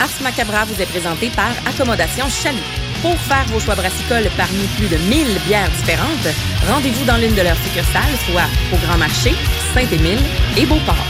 Ars Macabra vous est présenté par Accommodation Chalut. Pour faire vos choix brassicoles parmi plus de 1000 bières différentes, rendez-vous dans l'une de leurs succursales, soit au Grand Marché, Saint-Émile et Beauport.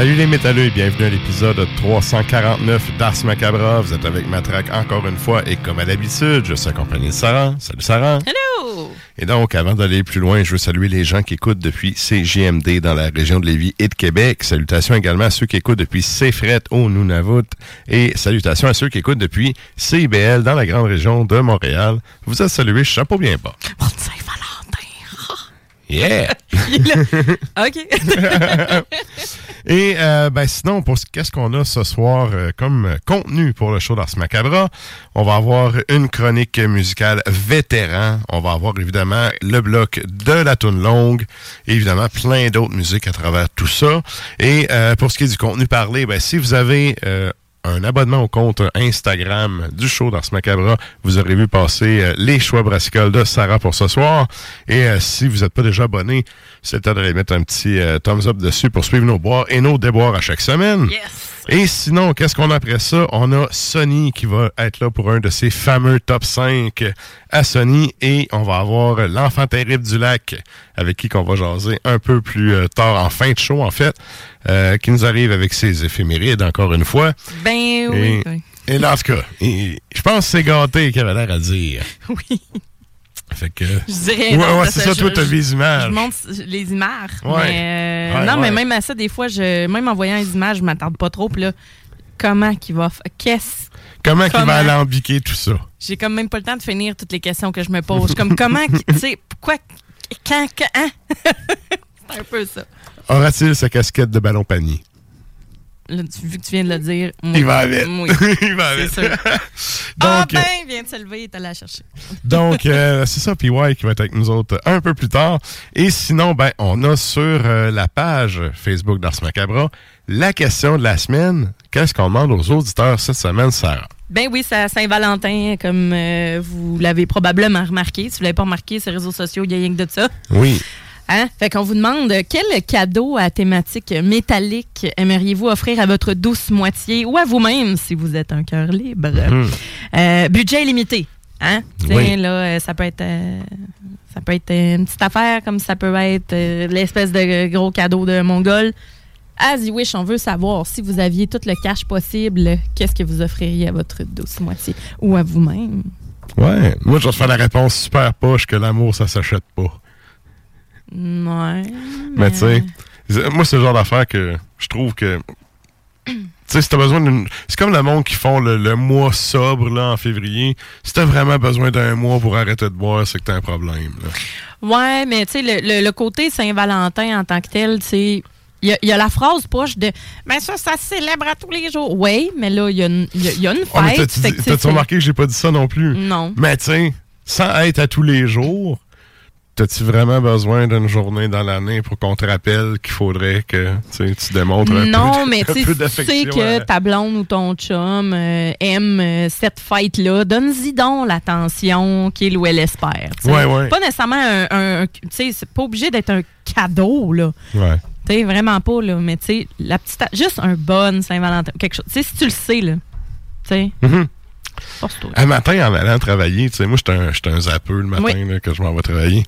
Salut les métalleux et bienvenue à l'épisode 349 d'Ars Macabra. Vous êtes avec Matraque encore une fois et comme à l'habitude, je suis accompagné de Sarah. Salut Sarah. Hello! Et donc, avant d'aller plus loin, je veux saluer les gens qui écoutent depuis CGMD dans la région de Lévis et de Québec. Salutations également à ceux qui écoutent depuis CFRET au Nunavut. Et salutations à ceux qui écoutent depuis CIBL dans la grande région de Montréal. Vous êtes salués, chapeau bien bas. Yeah! OK. Et euh, ben sinon, pour ce- qu'est-ce qu'on a ce soir euh, comme euh, contenu pour le show d'Ars Macabra? On va avoir une chronique musicale vétéran. On va avoir évidemment le bloc de la tune longue. Et évidemment, plein d'autres musiques à travers tout ça. Et euh, pour ce qui est du contenu parlé, ben si vous avez... un abonnement au compte Instagram du show d'Ars Macabra. Vous aurez vu passer euh, les choix brassicoles de Sarah pour ce soir. Et euh, si vous n'êtes pas déjà abonné, c'est le temps de mettre un petit euh, thumbs up dessus pour suivre nos boires et nos déboires à chaque semaine. Yes! Et sinon, qu'est-ce qu'on a après ça? On a Sony qui va être là pour un de ses fameux top 5 à Sony. Et on va avoir l'enfant terrible du lac avec qui qu'on va jaser un peu plus tard en fin de show, en fait, euh, qui nous arrive avec ses éphémérides, encore une fois. Ben oui. Et, oui. et là, en tout cas, je pense que c'est gâté qu'il avait l'air à dire. Oui. Fait que... Je dirais. Ouais, ouais, c'est ça, je- toi, t'as vu les Je images. montre les images. Ouais. Mais, euh, Ouais, non, mais même à ça, des fois, je, même en voyant les images, je m'attarde pas trop. Puis là, comment qu'il va. Qu'est-ce. Comment qu'il Comment? va alambiquer tout ça? J'ai comme même pas le temps de finir toutes les questions que je me pose. comme comment. qu'il- Tu sais, pourquoi. Quand. que- hein? C'est un peu ça. Aura-t-il sa casquette de ballon panier? Là, tu- vu que tu viens de le dire. Il va avec. Il va avec. C'est sûr. Ah donc, ben, viens de se lever et t'allais la chercher. donc euh, c'est ça, PY qui va être avec nous autres un peu plus tard. Et sinon, ben, on a sur euh, la page Facebook d'Ars Macabra la question de la semaine. Qu'est-ce qu'on demande aux auditeurs cette semaine, Sarah? Ben oui, c'est à Saint-Valentin, comme euh, vous l'avez probablement remarqué. Si vous l'avez pas remarqué, sur les réseaux sociaux, il y a rien que de ça. Oui. Hein? Fait qu'on vous demande euh, quel cadeau à thématique métallique aimeriez-vous offrir à votre douce moitié ou à vous-même si vous êtes un cœur libre? Hmm. Euh, budget limité. Hein? Oui. là, euh, ça peut être euh, ça peut être une petite affaire comme ça peut être euh, l'espèce de gros cadeau de Mongol. As you wish, on veut savoir si vous aviez tout le cash possible, qu'est-ce que vous offririez à votre douce moitié ou à vous-même? Ouais. Moi, je vais faire la réponse super poche que l'amour, ça s'achète pas. Ouais. Mais tu sais, moi, c'est le genre d'affaire que je trouve que. Tu sais, si t'as besoin d'une. C'est comme le monde qui font le, le mois sobre là, en février. Si t'as vraiment besoin d'un mois pour arrêter de boire, c'est que t'as un problème. là. Ouais, mais tu sais, le, le- le côté Saint-Valentin en tant que tel, tu sais, il y, a- il y a la phrase poche de Ben ça, ça se célèbre à tous les jours. Oui, mais là, il y, a une- il y y a une Oh, mais fête. sais, t'as-tu remarqué que j'ai pas dit ça non plus? Non. Mais sais, sans être à tous les jours, t'as-tu vraiment besoin d'une journée dans l'année pour qu'on te rappelle qu'il faudrait que tu démontres un Non, peu, mais un peu tu sais que ta blonde ou ton chum euh, aime euh, cette fête-là, donne-y donc l'attention qu'il ou elle espère. Ouais, ouais. Pas nécessairement un. un- un- tu sais, c'est pas obligé d'être un cadeau, là. Ouais. Tu sais, vraiment pas, là. Mais tu sais, la petite. Juste un bon Saint-Valentin, quelque chose. Tu sais, si tu le sais, là. Tu sais, Mhm. force-toi. Un matin, en allant travailler, tu sais, moi, j'étais un, un zappeux le matin Oui. là, que je m'en vais travailler.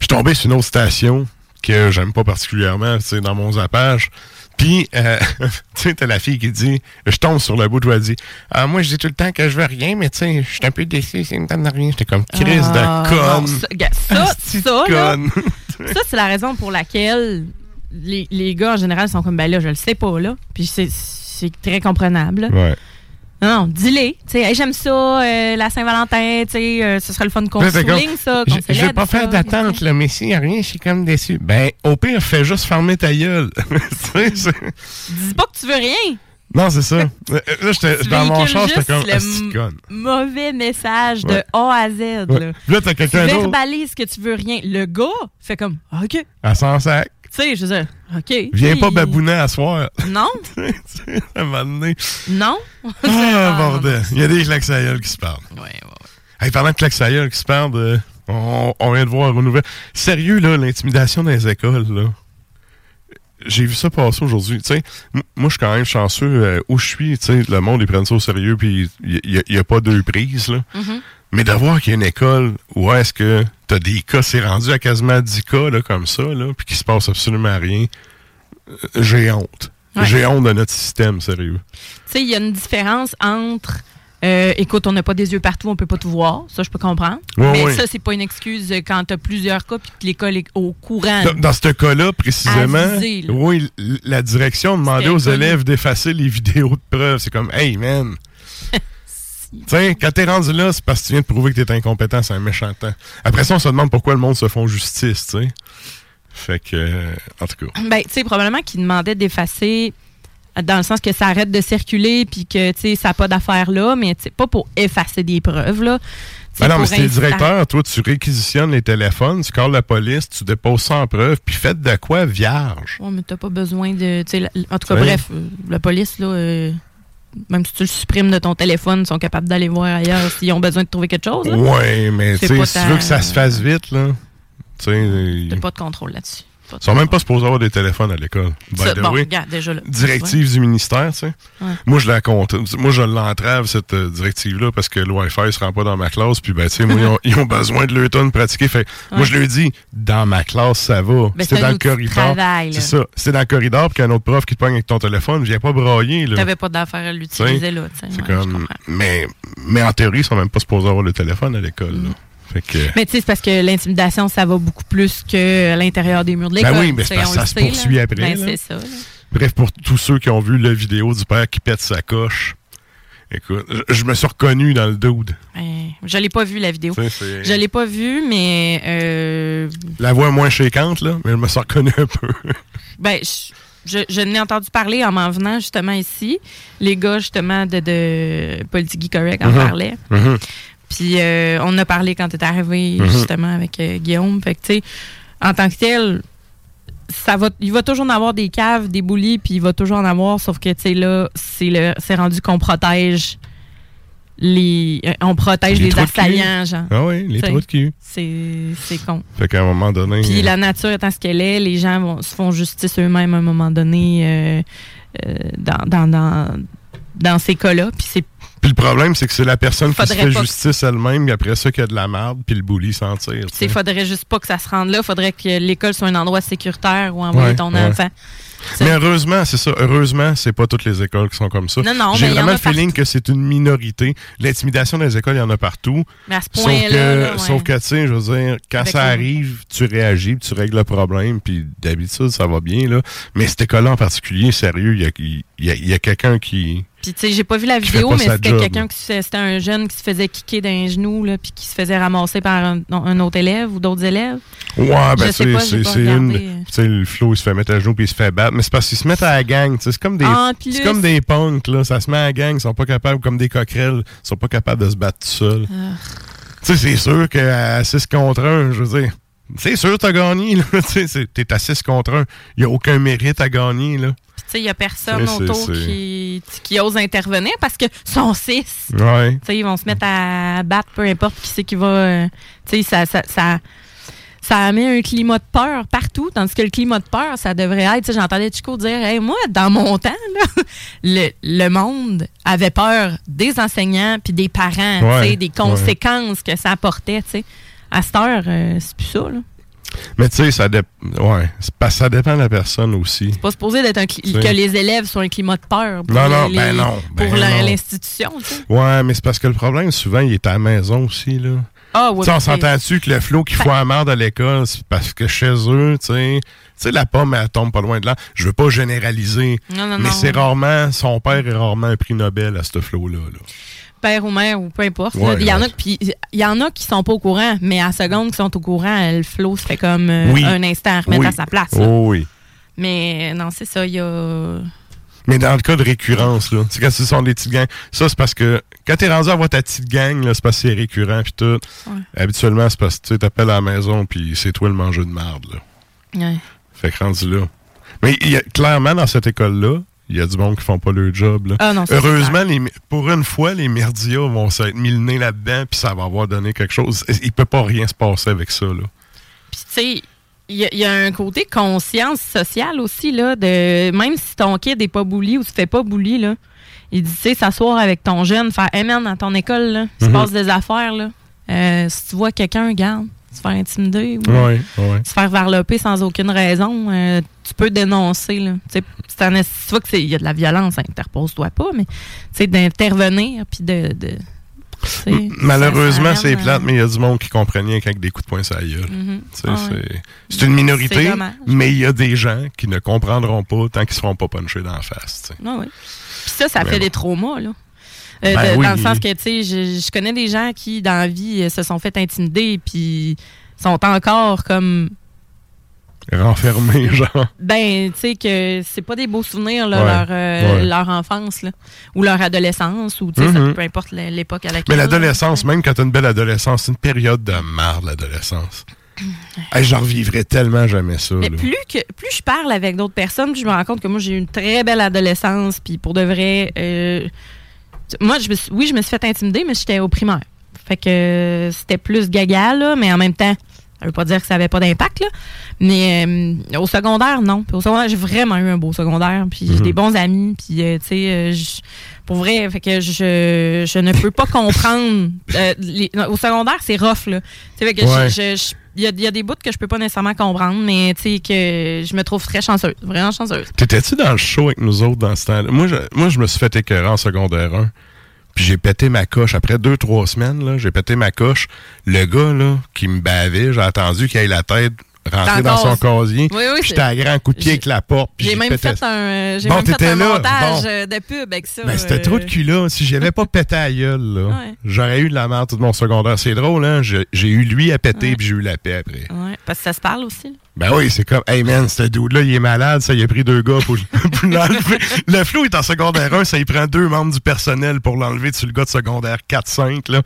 Je suis tombé sur une autre station que j'aime pas particulièrement, tu sais, dans mon zappage. Puis, euh, tu sais, t'as la fille qui dit, je tombe sur le bout de elle dit, ah, moi, je dis tout le temps que je veux rien, mais tu sais, je suis un peu déçu, c'est une donne rien. J'étais comme, crise Ah, de non, conne. ça, ça, de ça, là, conne. ça, c'est la raison pour laquelle les, les gars, en général, sont comme, ben là, je le sais pas, là. Puis c'est- très comprenable. ouais. Non, non, dis-les. Tu sais, Hey, j'aime ça, euh, la Saint-Valentin, tu sais, euh, ce serait le fun qu'on souligne ça, Je, vais célèbre pas faire d'attente, là, mais s'il y a rien, je suis comme déçu. Ben, au pire, fais juste fermer ta gueule. Dis pas que tu veux rien. non, c'est ça. Euh, Là, j'étais dans mon char, j'étais comme, le conne. Mauvais message de Ouais. A à Z. Ouais. Là. T'as quelqu'un d'autre verbalises que tu veux rien. Le gars fait comme, OK. à 100 sacs. Tu sais, je dire, OK. Viens pas babouiner à soir. Non, à un moment donné. non. Ah, Ah, bordel. Il y a des claques à gueule qui se parlent. Ouais, ouais, ouais. Hey, parlant de claques à gueule qui se parlent, euh, on, on vient de voir une nouvelle. Sérieux, là, l'intimidation dans les écoles, là. J'ai vu ça passer aujourd'hui. Tu sais, moi, je suis quand même chanceux euh, où je suis. Tu sais, le monde, ils prennent ça au sérieux, puis il n'y a, pas deux prises, là. Mhm. Mais de voir qu'il y a une école où est-ce que t'as des cas, c'est rendu à quasiment 10 cas, là, comme ça, là, puis qu'il se passe absolument rien, euh, j'ai honte. Ouais. J'ai honte de notre système, sérieux. Tu sais, il y a une différence entre. euh, écoute, on n'a pas des yeux partout, on peut pas tout voir. Ça, je peux comprendre. Mais ouais. ça, c'est pas une excuse euh, quand tu as plusieurs cas puis que l'école est au courant. Dans, dans ce cas-là, précisément, Avisé, là. oui, la direction demandait aux élèves d'effacer les vidéos de preuves. C'est comme, hey, man. Tiens, quand t'es rendu là, c'est parce que tu viens de prouver que t'es incompétent, c'est un méchant temps. Après ça, on se demande pourquoi le monde se font justice, tu sais. Fait que, euh, en tout cas. Ben, tu sais, probablement qu'ils demandaient d'effacer dans le sens que ça arrête de circuler puis que, tu sais, ça n'a pas d'affaire là, mais tu pas pour effacer des preuves, là. Tu Ben non, mais inciter à- directeur, toi, tu réquisitionnes les téléphones, tu calls la police, tu déposes ça en preuve, puis faites de quoi vierge? Ouais, mais t'as pas besoin de. tu la- En tout cas, bref, euh, la police, là, euh, même si tu le supprimes de ton téléphone, ils sont capables d'aller voir ailleurs s'ils ont besoin de trouver quelque chose. Ouais, mais si tu veux que ça se fasse vite, là, tu ils T'as pas de contrôle là-dessus. Pas de sont même pas supposés avoir des téléphones à l'école. By Ça, the bon, way. regarde, déjà là. directive du ministère, tu sais. Ouais. Moi, je la compte. Moi, je l'entrave, cette euh, directive-là, parce que le Wi-Fi se rend pas dans ma classe. Puis, ben, tu sais, moi, ils ont, ils ont besoin de leur tonne pratiquer. Fait, moi, je leur dis, dans ma classe, ça va. Ben, C'était c'est dans le corridor. C'est ça. C'est dans le corridor, puis qu'il y a un autre prof qui te pogne avec ton téléphone, viens pas brailler, là. T'avais pas d'affaire à l'utiliser, là. tu sais, C'est comme. Mais, mais en théorie, ils sont même pas supposés avoir le téléphone à l'école, Mm. Là. Fait que. Mais tu sais, c'est parce que l'intimidation, ça va beaucoup plus que l'intérieur des murs de Ben l'école. oui, mais parce que ça se poursuit là. après, Ben, là. ça. là. Bref, pour tous ceux qui ont vu la vidéo du père qui pète sa coche, écoute, je, je me suis reconnu dans le dude. Ben, je l'ai pas vu, la vidéo. C'est- Je l'ai pas vu, mais euh, La voix moins chéquante, là, mais je me suis reconnu un peu. ben, je, je, je n'ai entendu parler en m'en venant justement ici. Les gars, justement, de, de Politique Correct en Mhm. parlaient. Mhm. Puis euh, on a parlé quand tu es arrivé, Mhm. justement, avec euh, Guillaume. Fait que, tu sais, en tant que tel, ça va, il va toujours en avoir des caves, des boulis, puis il va toujours en avoir, sauf que, tu sais, là, c'est le- c'est rendu qu'on protège les. euh, on protège Les les, assaillants, genre. Ah oui, les trous de cul. C'est c'est con. Fait qu'à un moment donné. Puis euh, la nature étant ce qu'elle est, les gens vont, se font justice eux-mêmes à un moment donné euh, euh, dans, dans, dans, dans ces cas-là. Puis c'est Puis le problème, c'est que c'est la personne qui se fait justice elle-même, puis après ça, qu'il y a de la merde, puis le bully s'en tire. Il faudrait juste pas que ça se rende là. faudrait que l'école soit un endroit sécuritaire où envoyer Ouais, ton ouais. enfant. Mais heureusement, c'est ça. Heureusement, c'est pas toutes les écoles qui sont comme ça. Non, non, J'ai vraiment le feeling que c'est une minorité. L'intimidation dans les écoles, il y en a partout. Mais à ce Sauf point-là. que, là, ouais. sauf que, tu sais, je veux dire, quand Avec ça arrive, tu réagis, puis tu règles le problème, puis d'habitude, ça va bien, là. Mais cette école-là en particulier, sérieux, il y a, y a quelqu'un qui... Puis, tu sais, j'ai pas vu la vidéo, mais c'était quelqu'un qui c'était un jeune qui se faisait kicker d'un genou, là, puis qui se faisait ramasser par un, un autre élève ou d'autres élèves. Ouais, ben, c'est une... Tu sais, le flow, il se fait mettre à genoux, puis il se fait battre. Mais c'est parce qu'ils se mettent à la gang. C'est comme des... C'est comme des punks, là. Ça se met à la gang, ils sont pas capables, comme des coquerelles, ils sont pas capables de se battre tout seuls. Ah. Tu sais, c'est sûr qu'à 6 contre 1, je veux dire, c'est sûr, t'as gagné. T'es à 6 contre 1. Il n'y a aucun mérite à gagner. Là. Puis, tu sais, il n'y a personne autour qui, qui ose intervenir parce que sont six. Ouais. Tu sais, ils vont se mettre à battre, peu importe qui c'est qui va. euh, tu sais, ça, ça, ça, ça met un climat de peur partout, tandis que le climat de peur, ça devrait être. J'entendais Chico dire Hey, moi, dans mon temps, là, le, le monde avait peur des enseignants puis des parents, Ouais, des conséquences que ça apportait. tu sais. À cette heure, euh, c'est plus ça. Là. Mais tu sais, ça, dép- ouais, ça dépend de la personne aussi. C'est pas supposé d'être un cli- que les élèves soient un climat de peur pour Non, non, les- ben non, ben pour l'institution. Ouais, mais c'est parce que le problème, souvent, il est à la maison aussi. Là. Ah, ouais, on s'entend-tu que le flot qui fout à merde à l'école, c'est parce que chez eux, tu sais, la pomme, elle tombe pas loin de là. Je veux pas généraliser, Non, non, mais c'est rarement, son père est rarement un prix Nobel à ce flot-là. là. Père ou mère ou peu importe. Ouais, il y en a puis il y en a qui sont pas au courant, mais à la seconde qui sont au courant, le flow se fait comme euh, Oui. un instant à remettre Oui. à sa place. Oh oui. Mais non, c'est ça, il y a Mais dans le cas de récurrence, là, sais, quand ce sont des petites gangs, ça, c'est parce que quand t'es rendu à avoir ta petite gang, là, c'est parce que c'est récurrent, puis tout. Ouais. Habituellement, c'est parce que tu t'appelles à la maison, puis c'est toi le mangeur de marde, là. ouais. Fait que rendu là. Mais y a, clairement, dans cette école-là, il y a du monde qui font pas leur job, là. Ah non, Heureusement, les, pour une fois, les merdias vont s'être mis le nez là-dedans, puis ça va avoir donné quelque chose. Il peut pas rien se passer avec ça, là. Puis, tu sais, il y, a- il y a un côté conscience sociale aussi, là, de même si ton kid n'est pas bully ou tu fais pas bully, là, il dit, tu sais, s'asseoir avec ton jeune, faire, hey man, dans ton école, là, il se Mhm. passe des affaires, là. Euh, si tu vois quelqu'un, regarde, se faire intimider ou Ouais, ouais. se faire varloper sans aucune raison, euh, tu peux dénoncer, là. Tu vois qu'il y a de la violence, interpose-toi pas, mais, tu sais, d'intervenir, puis de... Malheureusement, ça- ça c'est plate, mais il y a du monde qui comprend rien qu'avec des coups de poing la gueule. mhm. Sais, Ah ouais. c'est- une minorité, mais il y a des gens qui ne comprendront pas tant qu'ils ne seront pas punchés dans la face. Ah oui. Puis ça, ça Mais fait bon. des traumas, là. Euh, Ben de- oui. Dans le sens que, tu sais, je, je connais des gens qui, dans la vie, euh, se sont fait intimider, puis sont encore comme. Renfermés, genre. Ben, tu sais, que c'est pas des beaux souvenirs, là, Ouais. leur, euh, Ouais. leur enfance, là. Ou leur adolescence, ou, tu sais, ça- Mhm. peu importe l'époque à laquelle. Mais l'adolescence, même quand tu as une belle adolescence, c'est une période de marre, l'adolescence. Hey, J'en revivrais tellement jamais ça. Mais plus que plus je parle avec d'autres personnes, plus je me rends compte que moi j'ai eu une très belle adolescence, puis pour de vrai, euh, moi je me suis- oui je me suis fait intimider, mais j'étais au primaire, fait que c'était plus gaga là, mais en même temps, ça veut pas dire que ça avait pas d'impact là, mais euh, au secondaire non, Puis au secondaire j'ai vraiment eu un beau secondaire, puis j'ai Mhm. des bons amis, puis euh, tu sais, euh, pour vrai, fait que je, je ne peux pas comprendre. euh, les- au secondaire, c'est rough, là. Tu sais, fait que Ouais. je- je- il y, a, il y a des bouts que je peux pas nécessairement comprendre, mais tu sais, que je me trouve très chanceuse, vraiment chanceuse. T'étais-tu dans le show avec nous autres dans ce temps-là? Moi, je, moi, je me suis fait écœurer en secondaire 1. Puis j'ai pété ma coche. Après deux, trois semaines, j'ai pété ma coche. Le gars là, qui me bavait, j'ai attendu qu'il ait la tête rentrée Dans son casier. Oui, oui, Puis j'étais à grand coup de pied avec la porte. J'ai même pétais- fait un, j'ai Bon, même fait un là, montage bon. euh, de pub avec ça. Ben, c'était euh, trop de cul là. Si j'avais pas pété à gueule, là, Ouais. j'aurais eu de la merde tout mon secondaire. C'est drôle, hein? J'ai eu lui à péter, Ouais. puis j'ai eu la paix après. Ouais, parce que ça se parle aussi. là. Ben oui, c'est comme, hey man, ce dude-là, il est malade, ça, il a pris deux gars pour, pour l'enlever. Le flou est en secondaire 1, ça, il prend deux membres du personnel pour l'enlever sur le gars de secondaire 4-5, là.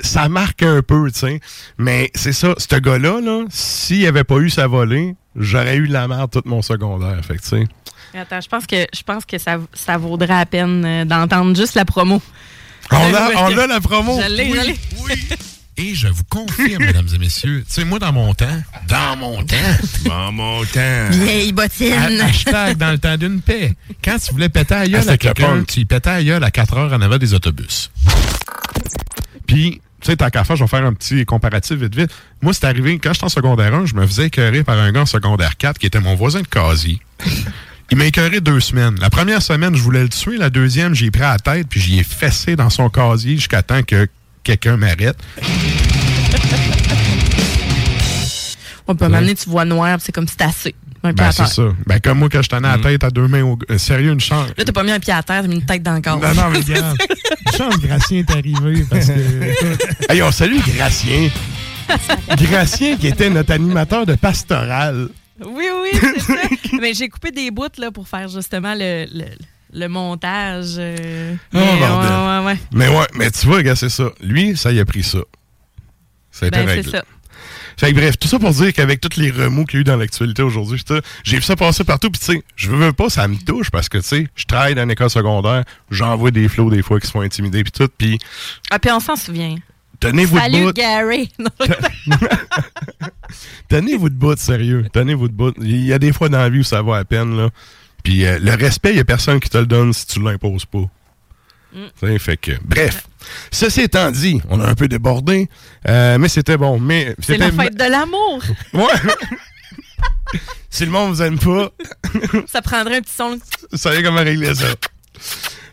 Ça marque un peu, tu sais. Mais c'est ça, ce gars-là, là, s'il avait pas eu sa volée, j'aurais eu de la merde tout mon secondaire, fait que, tu sais. Attends, je pense que, je pense que ça, ça vaudrait la peine euh, d'entendre juste la promo. On Ouais, a, on a la promo. Je l'ai, Oui, oui. Et je vous confirme, mesdames et messieurs, tu sais, moi, dans mon temps, dans mon temps, Dans mon temps. Vieille bottine. hashtag dans le temps d'une paix, quand tu voulais péter à gueule à quelqu'un, tu pétais à gueule à 4 heures en avant des autobus. Puis, tu sais, tant qu'à faire, je vais faire un petit comparatif vite vite. Moi, c'est arrivé, quand j'étais en secondaire 1, je me faisais écœurer par un gars en secondaire 4 qui était mon voisin de casier. Il m'a écœuré deux semaines. La première semaine, je voulais le tuer. La deuxième, j'ai pris à la tête puis j'y ai fessé dans son casier jusqu'à temps que quelqu'un m'arrête. On peut m'amener, tu vois noir, c'est comme si c'était assez. Un Ben, c'est ça. Ben, comme moi, quand je tenais la tête à deux mains au... euh, sérieux, une chance. Là, t'as pas mis un pied à terre, t'as mis une tête dans le corps. Non, non, mais regarde. Une chance, Gracien est arrivé parce que... hey, on salue Gracien. Gracien qui était notre animateur de pastoral. Oui, oui, c'est ça. Mais j'ai coupé des bouts là, pour faire justement le, le, le montage. euh, Oh, mais, bordel. ouais, ouais, ouais. Mais ouais, mais tu vois, gars, c'est ça. Lui, ça y a pris ça. Ça a été Ben, c'est réglé. ça. Fait que bref, tout ça pour dire qu'avec tous les remous qu'il y a eu dans l'actualité aujourd'hui, j'ai vu ça passer partout, puis tu sais, je veux pas, ça me touche parce que tu sais, je travaille dans une école secondaire, j'envoie des flots des fois qui se font intimider puis tout, puis Ah, puis on s'en souvient. tenez-vous de Salut, bout, Gary. Tenez-vous de bout, sérieux, tenez-vous de bout. Il y a des fois dans la vie où ça va à peine là. Puis euh, le respect, il y a personne qui te le donne si tu l'imposes pas. Mm. Fait que, bref. Ceci étant dit, on a un peu débordé, euh, mais c'était bon. Mais C'est la fête de l'amour. Ouais. si le monde vous aime pas, Ça prendrait un petit son. vous savez comment régler ça?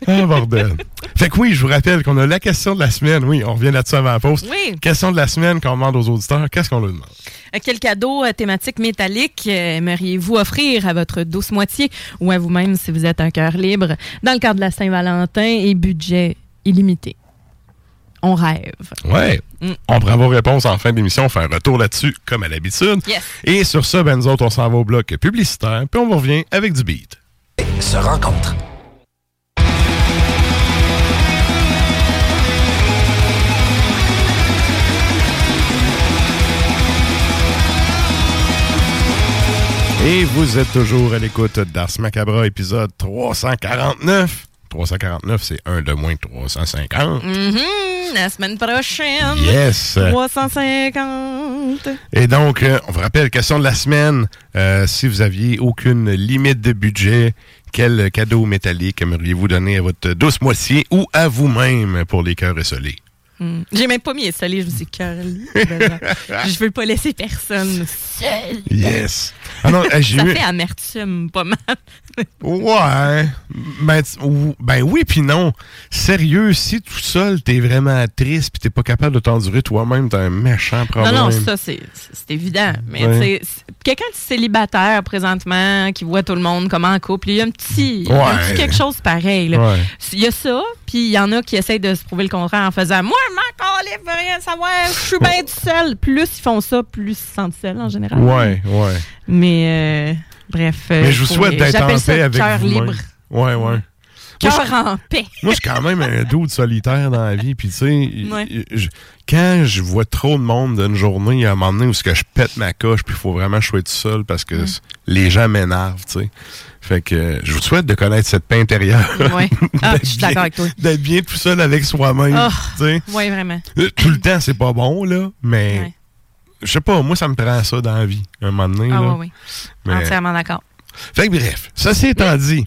Ah, bordel. Fait que oui, je vous rappelle qu'on a la question de la semaine. Oui, on revient là-dessus avant la pause. Oui. Question de la semaine qu'on demande aux auditeurs. Qu'est-ce qu'on leur demande? Euh, Quel cadeau euh, thématique métallique euh, aimeriez-vous offrir à votre douce moitié ou à vous-même si vous êtes un cœur libre? Dans le cadre de la Saint-Valentin et budget illimité? On rêve. Ouais. Mm. On prend vos réponses en fin d'émission. On fait un retour là-dessus, comme à l'habitude. Yes. Et sur ça, ben, nous autres, on s'en va au bloc publicitaire, puis on vous revient avec du beat. se rencontrent. Et vous êtes toujours à l'écoute d'Ars Macabra, épisode 349. 349, c'est un de moins que 350. Mhm, la semaine prochaine. Yes! 350. Et donc, euh, on vous rappelle, question de la semaine, euh, si vous aviez aucune limite de budget, quel cadeau métallique aimeriez-vous donner à votre douce moitié ou à vous-même pour les cœurs esselés? Hmm. J'ai même pas mis esselé, je me suis dit, cœur. Je veux pas laisser personne seul. Yes! Ah non, j'ai Ça eu... fait amertume, pas mal. Ouais. Ben, ben oui, puis non. Sérieux, si tout seul, t'es vraiment triste puis t'es pas capable de t'endurer toi-même, t'as un méchant problème. Non, non, ça, c'est évident. Mais Ouais. quelqu'un est célibataire présentement, qui voit tout le monde comme en couple, il y a un petit, un Ouais. petit quelque chose pareil. là. Ouais. Il y a ça, puis il y en a qui essayent de se prouver le contraire en faisant Moi, je m'en veux rien savoir, je suis bien tout seul. Plus ils font ça, plus ils se sentent seuls en général. Ouais, ouais. Mais euh, bref. euh, Mais je vous souhaite d'être en paix avec cœur libre. Ouais, ouais. Cœur en paix. Moi, je suis quand même un doute solitaire dans la vie. Puis, tu sais, Ouais. quand je vois trop de monde d'une journée, il y a un moment donné où que je pète ma coche, puis il faut vraiment que je sois tout seul parce que c- les gens m'énervent, tu sais. Fait que euh, je vous souhaite de connaître cette paix intérieure. Ouais. Ah, je suis d'accord avec toi. D'être bien tout seul avec soi-même, sais. Oui, vraiment. Euh, Tout le temps, c'est pas bon, là, mais Ouais. Je sais pas, moi, ça me prend ça dans la vie, un moment donné. Ah, là. oui, oui. Mais- Entièrement d'accord. Fait que bref, ceci étant dit,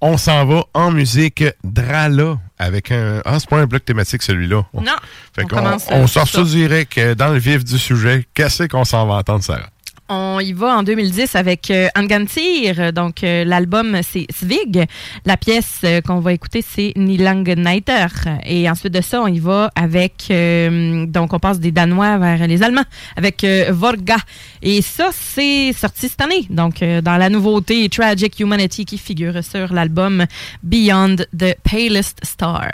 on s'en va en musique Drala avec un. Ah, c'est pas un bloc thématique celui-là. On- Non. Fait on on euh, sort ça. ça direct euh, dans le vif du sujet. Qu'est-ce qu'on s'en va entendre, Sarah? On y va en 2010 avec euh, Angantir. Donc, euh, l'album, c'est Svig. La pièce euh, qu'on va écouter, c'est Nilangeneiter. Et ensuite de ça, on y va avec... euh, donc, on passe des Danois vers les Allemands avec Vorga. Et ça, c'est sorti cette année. Donc, dans la nouveauté Tragic Humanity qui figure sur l'album Beyond the Palest Star.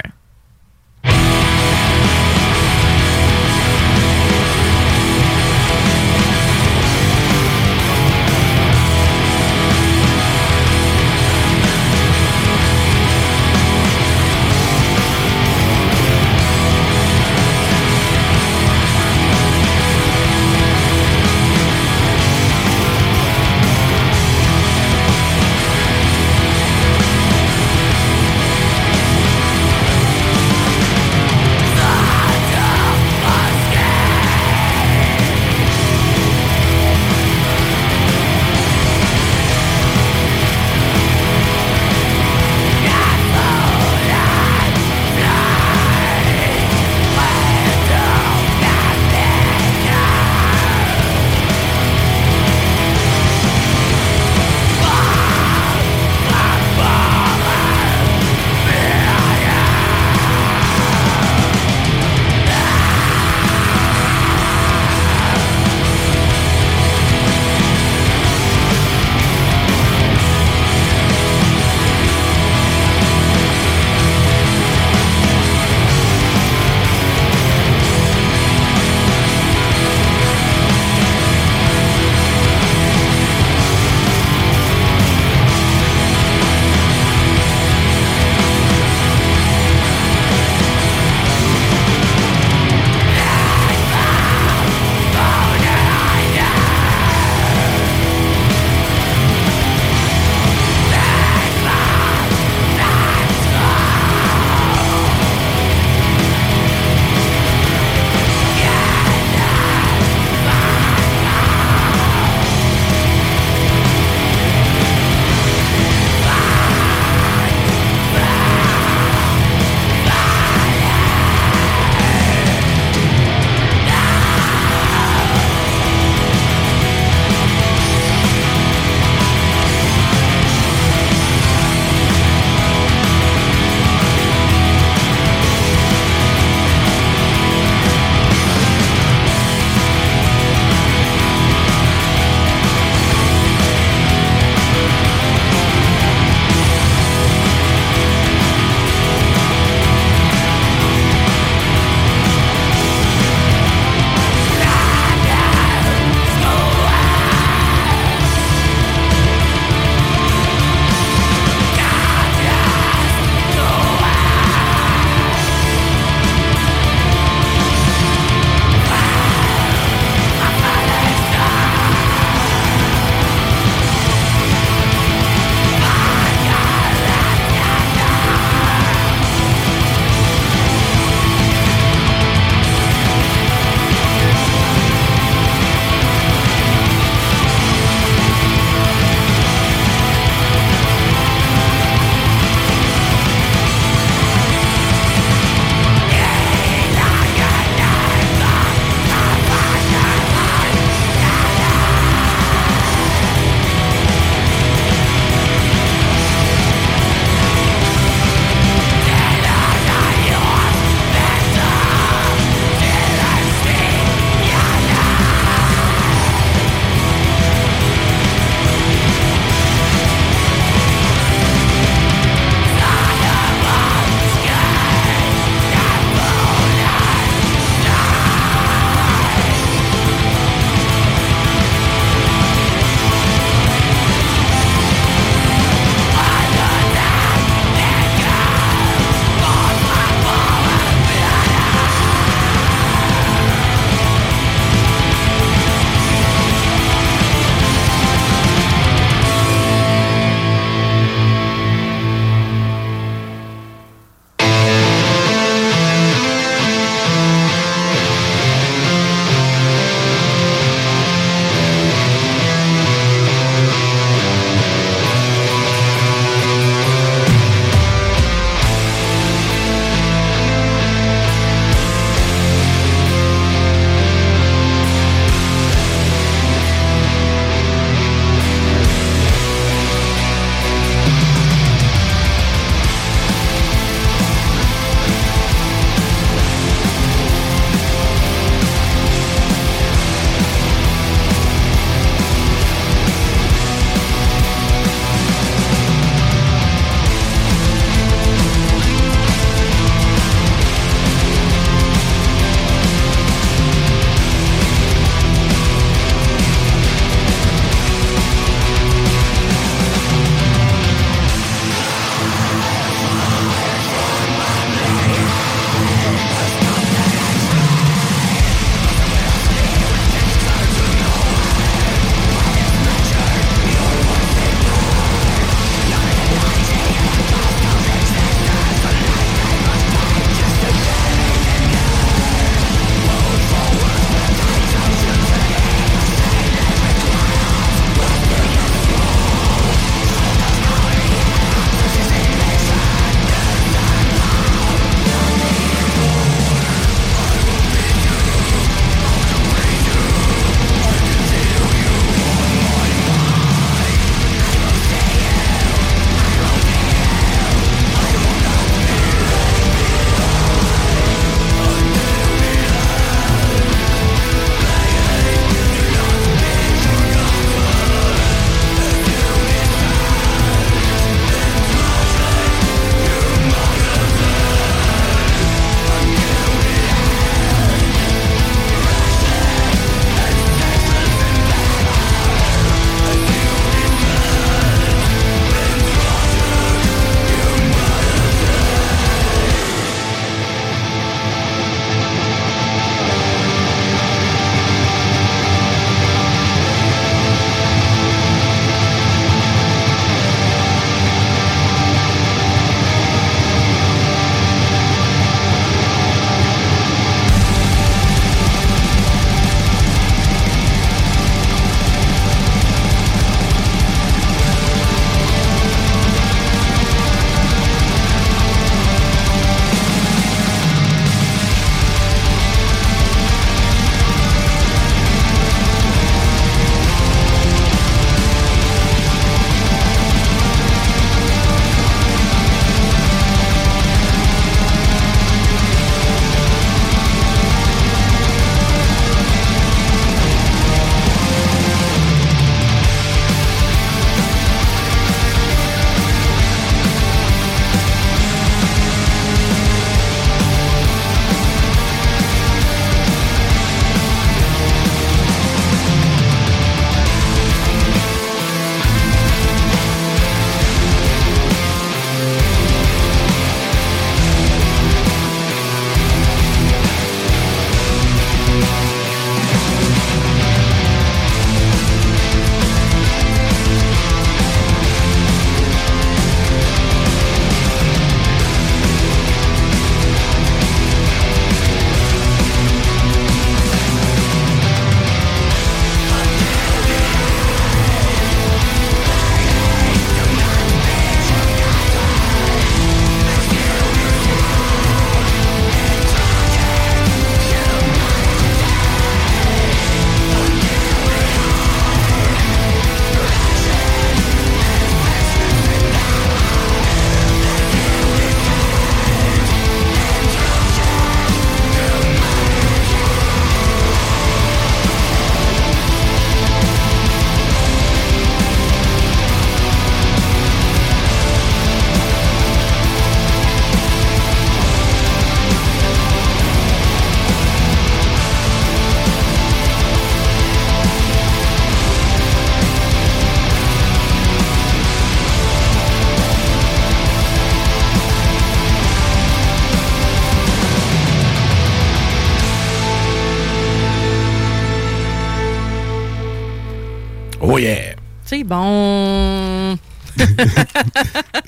Bon.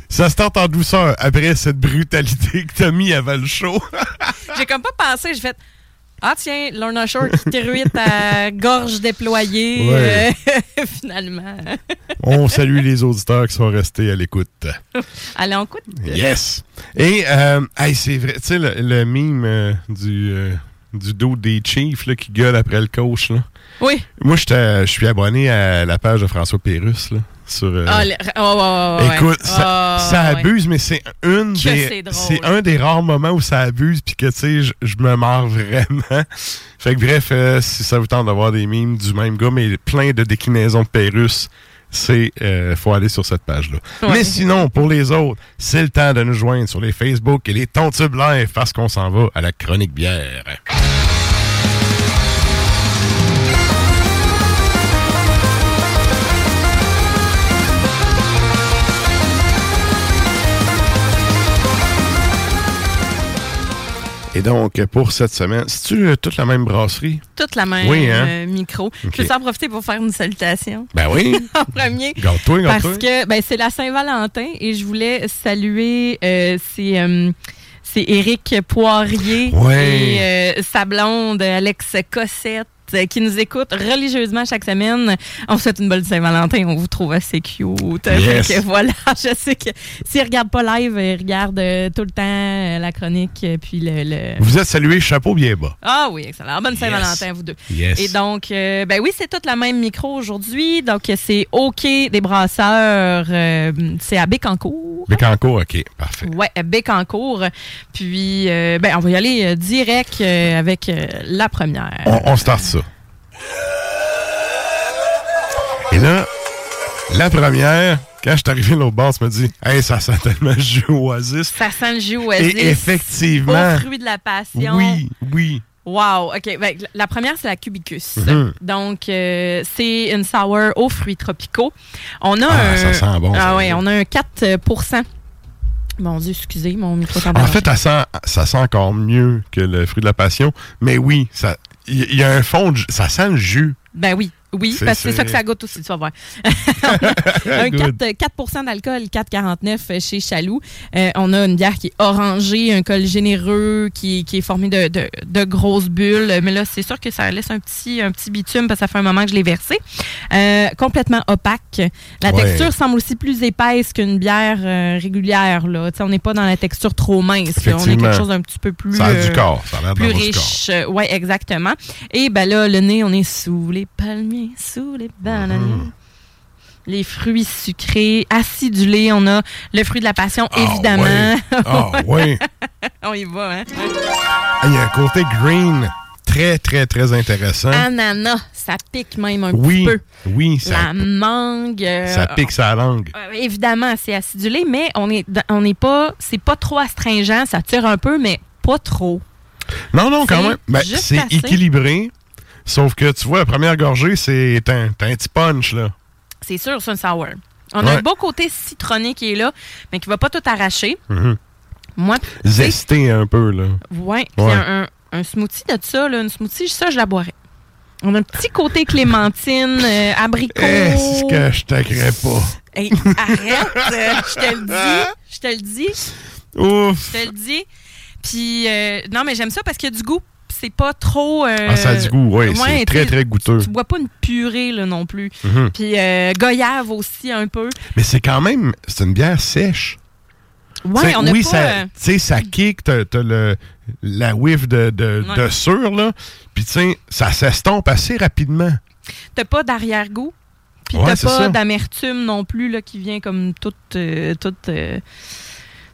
Ça se tente en douceur après cette brutalité que t'as mis avant le show. J'ai comme pas pensé, j'ai fait. Ah tiens, Lorna Shore qui t'éruite à gorge déployée, Ouais. euh, finalement. On salue les auditeurs qui sont restés à l'écoute. Allez, on coûte. Yes! Et, euh, hey, c'est vrai, tu sais, le, le mime euh, du, euh, du dos des Chiefs là, qui gueule après le coach, là. Oui. Moi, je suis abonné à la page de François Pérus, là, sur... euh, le- oh. Écoute, ça, Ah, ça abuse, mais c'est une des, c'est un des rares moments où ça abuse, puis que tu sais, je- je me marre vraiment. Fait que bref, euh, si ça vous tente d'avoir des mimes du même gars, mais plein de déclinaisons de Pérus, c'est euh, faut aller sur cette page-là. Ouais. Mais sinon, pour les autres, c'est le temps de nous joindre sur les Facebook et les Tontubes Live parce qu'on s'en va à la chronique bière. Et donc, pour cette semaine, c'est-tu euh, toute la même brasserie? Toute la même Oui, hein? euh, micro. Je veux en profiter pour faire une salutation? Ben oui! en premier. Garde-toi, garde-toi. Parce que ben, c'est la Saint-Valentin et je voulais saluer euh, c'est euh, c'est Éric Poirier Ouais. et euh, sa blonde Alex Cossette qui nous écoute religieusement chaque semaine. On vous souhaite une bonne Saint-Valentin. On vous trouve assez cute. Yes. Que voilà, je sais que s'ils ne regardent pas live, ils regardent euh, tout le temps euh, la chronique euh, puis le, le- Vous êtes salué chapeau bien bas. Ah oui, excellent. Bonne Yes. Saint-Valentin, vous deux. Yes. Et donc, euh, ben oui, c'est toute la même micro aujourd'hui. Donc, c'est OK des brasseurs. euh, c'est à Bécancourt. Bécancourt, OK, parfait. Ouais, à Bécancourt. Puis, euh, ben, on va y aller euh, direct euh, avec euh, la première. On, on start ça. Et là, la première, quand je suis arrivé l'autre bord, tu me dis Hey, ça sent tellement le jus oasis. Ça sent le jus oasis. Et effectivement. Au fruit de la passion. Oui, oui. Wow, OK. Ben, la première, c'est la Cubicus. Mhm. Donc, euh, c'est une sour aux fruits tropicaux. On a Ah, un... ça sent bon, Ah ouais, on a un 4% Mon Dieu, excusez, mon micro En fait, ça sent, ça sent encore mieux que le fruit de la passion. Mais oui, ça. Il y, a un fond de Ça sent le jus. Ben oui, oui, C'est- parce que c'est ça que ça goûte aussi, tu vas voir. un 4, Good. 4 d'alcool, 4,49 chez Chaloux. Euh, on a une bière qui est orangée, un col généreux qui, qui est formé de, de- de grosses bulles. Mais là, c'est sûr que ça laisse un petit, un petit bitume parce que ça fait un moment que je l'ai versé. Euh, complètement opaque. La Ouais. texture semble aussi plus épaisse qu'une bière euh, régulière. Là. On n'est pas dans la texture trop mince. On est quelque chose d'un petit peu plus... Ça a du corps. Ça a l'air plus riche. Oui, exactement. Et ben là, le nez, on est sous les palmiers, sous les bananes. Mm. Les fruits sucrés, acidulés. On a le fruit de la passion, Ah, évidemment. Ah, oui. on y va, hein? Il y a un côté green très, très, très intéressant. Ananas, ça pique même un oui, petit peu. oui, ça, La mangue. euh, ça pique sa langue. euh, évidemment, c'est acidulé, mais on est, on n'est pas, c'est pas trop astringent. Ça tire un peu, mais pas trop. Non, non, quand même. Ben, c'est équilibré. Sauf que tu vois, la première gorgée, c'est un, un petit punch, là. C'est sûr, c'est un sour. On a un beau côté citronné qui est là, mais qui va pas tout arracher. Mhm. Moi, Zesté un peu, là. Ouais, puis Ouais. un, un- un smoothie de ça, là, une smoothie, ça, je la boirais. On a un petit côté clémentine, euh, abricot. Est-ce que je t'agrais pas? Hey, arrête, euh, je te le dis, je te le dis, Ouf! je te le dis. Puis, euh, non, mais j'aime ça parce qu'il y a du goût. C'est pas trop... euh, Ah, ça a du goût, oui. ouais, c'est très, très goûteux. Tu bois pas une purée, là, non plus. Mhm. Puis, euh, goyave aussi, un peu. Mais c'est quand même, c'est une bière sèche. Ouais, on a oui, pas... ça, euh, ça kick, t'as, le, la whiff de, de, Ouais. de sûr, là. Puis, tu sais, ça s'estompe assez rapidement. T'as pas d'arrière-goût. Puis Ouais, t'as pas d'amertume non plus là, qui vient comme tout, euh, tout euh,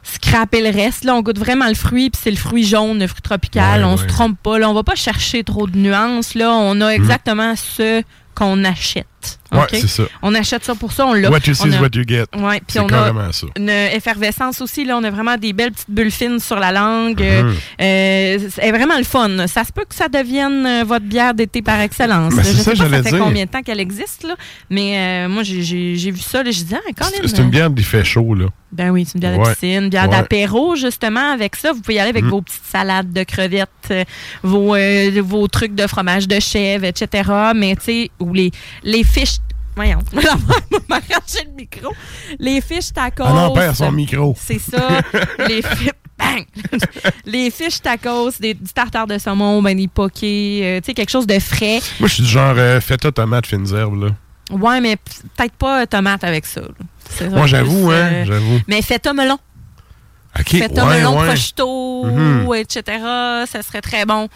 scraper le reste. Là, on goûte vraiment le fruit, puis c'est le fruit jaune, le fruit tropical. Ouais, on ouais. se trompe pas. Là, on va pas chercher trop de nuances. Là, on a exactement ce qu'on achète. Ouais, OK? c'est ça. on achète ça pour ça, on l'a. What you see On is what you get. Ouais, puis on a ça. une effervescence aussi. Là, on a vraiment des belles petites bulles fines sur la langue. Mhm. euh, c'est vraiment le fun. Ça se peut que ça devienne euh, votre bière d'été par excellence. Ben, je ça, sais pas j'allais ça fait dire. combien de temps qu'elle existe, là. mais euh, moi, j'ai- vu ça. là, J'ai dit, ah, C'est une bière qui fait chaud, là. Ben oui, c'est une bière Ouais. de piscine, une bière Ouais. d'apéro, justement, avec ça. Vous pouvez y aller avec Mm. vos petites salades de crevettes, euh, vos, vos trucs de fromage de chèvre, etc. Mais, tu sais, ou les, les fiches voyons, m'arracher le micro. Les fiches tacos. Ah non, perd son micro. C'est ça. les fiches. Bang! les fiches tacos, des, du tartare de saumon, ben des pokés, euh, tu sais, quelque chose de frais. Moi, je suis du genre euh, feta tomate fines herbes, là. Ouais, mais peut-être pas tomate avec ça. Moi, j'avoue, hein, euh, j'avoue. Mais feta melon. OK, Feta ouais, melon, ouais. prosciutto, Mhm. etc. Ça serait très bon.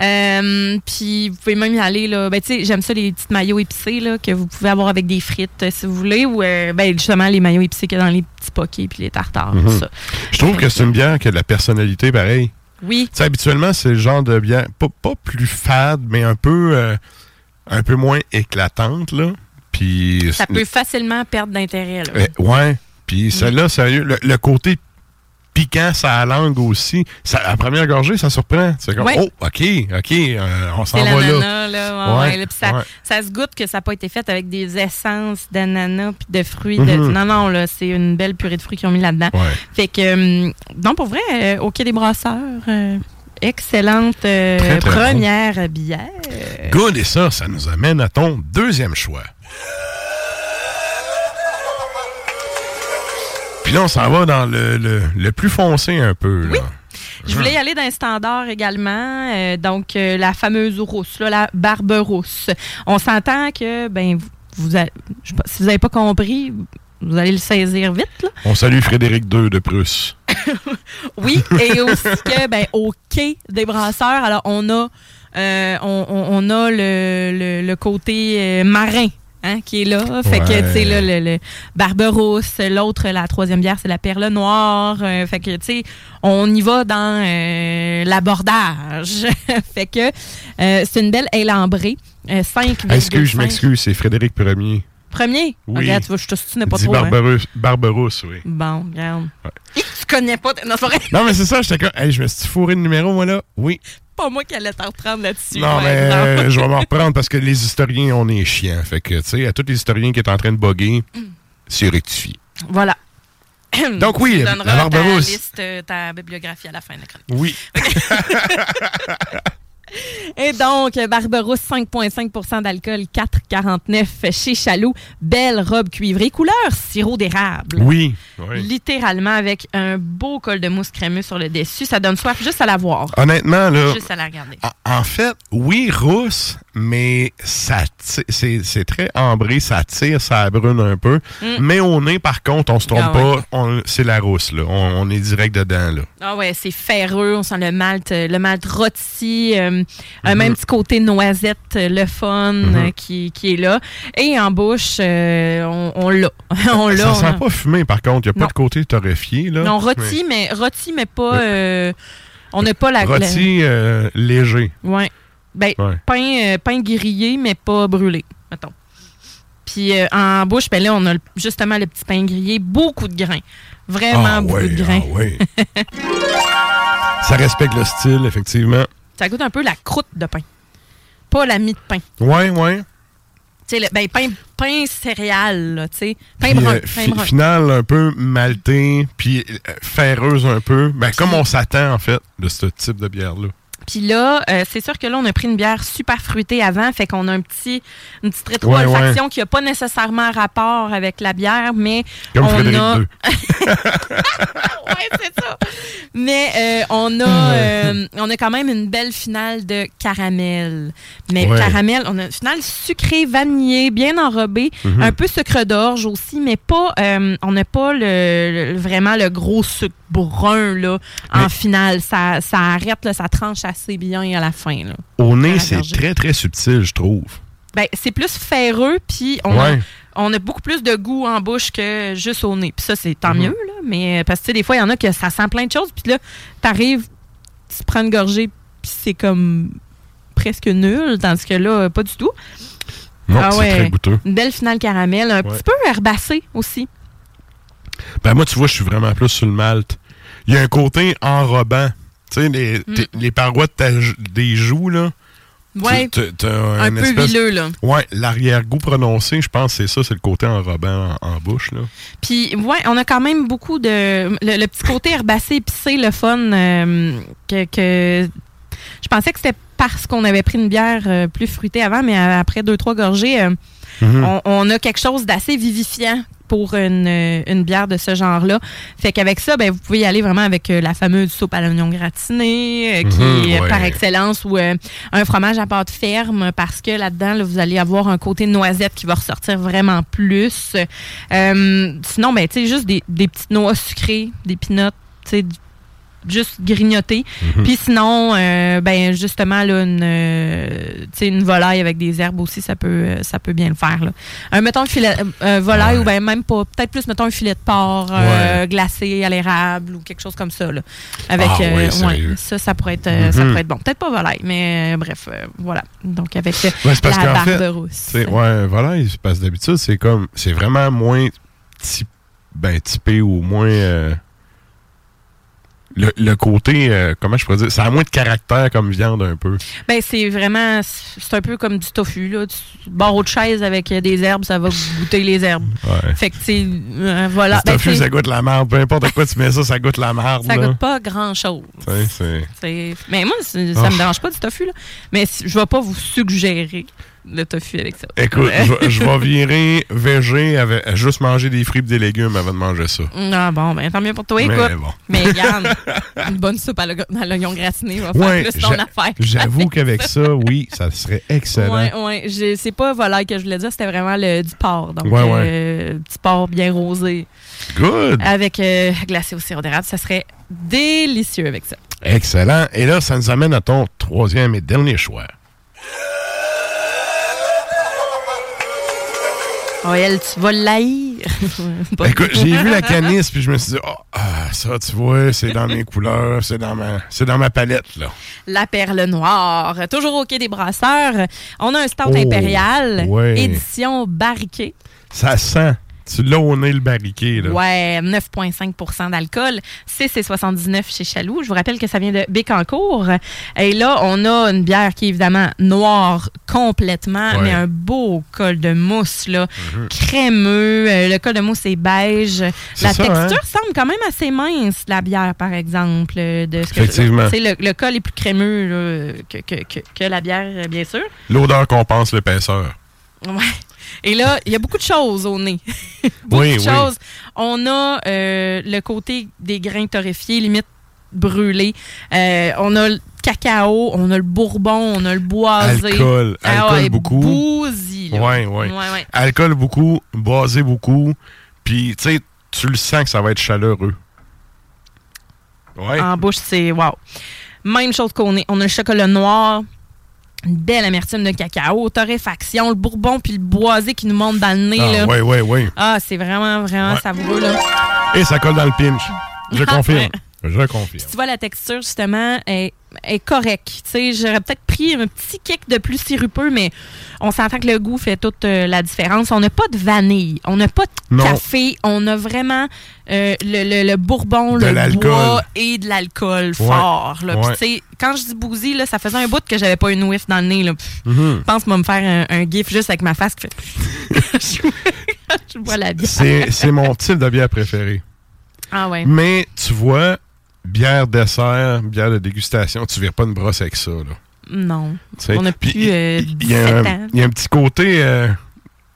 Euh, Puis vous pouvez même y aller là. Ben tu sais, j'aime ça les petites maillots épicés là que vous pouvez avoir avec des frites euh, si vous voulez ou euh, ben justement les maillots épicés qu'il y a dans les petits pokés puis les tartares Mhm. ça. Je trouve que c'est une bière qui a de la personnalité pareil. Oui. Habituellement, c'est le genre de bière, pas, pas plus fade, mais un peu, un peu moins éclatante, là. Puis. Ça peut facilement perdre d'intérêt là. Euh, ouais. Puis celle-là, sérieux, le, le côté piquant, ça a la langue aussi. Ça, à la première gorgée, ça surprend. C'est comme, Ouais. oh, OK, OK, euh, on s'en va là. l'ananas, là. ouais, Ouais, ouais, là, puis ça, se goûte que ça n'a pas été fait avec des essences d'ananas puis de fruits. de- Mhm. non, non, là, c'est une belle purée de fruits qu'ils ont mis là-dedans. Fait que, non, pour vrai, euh, au Quai des Brasseurs, euh, excellente euh, Très, très première bière. Good, et ça, ça nous amène à ton deuxième choix. Là, on s'en va dans le, le, le plus foncé un peu. Là. Je voulais y aller d'un standard également, euh, donc euh, la fameuse rousse, là, la barbe rousse. On s'entend que, ben, vous, vous a- je sais pas, si vous n'avez pas compris, vous allez le saisir vite, là. On salue Frédéric II de Prusse. Oui, et aussi que ben, au quai des brasseurs, alors on a euh, on, a le, le- le côté marin. Hein, qui est là. Fait que, tu sais, là, le, le Barberousse, l'autre, la troisième bière, c'est la Perle Noire. Euh, fait que, tu sais, on y va dans euh, l'abordage. fait que euh, c'est une belle ale ambrée. Euh, 5,5. Ah, excuse, je m'excuse, c'est Frédéric Ier. Premier? Oui. Regarde, tu vois, je te soutiens pas Dis trop. hein. Barberousse, Barberousse, oui. Bon, regarde. Et tu connais pas... Non. Non, mais c'est ça, j'étais comme, hey, je me suis fourré le numéro, moi, là. Oui. Pas moi qui allais t'en reprendre là-dessus. non, mais euh, je vais m'en reprendre parce que les historiens, on est chiants. Fait que, tu sais, à tous les historiens qui est en train de bugger, c'est rectifié. Voilà. Donc, oui, tu la ta liste, ta bibliographie à la fin de la chronique. Oui. Et donc, Barberousse, 5,5% d'alcool, 4,49 chez Chaloux. Belle robe cuivrée, couleur sirop d'érable. Oui. oui. Littéralement avec un beau col de mousse crémeux sur le dessus. Ça donne soif juste à la voir. Honnêtement, là, Juste à la regarder. en- en fait, oui, rousse, mais ça c'est c'est très ambré, ça tire, ça brune un peu. Mm. Mais au nez, par contre, on se trompe Ah ouais. pas, on- c'est la rousse, là. On, on est direct dedans, là. Ah ouais, c'est ferreux, on sent le malt, euh, le malt rôti, euh, un Mhm. même petit côté noisette, euh, le fun Mhm. euh, qui, qui est là. Et en bouche, euh, on, on l'a. on l'a. ça on sent pas fumé, par contre. Il n'y a pas Non. de côté torréfié, là. Non, rôti, mais rôti, mais pas. euh, on n'a pas la. Rôti euh, léger. ouais. Ben, Ouais. pain, euh, pain grillé, mais pas brûlé, mettons. Puis euh, en bouche, ben là, on a justement le petit pain grillé, beaucoup de grains. Vraiment Ah beaucoup ouais, de grains. ah ouais. ça respecte le style, effectivement. Ça goûte un peu la croûte de pain. Pas la mie de pain. Ouais, ouais. Tu sais, ben, pain, pain céréales, là, tu sais. Pain Puis, brun. euh, pain fi- brun. finale un peu malté, puis ferreuse un peu. Ben, comme on s'attend, en fait, de ce type de bière-là. Puis là, euh, c'est sûr que là, on a pris une bière super fruitée avant, fait qu'on a un petit, une petite Ouais, rétro-olfaction qui n'a pas nécessairement rapport avec la bière, mais Comme on Frédéric a... II. ouais, c'est ça. Mais euh, on a euh, on a quand même une belle finale de caramel. Mais Ouais. caramel, on a une finale sucrée, vanillée, bien enrobée, Mhm. un peu sucre d'orge aussi, mais pas on n'a pas le, le- vraiment le gros sucre brun là en finale. Ça, ça arrête, là, ça tranche assez bien à la fin. Là. Au nez, c'est très, très subtil, je trouve. Ben, c'est plus ferreux, puis on, a, Ouais. on a beaucoup plus de goût en bouche que juste au nez. Puis ça, c'est tant Mhm. mieux, là. Mais euh, parce que des fois, il y en a que ça sent plein de choses. Puis là, t'arrives, tu prends une gorgée, puis c'est comme presque nul. Tandis que là, euh, pas du tout. Non, Ah c'est ouais. très goûteux. Une belle finale caramel. Un Ouais. petit peu herbacé aussi. Ben, moi, tu vois, je suis vraiment plus sur le malt. Il y a un côté enrobant. Tu sais, les, Mm. les parois de ta jou- des joues, là. Ouais, un peu espèce- huileux, là. Ouais, l'arrière-goût prononcé, je pense c'est ça, c'est le côté enrobant en, en bouche, là. Puis, ouais, on a quand même beaucoup de. Le, le petit côté herbacé, épicé, le fun, euh, que, que- Je pensais que c'était parce qu'on avait pris une bière euh, plus fruitée avant, mais euh, après deux, trois gorgées, euh, on, on a quelque chose d'assez vivifiant pour une, une bière de ce genre-là. Fait qu'avec ça, ben, vous pouvez y aller vraiment avec euh, la fameuse soupe à l'oignon gratiné, euh, qui Mhm, est ouais. par excellence, ou euh, un fromage à pâte ferme, parce que là-dedans, là, vous allez avoir un côté noisette qui va ressortir vraiment plus. Sinon, ben, tu sais, juste des, des petites noix sucrées, des peanuts, tu sais, du- juste grignoter. Mhm. Puis sinon, euh, ben justement là, une, euh, une volaille avec des herbes aussi, ça peut, ça peut bien le faire. Là. Un mettons filet, euh, volaille Ouais. ou ben même pas, peut-être plus mettons un filet de porc glacé à l'érable ou quelque chose comme ça là. Avec Ah, ouais, sérieux. ça, ça pourrait être, ça Mhm. pourrait être bon. Peut-être pas volaille, mais bref, voilà. Donc avec parce la qu'en fait, barbe rousse. Ouais, voilà, il se passe d'habitude, c'est comme, c'est vraiment moins ben, typé ou moins. Le, le côté, euh, comment je pourrais dire, ça a moins de caractère comme viande un peu. Ben c'est vraiment, c'est un peu comme du tofu là. Tu barreau de chaise avec euh, des herbes, ça va goûter les herbes. Ouais. Fait que tu sais, euh, voilà. Le Ben, tofu, ça goûte la merde. Peu importe quoi tu mets ça, ça goûte la merde. Ça là. goûte pas grand-chose. Tu sais, c'est- C'est- Mais moi, c'est- ça Oh. me dérange pas du tofu, là. Mais je vais pas vous suggérer le tofu avec ça. Écoute, je vais- je vais virer végé avec juste manger des fruits et des légumes avant de manger ça. Ah bon, ben tant mieux pour toi, Mais écoute. bon. Mais regarde, une bonne soupe à l'oignon- gratiné va faire Ouais, plus ton affaire. J'avoue qu'avec ça, oui, ça serait excellent. Ouais. J'ai- C'est pas volaille que je voulais dire, c'était vraiment le, du porc. Donc, Ouais, ouais. euh, petit porc bien rosé Good! avec euh, glacé au sirop d'érable. Ça serait délicieux avec ça. Excellent. Et là, ça nous amène à ton troisième et dernier choix. Oh, elle, tu vas l'haïr. Pas- Écoute, j'ai vu la canisse, puis je me suis dit, oh, ah, ça, tu vois, c'est dans mes couleurs, c'est dans ma, c'est dans ma palette, là. La perle noire. Toujours au quai des brasseurs. On a un stout Oh, impérial, ouais. édition barriquée. Ça sent. Tu l'as au nez, le barriqué, là. Ouais, 9,5% d'alcool. CC79 chez Chaloux. Je vous rappelle que ça vient de Bécancourt. Et là, on a une bière qui est évidemment noire complètement, Ouais. mais un beau col de mousse, là, crémeux. Euh, le col de mousse est beige. La ça, texture hein? semble quand même assez mince, la bière, par exemple. euh, De ce Effectivement. Le, le col est plus crémeux là, que, que- que- que la bière, bien sûr. L'odeur compense l'épaisseur. Ouais. Et là, il y a beaucoup de choses au nez. beaucoup Oui, de oui. choses. On a euh, le côté des grains torréfiés, limite brûlés. Euh, on a le cacao, on a le bourbon, on a le boisé. Alcool. Ah Alcool ouais, beaucoup. bousy, là. Ouais, ouais. Alcool beaucoup, boisé beaucoup. Puis, tu sais, tu le sens que ça va être chaleureux. Ouais. En bouche, c'est wow. Même chose qu'on nez. On a le chocolat noir, une belle amertume de cacao, torréfaction, le bourbon puis le boisé qui nous monte dans le nez. Ah, là. ouais, ouais, ouais. Ah, c'est vraiment, vraiment Ouais. savoureux. Là. Et ça colle dans le pinch. Je confirme. Je confirme. tu vois, la texture, justement, est, est sais, j'aurais peut-être pris un petit kick de plus sirupeux, mais on s'entend que le goût fait toute euh, la différence. On n'a pas de vanille, on n'a pas de Non. café, on a vraiment euh, le, le- le bourbon, De le bois et de l'alcool fort. là. Ouais. quand je dis bousy, là, ça faisait un bout que j'avais pas une whiff dans le nez. Là. Mhm. Je pense moi me faire un, un gif juste avec ma face fait... je bois la bière. C'est c'est mon type de bière préféré. Ah ouais. Mais tu vois, bière dessert, bière de dégustation, tu vires pas une brosse avec ça. Là. Non. On a plus euh, il y, a 17 un- ans. il y a un petit côté euh,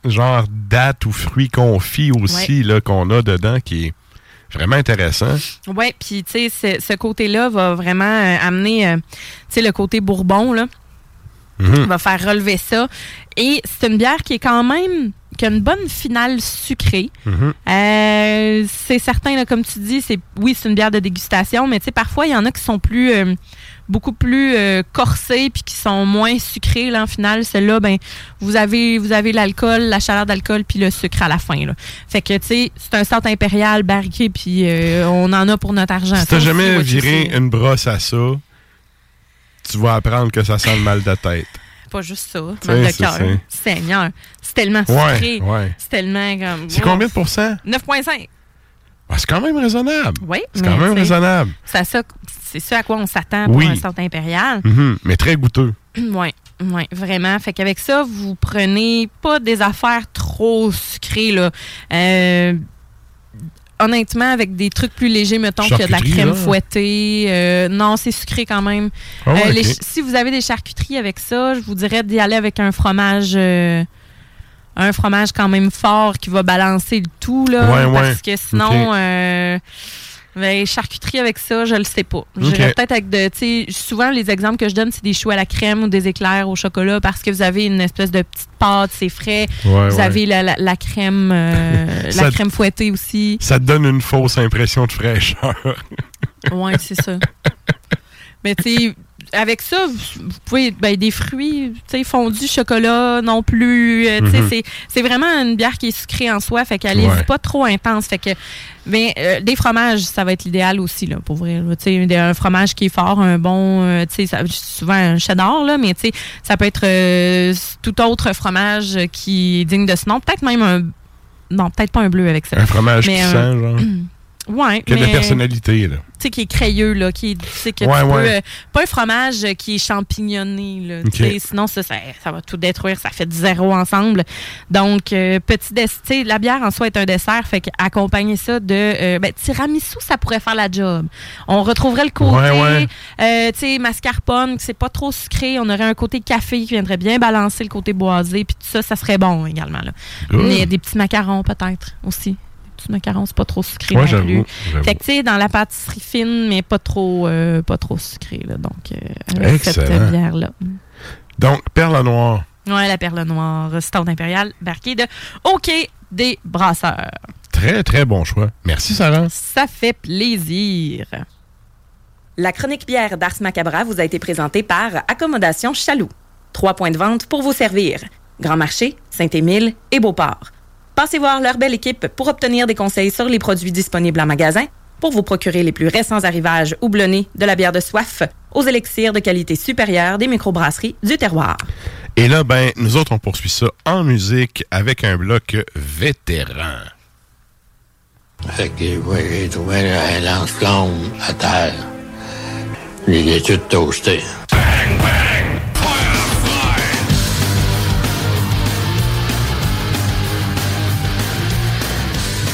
genre date ou fruits confits aussi qu'on a dedans qui est vraiment intéressant. Oui, puis tu sais, ce, côté-là va vraiment euh, amener, euh, tu sais, le côté bourbon, là, Mhm. va faire relever ça. Et c'est une bière qui est quand même, qui a une bonne finale sucrée. Mhm. Euh, c'est certain, là, comme tu dis, c'est oui, c'est une bière de dégustation, mais tu sais, parfois, il y en a qui sont plus, euh, beaucoup plus euh, corsés puis qui sont moins sucrés, là, en finale. Celle-là, ben, vous avez, vous avez l'alcool, la chaleur d'alcool puis le sucre à la fin, là. Fait que, tu sais, c'est un sort impérial barriqué puis on en a pour notre argent. Si t'as jamais viré une brosse à ça, tu vas apprendre que ça sent le mal de tête. Pas juste ça, de c'est cœur. Seigneur, c'est tellement sucré. ouais. C'est tellement comme... C'est combien de pourcents? 9,5. Ah, c'est quand même raisonnable. Oui, C'est quand même raisonnable. c'est ça- à quoi on s'attend pour Oui. un sort impérial. Mhm. Mais très goûteux. Oui, oui, vraiment. Fait qu'avec ça, vous prenez pas des affaires trop sucrées, là. Euh, honnêtement, avec des trucs plus légers, mettons qu'il y a de la crème là. fouettée. euh, non, c'est sucré quand même. Ah Euh, les si vous avez des charcuteries avec ça, je vous dirais d'y aller avec un fromage. euh, un fromage quand même fort qui va balancer le tout, là. Ouais, ouais. Parce que sinon, Ok. Ben, charcuterie avec ça, je le sais pas. J'irais peut-être avec de, tu sais, souvent les exemples que je donne, c'est des choux à la crème ou des éclairs au chocolat parce que vous avez une espèce de petite pâte, c'est frais. Ouais, vous ouais. avez la, la- la crème, euh, la crème fouettée aussi. Ça te donne une fausse impression de fraîcheur. Ouais, c'est ça. Mais tu sais, avec ça, vous pouvez ben, des fruits, tu sais, fondus, chocolat non plus. euh, Mhm. c'est- c'est vraiment une bière qui est sucrée en soi, fait qu'elle Ouais. n'est pas trop intense. Fait que, mais euh, des fromages, ça va être l'idéal aussi là, pour vrai. un fromage qui est fort, un bon, euh, tu sais, souvent un cheddar là, mais tu sais, ça peut être euh, tout autre fromage qui est digne de ce nom. Peut-être même un, non, peut-être pas un bleu avec ça. Un fromage Mais sent, genre. Ouais, Qui a de la personnalité, là. tu sais, qui est crayeux, là, qui est, tu sais, que Ouais, tu peux, ouais. euh, pas un fromage qui est champignonné, là, tu Ok. sais, sinon ça, ça, ça va tout détruire, ça fait du zéro ensemble. Donc, euh, petit dess- tu sais, la bière en soi est un dessert, fait qu'accompagner ça de, euh, ben, tiramisu, ça pourrait faire la job. On retrouverait le côté, Ouais, euh, tu sais, mascarpone, c'est pas trop sucré, on aurait un côté café qui viendrait bien balancer le côté boisé, puis tout ça, ça serait bon également, là. Mais des petits macarons, peut-être, aussi. Macarons, c'est pas trop sucré Ouais, non plus. Fait que, tu sais, dans la pâtisserie fine, mais pas trop, euh, pas trop sucrée, là. Donc, euh, avec cette Excellent. bière-là. Donc, perle noire. Ouais, la perle noire, Stone impériale, barquée de OK des brasseurs. Très, très bon choix. Merci, Sarah. Ça fait plaisir. La chronique bière d'Ars Macabra vous a été présentée par Accommodation Chaloux. Trois points de vente pour vous servir. Grand Marché, Saint-Émile et Beauport. Passez voir leur belle équipe pour obtenir des conseils sur les produits disponibles en magasin, pour vous procurer les plus récents arrivages houblonnés de la bière de soif aux élixirs de qualité supérieure des microbrasseries du terroir. Et là, ben, nous autres, on poursuit ça en musique avec un bloc vétéran. Fait que ouais, j'ai trouvé un lance-flamme à terre. Je l'ai tout toasté.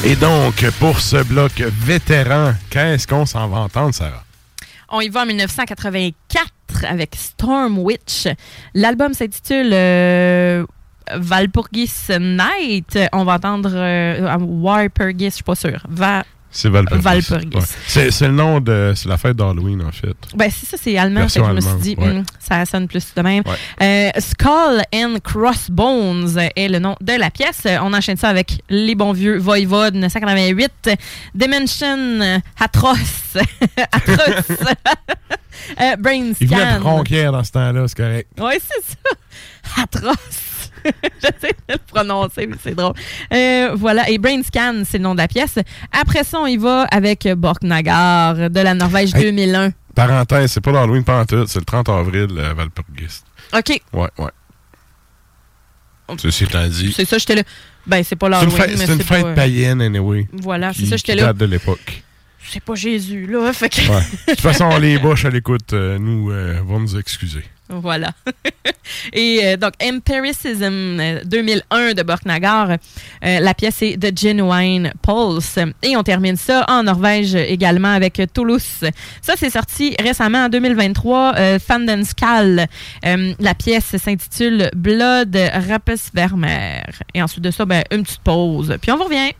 Et donc, pour ce bloc vétéran, qu'est-ce qu'on s'en va entendre, Sarah? On y va en 1984 avec Storm Witch. L'album s'intitule euh, Valpurgis Night. On va entendre euh, Warpurgis, je suis pas sûre. C'est Valpurgis. Valpurgis. Ouais. C'est c'est le nom de... C'est la fête d'Halloween, en fait. Ben, c'est ça, c'est allemand. Version fait que je me suis dit, ouais. hmm, ça sonne plus de même. Ouais. Euh, Skull and Crossbones est le nom de la pièce. On enchaîne ça avec les bons vieux Voivode 1988, Dimension Atroce, Atroce, euh, Brain Il venait de Scan. Ronquière dans ce temps-là, c'est correct. Oui, c'est ça. Atroce. J'essaie de le prononcer, mais c'est drôle. Euh, voilà, et Brain Scan, c'est le nom de la pièce. Après ça, on y va avec Borknagar de la Norvège Hey. 2001. Parenthèse, c'est pas l'Halloween tout, c'est le 30 avril à Valpurgis. OK, Ouais, ouais. Ceci étant dit. c'est ça, j'étais là. Ben, c'est pas C'est une l'Halloween, fête, mais c'est une c'est pas... fête euh, païenne, anyway. Voilà, c'est ça, j'étais là. date de l'époque. C'est pas Jésus, là. Fait que, Ouais. De toute façon, les bouches à l'écoute, euh, nous, euh, vont nous excuser. Voilà. Et euh, donc, Empiricism euh, 2001 de Borknagar. Euh, la pièce est The Genuine Pulse. Et on termine ça en Norvège également avec Toulouse. Ça, c'est sorti récemment en 2023. Euh, Fandenskal. Euh, la pièce s'intitule Blood Rappesvermer. Et ensuite de ça, ben, une petite pause. Puis on vous revient.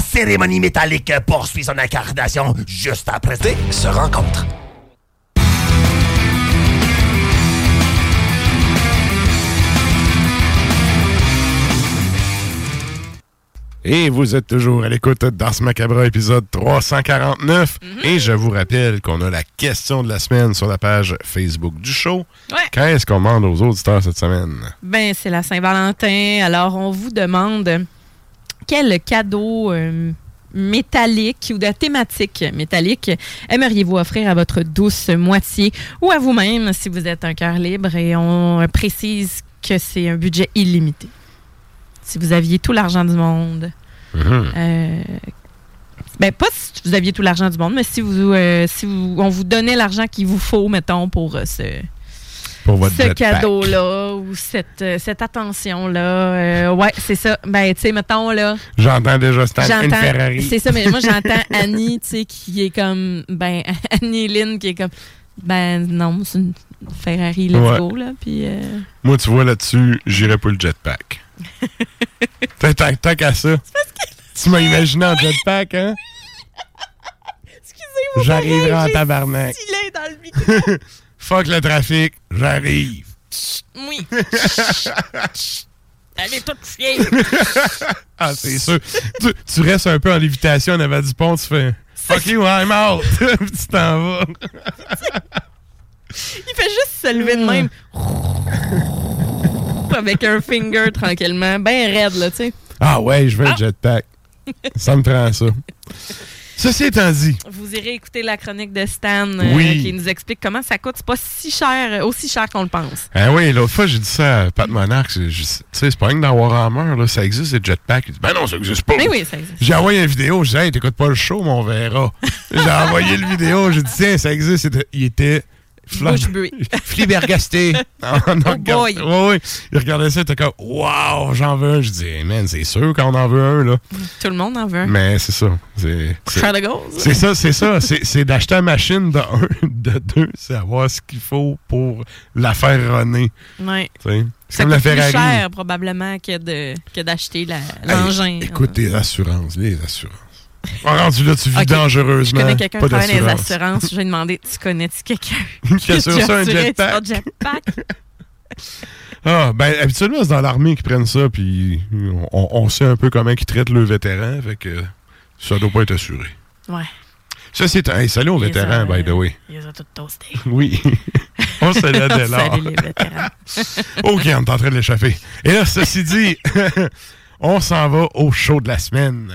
Cérémonie métallique poursuit son incarnation juste après se rencontre. Et vous êtes toujours à l'écoute d'Ars Macabre, épisode 349. Et je vous rappelle qu'on a la question de la semaine sur la page Facebook du show. Ouais. Qu'est-ce qu'on demande aux auditeurs cette semaine? Ben, c'est la Saint-Valentin. Alors, on vous demande quel cadeau euh, métallique ou de thématique métallique aimeriez-vous offrir à votre douce moitié ou à vous-même si vous êtes un cœur libre et on précise que c'est un budget illimité? Si vous aviez tout l'argent du monde. euh, ben, pas si vous aviez tout l'argent du monde, mais si vous, euh, si vous, on vous donnait l'argent qu'il vous faut, mettons, pour euh, ce, Pour votre ce cadeau-là ou cette, euh, cette attention-là. Euh, ouais, c'est ça. Ben, tu sais, mettons, là. J'entends déjà Stan, une. Ferrari. C'est ça, mais moi, j'entends Annie, tu sais, qui est comme. Ben, Annie Lynn, qui est comme. Ben, non, c'est une Ferrari, let's Ouais. go, là. Puis. euh, Moi, tu vois, là-dessus, j'irais pour le jetpack. Tant- qu'à ça. Tu m'as imaginé en jetpack, hein? Excusez-moi. J'arriverai en tabarnak. stylé dans le micro. Fuck le trafic, j'arrive. Oui. Elle est toute chier. Ah, c'est sûr. tu, tu restes un peu en lévitation en avant du pont, tu fais Fuck you, I'm out. Tu t'en vas. Il fait juste se lever de même. Avec un finger tranquillement. Ben raide, là, tu sais. Ah ouais, je veux Ah. le jetpack. Ça me prend ça. Ceci étant dit, Vous irez écouter la chronique de Stan euh, qui nous explique comment ça coûte. C'est pas si cher, aussi cher qu'on le pense. ah oui, l'autre fois, j'ai dit ça à Pat Monarch. Tu sais, c'est pas rien que dans Warhammer, là, ça existe, les jetpacks. Il dit, ben non, ça existe pas. Mais oui, ça existe. J'ai envoyé une vidéo, je dis, hey, t'écoutes pas le show, mais on verra. J'ai envoyé le vidéo, j'ai dit, tiens, ça existe. Il était en Oh boy. Ouais, ouais. Il regardait ça, il était comme, wow, j'en veux un. Je dis, hey, man, c'est sûr qu'on en veut un, là. Tout le monde en veut un. Mais c'est ça. C'est c'est- c'est ça, c'est ça. C'est d'acheter la machine de un, de deux, c'est avoir ce qu'il faut pour la faire runner. C'est comme la plus cher probablement que de que d'acheter Hey, l'engin. écoute, les assurances, les assurances. En rendu là, tu vis Ok. Je dangereusement. connais quelqu'un qui travaille dans les assurances. Je vais demander, tu connais-tu quelqu'un Qui assure ça, un jetpack? Ah, ben, habituellement, c'est dans l'armée qu'ils prennent ça, puis on, on sait un peu comment ils traitent le vétéran, fait que ça doit pas être assuré. Ouais. Ça, c'est... Hey, salut aux vétérans, by the way. Ils ont tout toasté. Oui. on se l'a de l'or. Salut les vétérans. OK, on est en train de l'échapper. Et là, ceci dit, on s'en va au show de la semaine.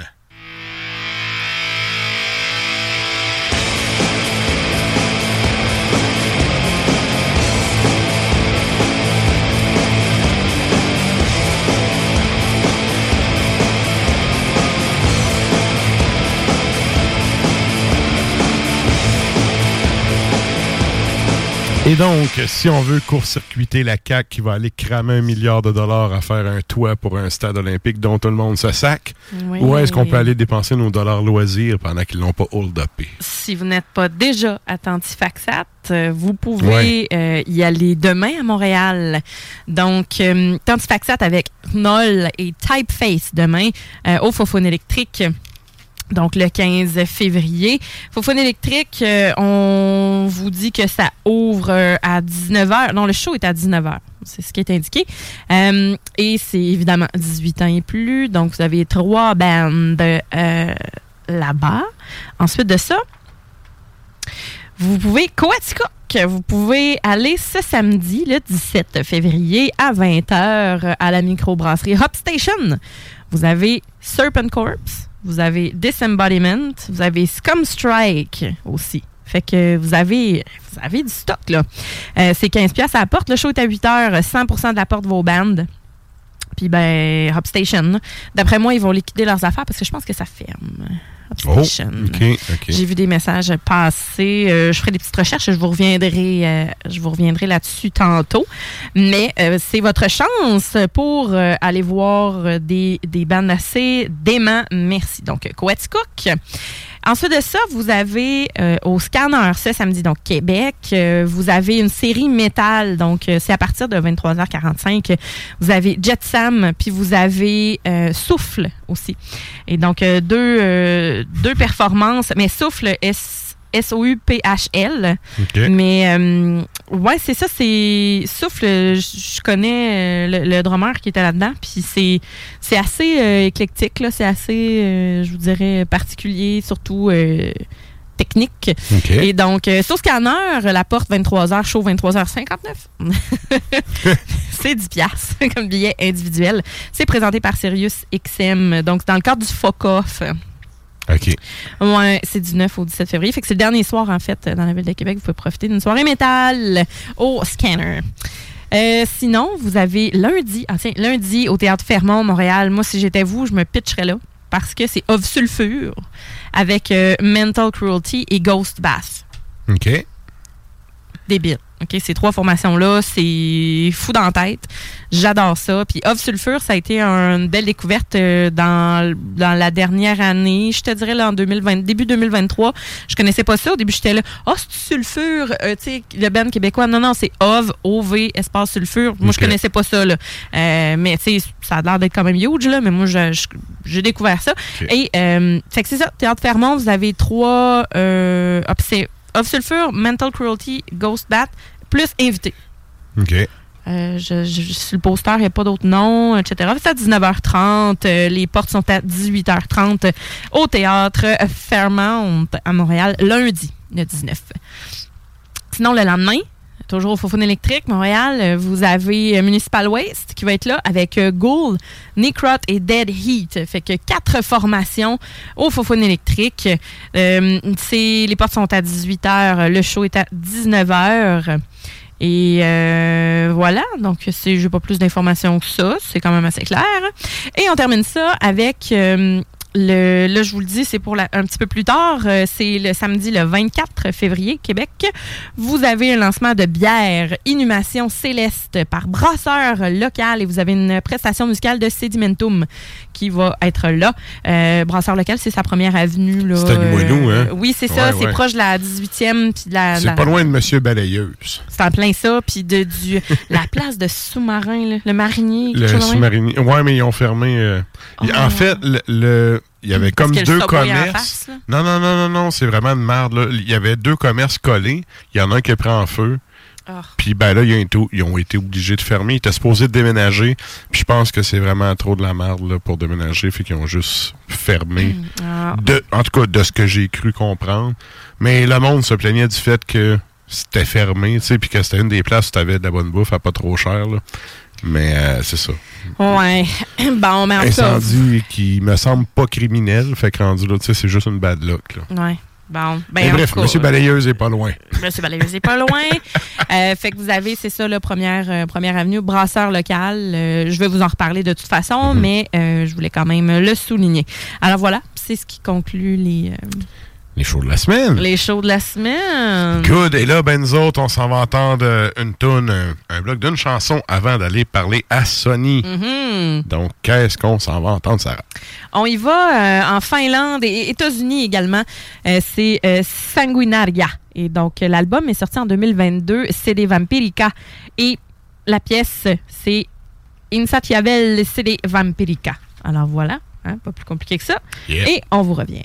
Et donc, si on veut court-circuiter la CAQ qui va aller cramer un milliard de dollars à faire un toit pour un stade olympique dont tout le monde se sac, Oui. où est-ce qu'on peut aller dépenser nos dollars loisirs pendant qu'ils l'ont pas hold-upé? Si vous n'êtes pas déjà à Tantifaxat, euh, vous pouvez euh, y aller demain à Montréal. Donc, euh, Tantifaxat avec Knoll et Typeface demain euh, au Fofone électrique. Donc, le 15 février. Fofone électrique, euh, on vous dit que ça ouvre euh, à 19h. Non, le show est à 19h. C'est ce qui est indiqué. Euh, et c'est évidemment 18 ans et plus. Donc, vous avez trois bandes là-bas. Ensuite de ça, vous pouvez, vous pouvez aller ce samedi, le 17 février, à 20h à la microbrasserie Hop Station. Vous avez Serpent Corpse, vous avez Disembodiment, vous avez Scum Strike aussi. Fait que vous avez, vous avez du stock, là. Euh, c'est 15 pièces à la porte. Le show est à 8 h 100% de la porte vos bandes. Puis, ben, Hop Station. D'après moi, ils vont liquider leurs affaires parce que je pense que ça ferme. Oh. J'ai vu des messages passer. Euh, je ferai des petites recherches. Je vous reviendrai, euh, je vous reviendrai là-dessus tantôt. Mais euh, c'est votre chance pour aller voir des, des bandes assez dément. Merci. Donc, Coaticook. Ensuite de ça, vous avez euh, au Scanner ce samedi, donc Québec, euh, vous avez une série métal, donc euh, c'est à partir de 23h45. Vous avez Jet Sam, puis vous avez euh, Souffle aussi. Et donc deux, deux performances, mais Souffle S S-O-U-P-H-L. Mais euh, ouais, c'est ça, c'est Souffle, je connais euh, le, le drummer qui était là-dedans, puis c'est c'est assez euh, éclectique là, c'est assez euh, je vous dirais particulier, surtout technique. Et donc euh, sur Scanner, la porte 23h, show 23h59. c'est 10 piastres comme billet individuel. C'est présenté par Sirius XM. Donc dans le cadre du FOCOF. OK. Ouais, c'est du 9 au 17 février. Fait que c'est le dernier soir, en fait, dans la ville de Québec. Vous pouvez profiter d'une soirée métal au scanner. Euh, sinon, vous avez lundi, ah tiens, lundi au Théâtre Fermont, Montréal. Moi, si j'étais vous, je me pitcherais là parce que c'est Of Sulfure avec euh, Mental Cruelty et Ghost Bath. OK. Débile. OK, ces trois formations-là, c'est fou dans la tête. J'adore ça. Puis Off Sulfur, ça a été une belle découverte euh, dans, dans la dernière année. Je te dirais là en 2020, début 2023. Je connaissais pas ça. Au début, j'étais là, oh, c'est Sulfur, euh, tu sais, le band québécois. Non, non, c'est OV, OV, espace Sulfur. Moi, je connaissais pas ça, là. Euh, mais tu sais, ça a l'air d'être quand même huge, là. Mais moi, j'ai découvert ça. Et, euh, fait que c'est ça. Théâtre Fermont, vous avez trois, euh, Off Sulfur, Mental Cruelty, Ghost Bat, plus invité. OK. Euh, je, je- sur le poster, il n'y a pas d'autres noms, etc. C'est à 19h30. euh, les portes sont à 18h30 au théâtre Fairmount à Montréal, lundi, le 19. Sinon, le lendemain, toujours au Fofone électrique, Montréal, euh, vous avez euh, Municipal Waste qui va être là avec euh, Ghoul, Necrot et Dead Heat. Fait que quatre formations au Fofone électrique. Les portes sont à 18h, le show est à 19h. Et voilà, donc c'est j'ai pas plus d'informations que ça, c'est quand même assez clair. Et on termine ça avec le là je vous le dis, c'est pour la- un petit peu plus tard, euh, c'est le samedi le 24 février Québec. Vous avez un lancement de bière Inhumation Céleste par brasseur local et vous avez une prestation musicale de Sedimentum qui va être là. Euh, brasseur local, c'est sa première avenue là. C'est à Limoilou, hein? Oui, c'est ça, Ouais, c'est ouais. proche de la 18e puis de la, C'est la- pas loin de Monsieur Balayeuse. c'est en plein ça, puis de du la place de sous-marin, là, le marinier. Le sous-marinier. Ouais, mais ils ont fermé. euh, Oh. En fait, le, le- il y avait comme deux commerces. face, non, non, non, non, non, c'est vraiment une merde. Là. Il y avait deux commerces collés. Il y en a un qui pris en feu. Ah. Puis ben là, ils ont, ils ont été obligés de fermer. Ils étaient supposés de déménager. Puis je pense que c'est vraiment trop de la merde là, pour déménager. Fait qu'ils ont juste fermé. Ah. De, en tout cas, de ce que j'ai cru comprendre. Mais le monde se plaignait du fait que c'était fermé, tu sais, puis que c'était une des places où tu avais de la bonne bouffe à pas trop cher. là. Mais euh, c'est ça. Ouais. Bon, mais en. Incendie qui me semble pas criminel. Fait que rendu là, tu sais, c'est juste une bad luck. Là. Ouais. Bon. Ben, bref, cas, Monsieur Balayeuse est pas loin. Monsieur Balayeuse est pas loin. Euh, fait que vous avez, c'est ça, la première, euh, première avenue, brasseur local. Euh, je vais vous en reparler de toute façon, Mm-hmm. mais euh, je voulais quand même le souligner. Alors voilà, c'est ce qui conclut les, euh, Les shows de la semaine. les shows de la semaine. Good. Et là, ben nous autres, on s'en va entendre euh, une tune, un, un bloc d'une chanson avant d'aller parler à Sony. Mhm. Donc, qu'est-ce qu'on s'en va entendre, Sarah? On y va euh, en Finlande et États-Unis également. Euh, c'est euh, Sanguinaria. Et donc, euh, l'album est sorti en 2022. CD Vampirica. Et la pièce, c'est Insatiabel CD Vampirica. Alors voilà, hein, pas plus compliqué que ça. Yeah. Et on vous revient.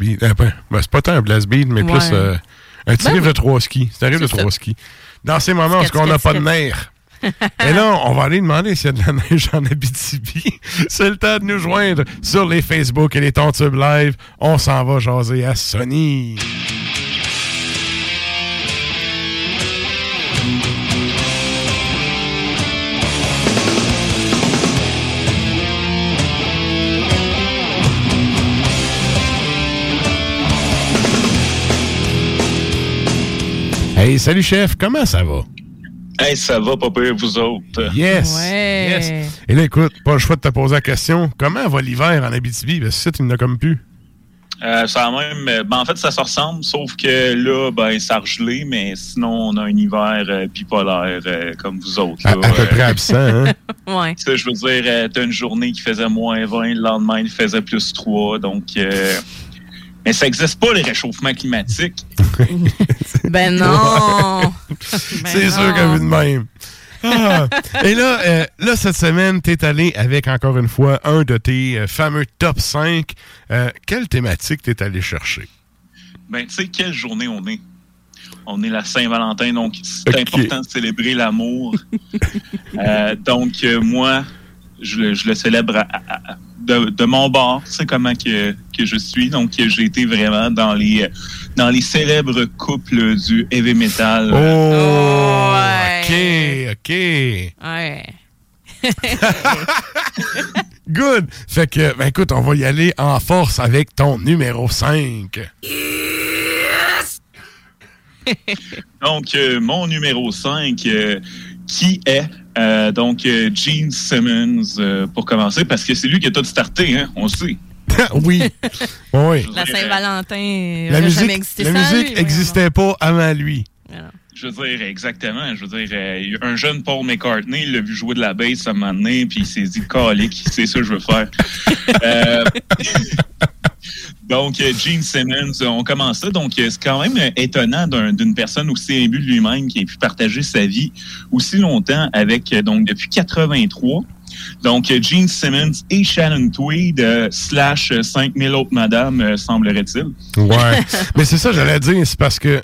Beat. Euh, ben, c'est pas tant un blast beat, mais Ouais. plus euh, un petit Ben riff oui. de trois skis. C'est un riff de ça. trois skis. Dans ces moments où on n'a pas de nerfs. Et là, on va aller demander s'il y a de la neige en Abitibi. C'est le temps de nous joindre sur les Facebook et les Tontubes Live. On s'en va jaser à Sony. Hey, salut chef, comment ça va? Hey, ça va, pas pire, vous autres? Yes! Ouais. Yes! Et là, écoute, pas le choix de te poser la question. Comment va l'hiver en Abitibi? Parce que ça, tu n'as comme plus. Euh, ça a même, euh, ben, en fait, ça se ressemble, sauf que là, ben, ça a gelé, mais sinon, on a un hiver euh, bipolaire euh, comme vous autres. À, là. à peu Euh, près absent, hein? Ouais. tu sais, je veux dire, t'as une journée qui faisait moins 20, le lendemain, il faisait plus 3, donc... mais ça n'existe pas, les réchauffements climatiques. Ben non. C'est sûr que vu de même. Ah. Et là, euh, là, cette semaine, t'es allé avec, encore une fois, un de tes euh, fameux top 5. Euh, quelle thématique t'es allé chercher? Ben, tu sais, quelle journée on est? On est la Saint-Valentin, donc c'est important de célébrer l'amour. Euh, donc, euh, moi, je le, je le célèbre à- à- à- de, de mon bord. Tu sais comment que, que je suis. Donc, j'ai été vraiment dans les, dans les célèbres couples du heavy metal. Oh! ouais. OK, OK. Ouais. Good! Fait que, ben écoute, on va y aller en force avec ton numéro 5. Donc, euh, mon numéro 5, qui est euh, donc euh, Gene Simmons, euh, pour commencer, parce que c'est lui qui a tout starté, hein, on le sait. oui. Oui. La Saint-Valentin La musique, jamais existé la musique n'existait pas avant lui. Alors. Je veux dire, exactement. Je veux dire, euh, un jeune Paul McCartney, il l'a vu jouer de la bass à un moment donné, puis il s'est dit, calique, c'est ça que je veux faire. Euh, Donc, euh, Gene Simmons, euh, on commence ça. Donc, euh, c'est quand même étonnant d'un- d'une personne aussi imbue de lui-même qui ait pu partager sa vie aussi longtemps avec, donc, depuis 83. Donc, Gene Simmons et Shannon Tweed, slash euh, 5000 autres madames, semblerait-il. Ouais. Mais c'est ça, j'allais dire, c'est parce que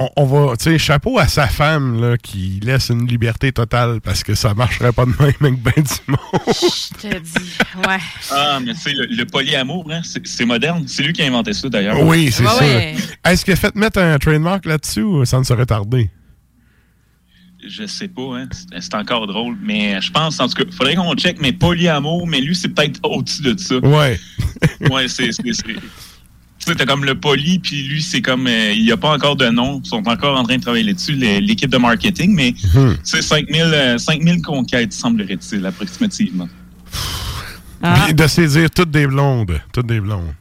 on, on va, tu sais, chapeau à sa femme là, qui laisse une liberté totale parce que ça marcherait pas de même avec ben du monde. Je te dis, ouais. Ah, mais tu sais, le, le polyamour, hein, c'est moderne. C'est lui qui a inventé ça, d'ailleurs. Oui, c'est Ouais, ça. ouais. Est-ce qu'il a fait mettre un trademark là-dessus ou ça ne serait tardé? Je sais pas, hein. C'est- C'est encore drôle. Mais je pense, en tout cas, faudrait qu'on check, mais polyamour, mais lui, c'est peut-être au-dessus de ça. Ouais. ouais, c'est. Sais, t'as comme le poly, puis lui, c'est comme. euh, il n'y a pas encore de nom. Ils sont encore en train de travailler là-dessus, l'équipe de marketing, mais Mhm. c'est 5000 euh, 5000 conquêtes, semblerait-il, approximativement. Ah. Puis de se dire toutes des blondes. Toutes des blondes.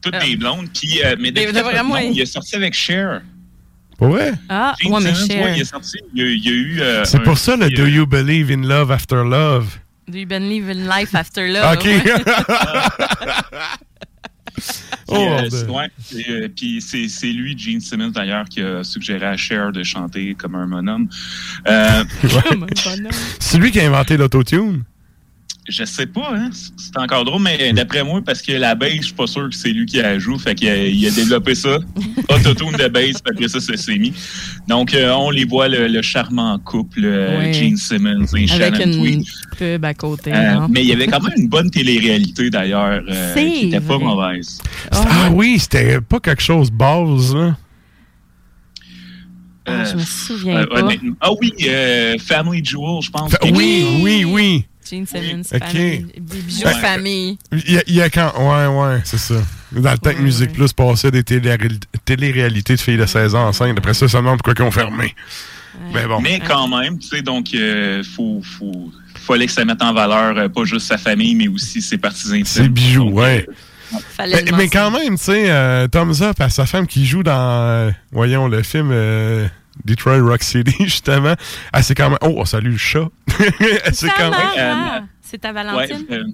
Toutes Ah. des blondes, puis. euh, mais vraiment, non, il- est sorti avec Cher. Ah, ouais, mais Simmons, cher. ouais, il est sorti. Il y a, il y a eu. euh, C'est pour ça le Do You Believe in Love After Love? Do you believe in life after love? OK. ouais. oh, euh, c'est- ouais, et, puis c'est c'est lui, Gene Simmons, d'ailleurs, qui a suggéré à Cher de chanter comme un bonhomme. Euh. C'est lui qui a inventé l'autotune? Je sais pas, hein, c'est c'est encore drôle, mais d'après moi, parce que la bass, je suis pas sûr que c'est lui qui la joue, fait qu'il a, il a développé ça. Autotune de bass, puis après ça, ça s'est mis. Donc, euh, on les voit, le, le charmant couple, euh, Oui. Gene Simmons et Avec Shannon une Tweed. pub à côté. Euh, mais il y avait quand même une bonne télé-réalité, d'ailleurs, euh, C'est qui était pas mauvaise. Oh, Ah oui, c'était pas quelque chose base, là. ah, je me souviens Euh, pas. ah oui, euh, Family Jewel, je pense. Fa- oui, oui, oui. Gene Simmons, Ok. famille, des bijoux Ouais. de famille. Il y a, il y a quand. Ouais, ouais, c'est ça. Dans le temps que Ouais, Musique ouais. Plus passait des télé- télé-réalités de filles de 16 ans enceintes. Après ça, ça demande pourquoi ils ont fermé. Mais bon. Mais quand même, tu sais, donc, euh, faut, faut, fallait que ça mette en valeur euh, pas juste sa famille, mais aussi ses partisans. C'est bijoux, ouais. Mais, mais quand même, tu sais, euh, thumbs up à sa femme qui joue dans, euh, voyons, le film euh, Detroit Rock City, justement. Elle c'est quand même. Oh, salut le chat. Elle quand même. Euh, C'est ta Ouais, Valentine? euh,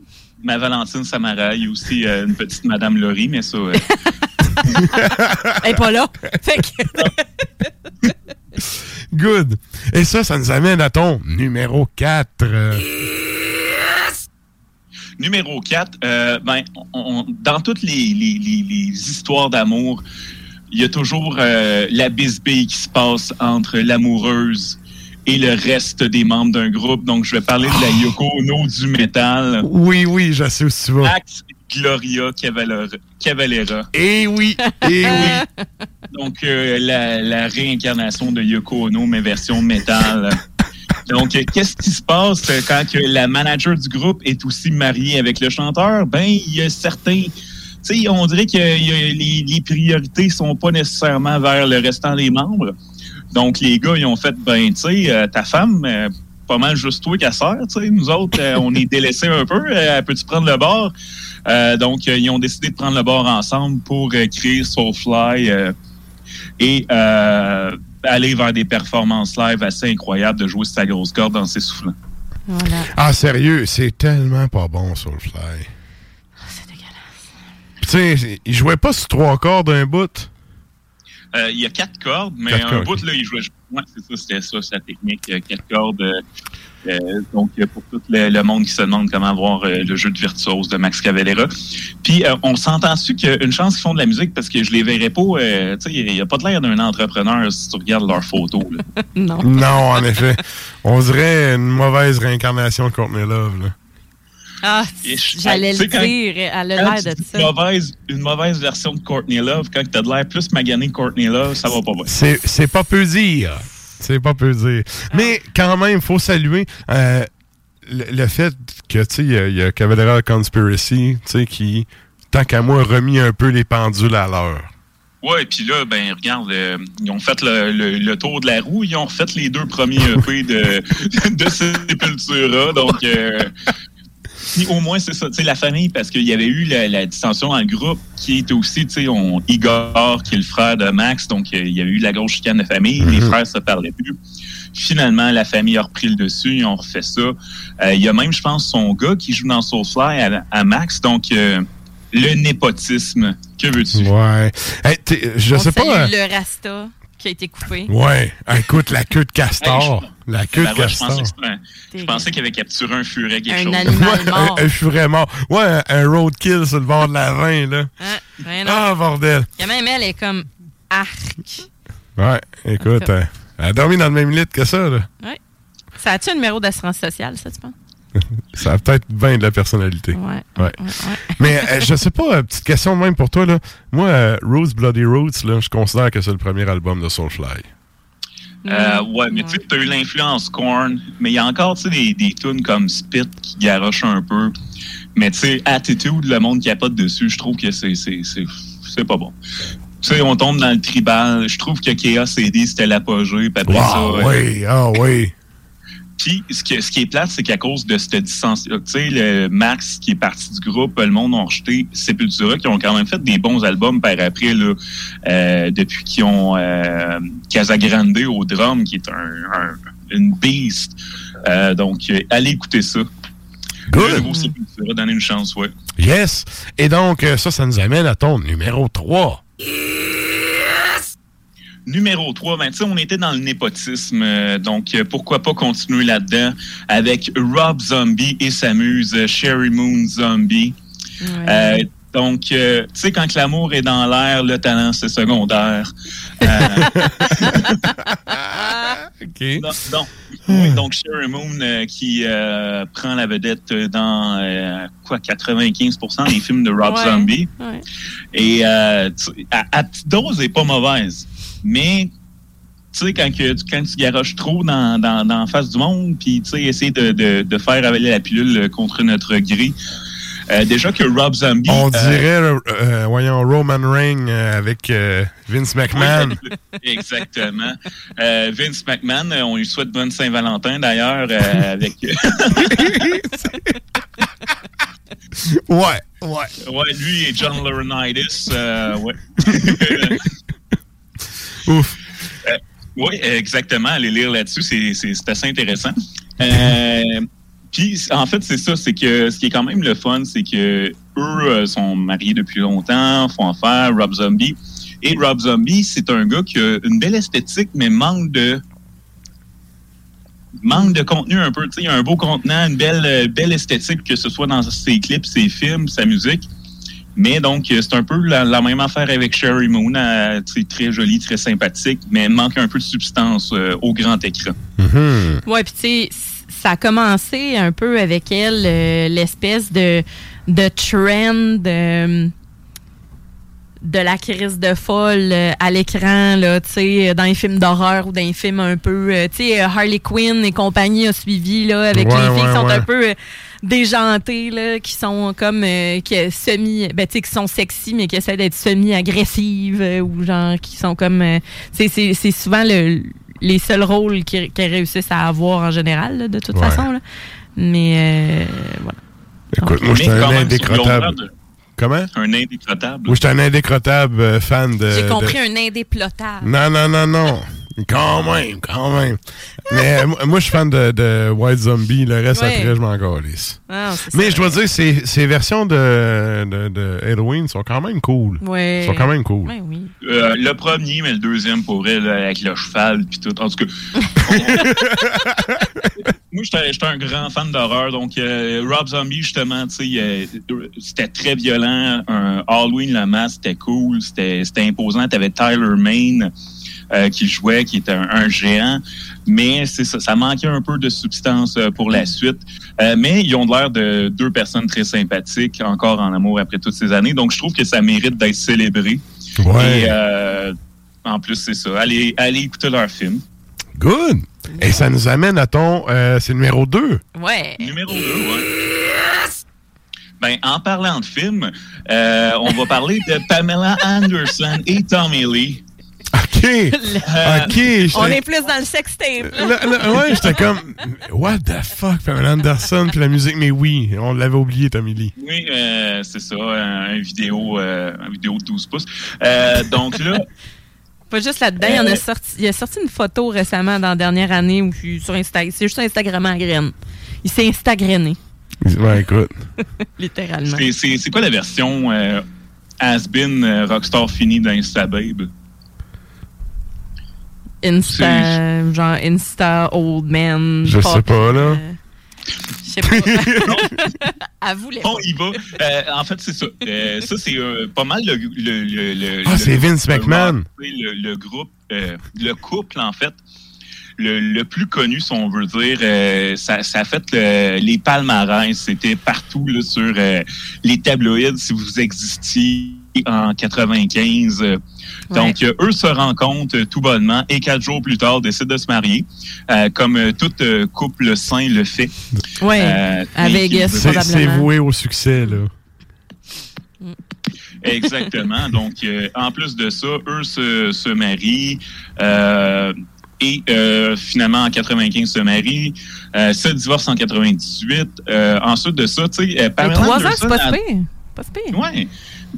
ma Valentine Samara, il y a aussi euh, une petite Madame Laurie, mais ça. euh, Elle est pas là. Fait que- Good. Et ça, ça nous amène à ton numéro 4. Numéro 4, ben, on- dans toutes les, les- les- les histoires d'amour, il y a toujours euh, la bisbille qui se passe entre l'amoureuse et le reste des membres d'un groupe. Donc, je vais parler de la Yoko Ono du métal, Oui, oui, je sais où tu vas. Max Gloria Cavalera. Eh oui, eh oui. Donc, euh, la, la réincarnation de Yoko Ono, mais version métal. Donc, qu'est-ce qui se passe quand que la manager du groupe est aussi mariée avec le chanteur? Ben, il y a certains... Sais, on dirait que il y a- les, les priorités sont pas nécessairement vers le restant des membres. Donc, les gars, ils ont fait, ben, tu sais, euh, ta femme, euh, pas mal juste toi qu'elle sert, tu sais. Nous autres, euh, on est délaissés un peu. Euh, Peux-tu prendre le bord? Euh, donc, euh, ils ont décidé de prendre le bord ensemble pour euh, créer Soulfly euh, et euh, aller vers des performances live assez incroyables de jouer sa grosse corde dans ses soufflants. Voilà. Ah, sérieux, c'est tellement pas bon, Soulfly. Tu sais, il jouait pas sur trois cordes d'un bout. Euh, il y a quatre cordes, mais Quatre un cordes, bout, là, il jouait. Ouais, c'est ça, c'était ça, sa technique. euh, Quatre cordes. euh, euh, donc, pour tout le, le monde qui se demande comment voir euh, le jeu de virtuose de Max Cavalera. Puis, euh, on s'entend-tu qu'une chance qu'ils font de la musique parce que je les verrais pas. euh, tu sais, il n'y a pas de l'air d'un entrepreneur si tu regardes leurs photos. Non. Non, en effet. On dirait une mauvaise réincarnation de Courtney Love. Là. Ah, Et je- j'allais le quand- dire. Elle a l'air de ça. Une mauvaise, une mauvaise version de Courtney Love, quand tu as de l'air plus magané que Courtney Love, ça va pas bien. C'est c'est pas peu dire. C'est pas peu dire. Mais quand même, faut saluer euh, le, le fait que, tu sais, il y a- il y, a Cavalera Conspiracy, tu sais, qui, tant qu'à moi, a remis un peu les pendules à l'heure. Ouais, puis là, ben regarde, euh, ils ont fait le, le- le tour de la roue, ils ont refait les deux premiers EP de, de Sepultura, donc euh, puis au moins c'est ça, tu sais, la famille, parce qu'il y avait eu la, la dissension dans le groupe, qui était aussi, tu sais, on- Igor, qui est le frère de Max, donc euh, il y avait eu la grosse chicane de famille, les Mhm. frères se parlaient plus. Finalement, la famille a repris le dessus, ils ont refait ça. Euh, il y a même, je pense, son gars qui joue dans Soulfly à, à Max, donc euh, le népotisme, que veux-tu? Ouais. Hey, je On sais pas. euh, le Rasta qui a été coupé. Ouais. Écoute, la queue de castor. la queue de Ben ouais, je, pensais castor. je pensais qu'il avait capturé un furet, quelque Un chose. animal Ouais, mort. un, un furet mort. Ouais, un, roadkill sur le bord de la rein, là. Hein? Ben. Ah, bordel. Il y a même elle, elle est comme arc. Ouais, écoute, euh, elle a dormi dans le même lit que ça, là. Ouais. Ça a-tu un numéro d'assurance sociale, ça, tu penses? Ça a peut-être bien de la personnalité. Ouais. Ouais. Mais euh, je sais pas, euh, petite question même pour toi, là. Moi, euh, Roots Bloody Roots, là, je considère que c'est le premier album de Soulfly. Euh, ouais, mais tu sais, t'as eu l'influence Korn, mais il y a encore, tu sais, des, des tunes comme Spit qui garochent un peu. Mais tu sais, Attitude, le monde qui a pas dessus, je trouve que c'est, c'est, c'est, c'est pas bon. Tu sais, on tombe dans le tribal. Je trouve que Chaos CD, c'était l'apogée. Puis après ça, Wow, oui, ah oui. Puis, ce qui, ce qui est plate, c'est qu'à cause de cette distance, tu sais, le Max qui est parti du groupe, le monde ont rejeté Sepultura, qui ont quand même fait des bons albums par après, là, euh, depuis qu'ils ont euh, Casagrande au drum, qui est un, un- une beast. Euh, donc, allez écouter ça. Le nouveau Sepultura, donnez une chance, ouais. Yes. Et donc, euh, ça, ça nous amène à ton numéro 3. Numéro 3, ben, tu sais, on était dans le népotisme, euh, donc euh, pourquoi pas continuer là-dedans avec Rob Zombie et sa muse euh, Sherry Moon Zombie. Euh, donc, euh, tu sais, quand que l'amour est dans l'air, le talent, c'est secondaire. Euh, OK. donc, donc, oui, donc, Sherry Moon euh, qui euh, prend la vedette dans, euh, quoi, 95% des films de Rob Ouais, Zombie. ouais. Et euh, tu- à, à petite dose, elle est pas mauvaise. Mais, tu sais, quand, que- quand tu garoches trop dans, dans, dans la face du monde, puis, tu sais, essayer de, de, de faire avaler la pilule contre notre gré. Euh, déjà que Rob Zombie... On euh, dirait, euh, euh, voyons, Roman Reigns avec Vince McMahon. Exactement. Vince McMahon, on lui souhaite bonne Saint-Valentin d'ailleurs avec. ouais, ouais. Ouais, lui et John Laurinaitis, ouais. Ouf. oui, exactement. Allez lire là-dessus, c'est, assez intéressant. Euh, Puis, en fait, c'est ça, c'est que ce qui est quand même le fun, c'est que eux euh, sont mariés depuis longtemps, font affaire, Rob Zombie. Et Rob Zombie, c'est un gars qui a une belle esthétique, mais manque de manque de contenu un peu. Il y a un beau contenant, une belle, euh, belle esthétique, que ce soit dans ses clips, ses films, sa musique. Mais donc, euh, c'est un peu la, la même affaire avec Sherry Moon. euh, sais, très jolie, très sympathique, mais manque un peu de substance euh, au grand écran. Mhm. Ouais, puis tu sais, ça a commencé un peu avec elle, euh, l'espèce de, de trend de, de la crise de folle euh, à l'écran, là, tu sais, dans les films d'horreur ou dans les films un peu, euh, tu sais, Harley Quinn et compagnie a suivi, là, avec Ouais, les filles ouais, qui sont ouais. un peu déjantées, là, qui sont comme, euh, qui, semi, ben, tu sais, qui sont sexy, mais qui essaient d'être semi-agressives, euh, ou genre, qui sont comme, euh, c'est- c'est c'est souvent le, les seuls rôles qu'ils qu'ils réussissent à avoir en général, là, de toute Ouais. façon, là. Mais, euh, voilà. Écoute, moi, j'étais quand un indécrottable. de- Comment? Un indécrottable. Moi, j'étais un indécrottable euh, fan de. J'ai compris de- un indéplotable. Non, non, non, non. Quand même, quand même. Mais euh, moi, moi, je suis fan de, de White Zombie. Le reste, Ouais. après, je m'en calisse. Ah, Mais je dois dire, ces, ces versions de, de, de Halloween sont quand même cool. Ouais. Sont quand même cool. Ouais, oui. Euh, le premier, mais le deuxième pour elle, là, avec le cheval puis tout. En tout cas, moi, j'étais j'étais un grand fan d'horreur. Donc, euh, Rob Zombie, justement, tu sais, euh, c'était très violent. Un Halloween, la masse, c'était cool. C'était c'était imposant. T'avais Tyler Main euh, qui jouait, qui était un, un géant. Mais c'est ça, ça manquait un peu de substance euh, pour la suite. Euh, mais ils ont l'air de deux personnes très sympathiques, encore en amour après toutes ces années. Donc, je trouve que ça mérite d'être célébré. Ouais. Et euh, en plus, c'est ça. Allez, allez écouter leur film. Good. Et ça nous amène à ton. euh, c'est numéro 2. Ouais. Numéro 2, ouais. Ben, en parlant de film, euh, on va parler de Pamela Anderson et Tommy Lee. OK. Euh, On est plus dans le sextape. ouais, j'étais comme. What the fuck, Pamela Anderson, puis la musique, mais oui, on l'avait oublié, Tommy Lee. Oui, euh, c'est ça, un, un vidéo, euh, un vidéo de 12 pouces. Euh, donc là, Pas juste là-dedans, il, y en Euh. a sorti, il a sorti une photo récemment dans la dernière année où je suis sur Instagram. C'est juste un Instagram à graines. Il s'est Instagramé, Ouais, écoute. littéralement. c'est- quoi la version euh, Has-Been euh, Rockstar Fini d'Instababe? Insta, genre Insta Old Man. Je sais pas, là. euh, Je sais pas. à vous les Bon, il va. Euh, en fait, c'est ça. Euh, ça, c'est euh, pas mal le. le, le, le- Ah, le- c'est Vince le- McMahon. Le, le groupe, euh, le couple, en fait. Le, le plus connu, si on veut dire, euh, ça, ça a fait le- les palmarès. C'était partout là, sur euh, les tabloïds, si vous existiez en 95. euh, Donc, euh, eux se rencontrent euh, tout bonnement et quatre jours plus tard décident de se marier, euh, comme euh, tout euh, couple sain le fait. Ouais. Euh, à Vegas, C'est voué au succès, là. Exactement. Donc, euh, en plus de ça, eux se, se marient euh, et euh, finalement en 95 se marient, euh, se divorcent en 98. Euh, ensuite de ça, tu sais, euh, Pamela trois ans, c'est pas si pire. Pas si pire. Ouais.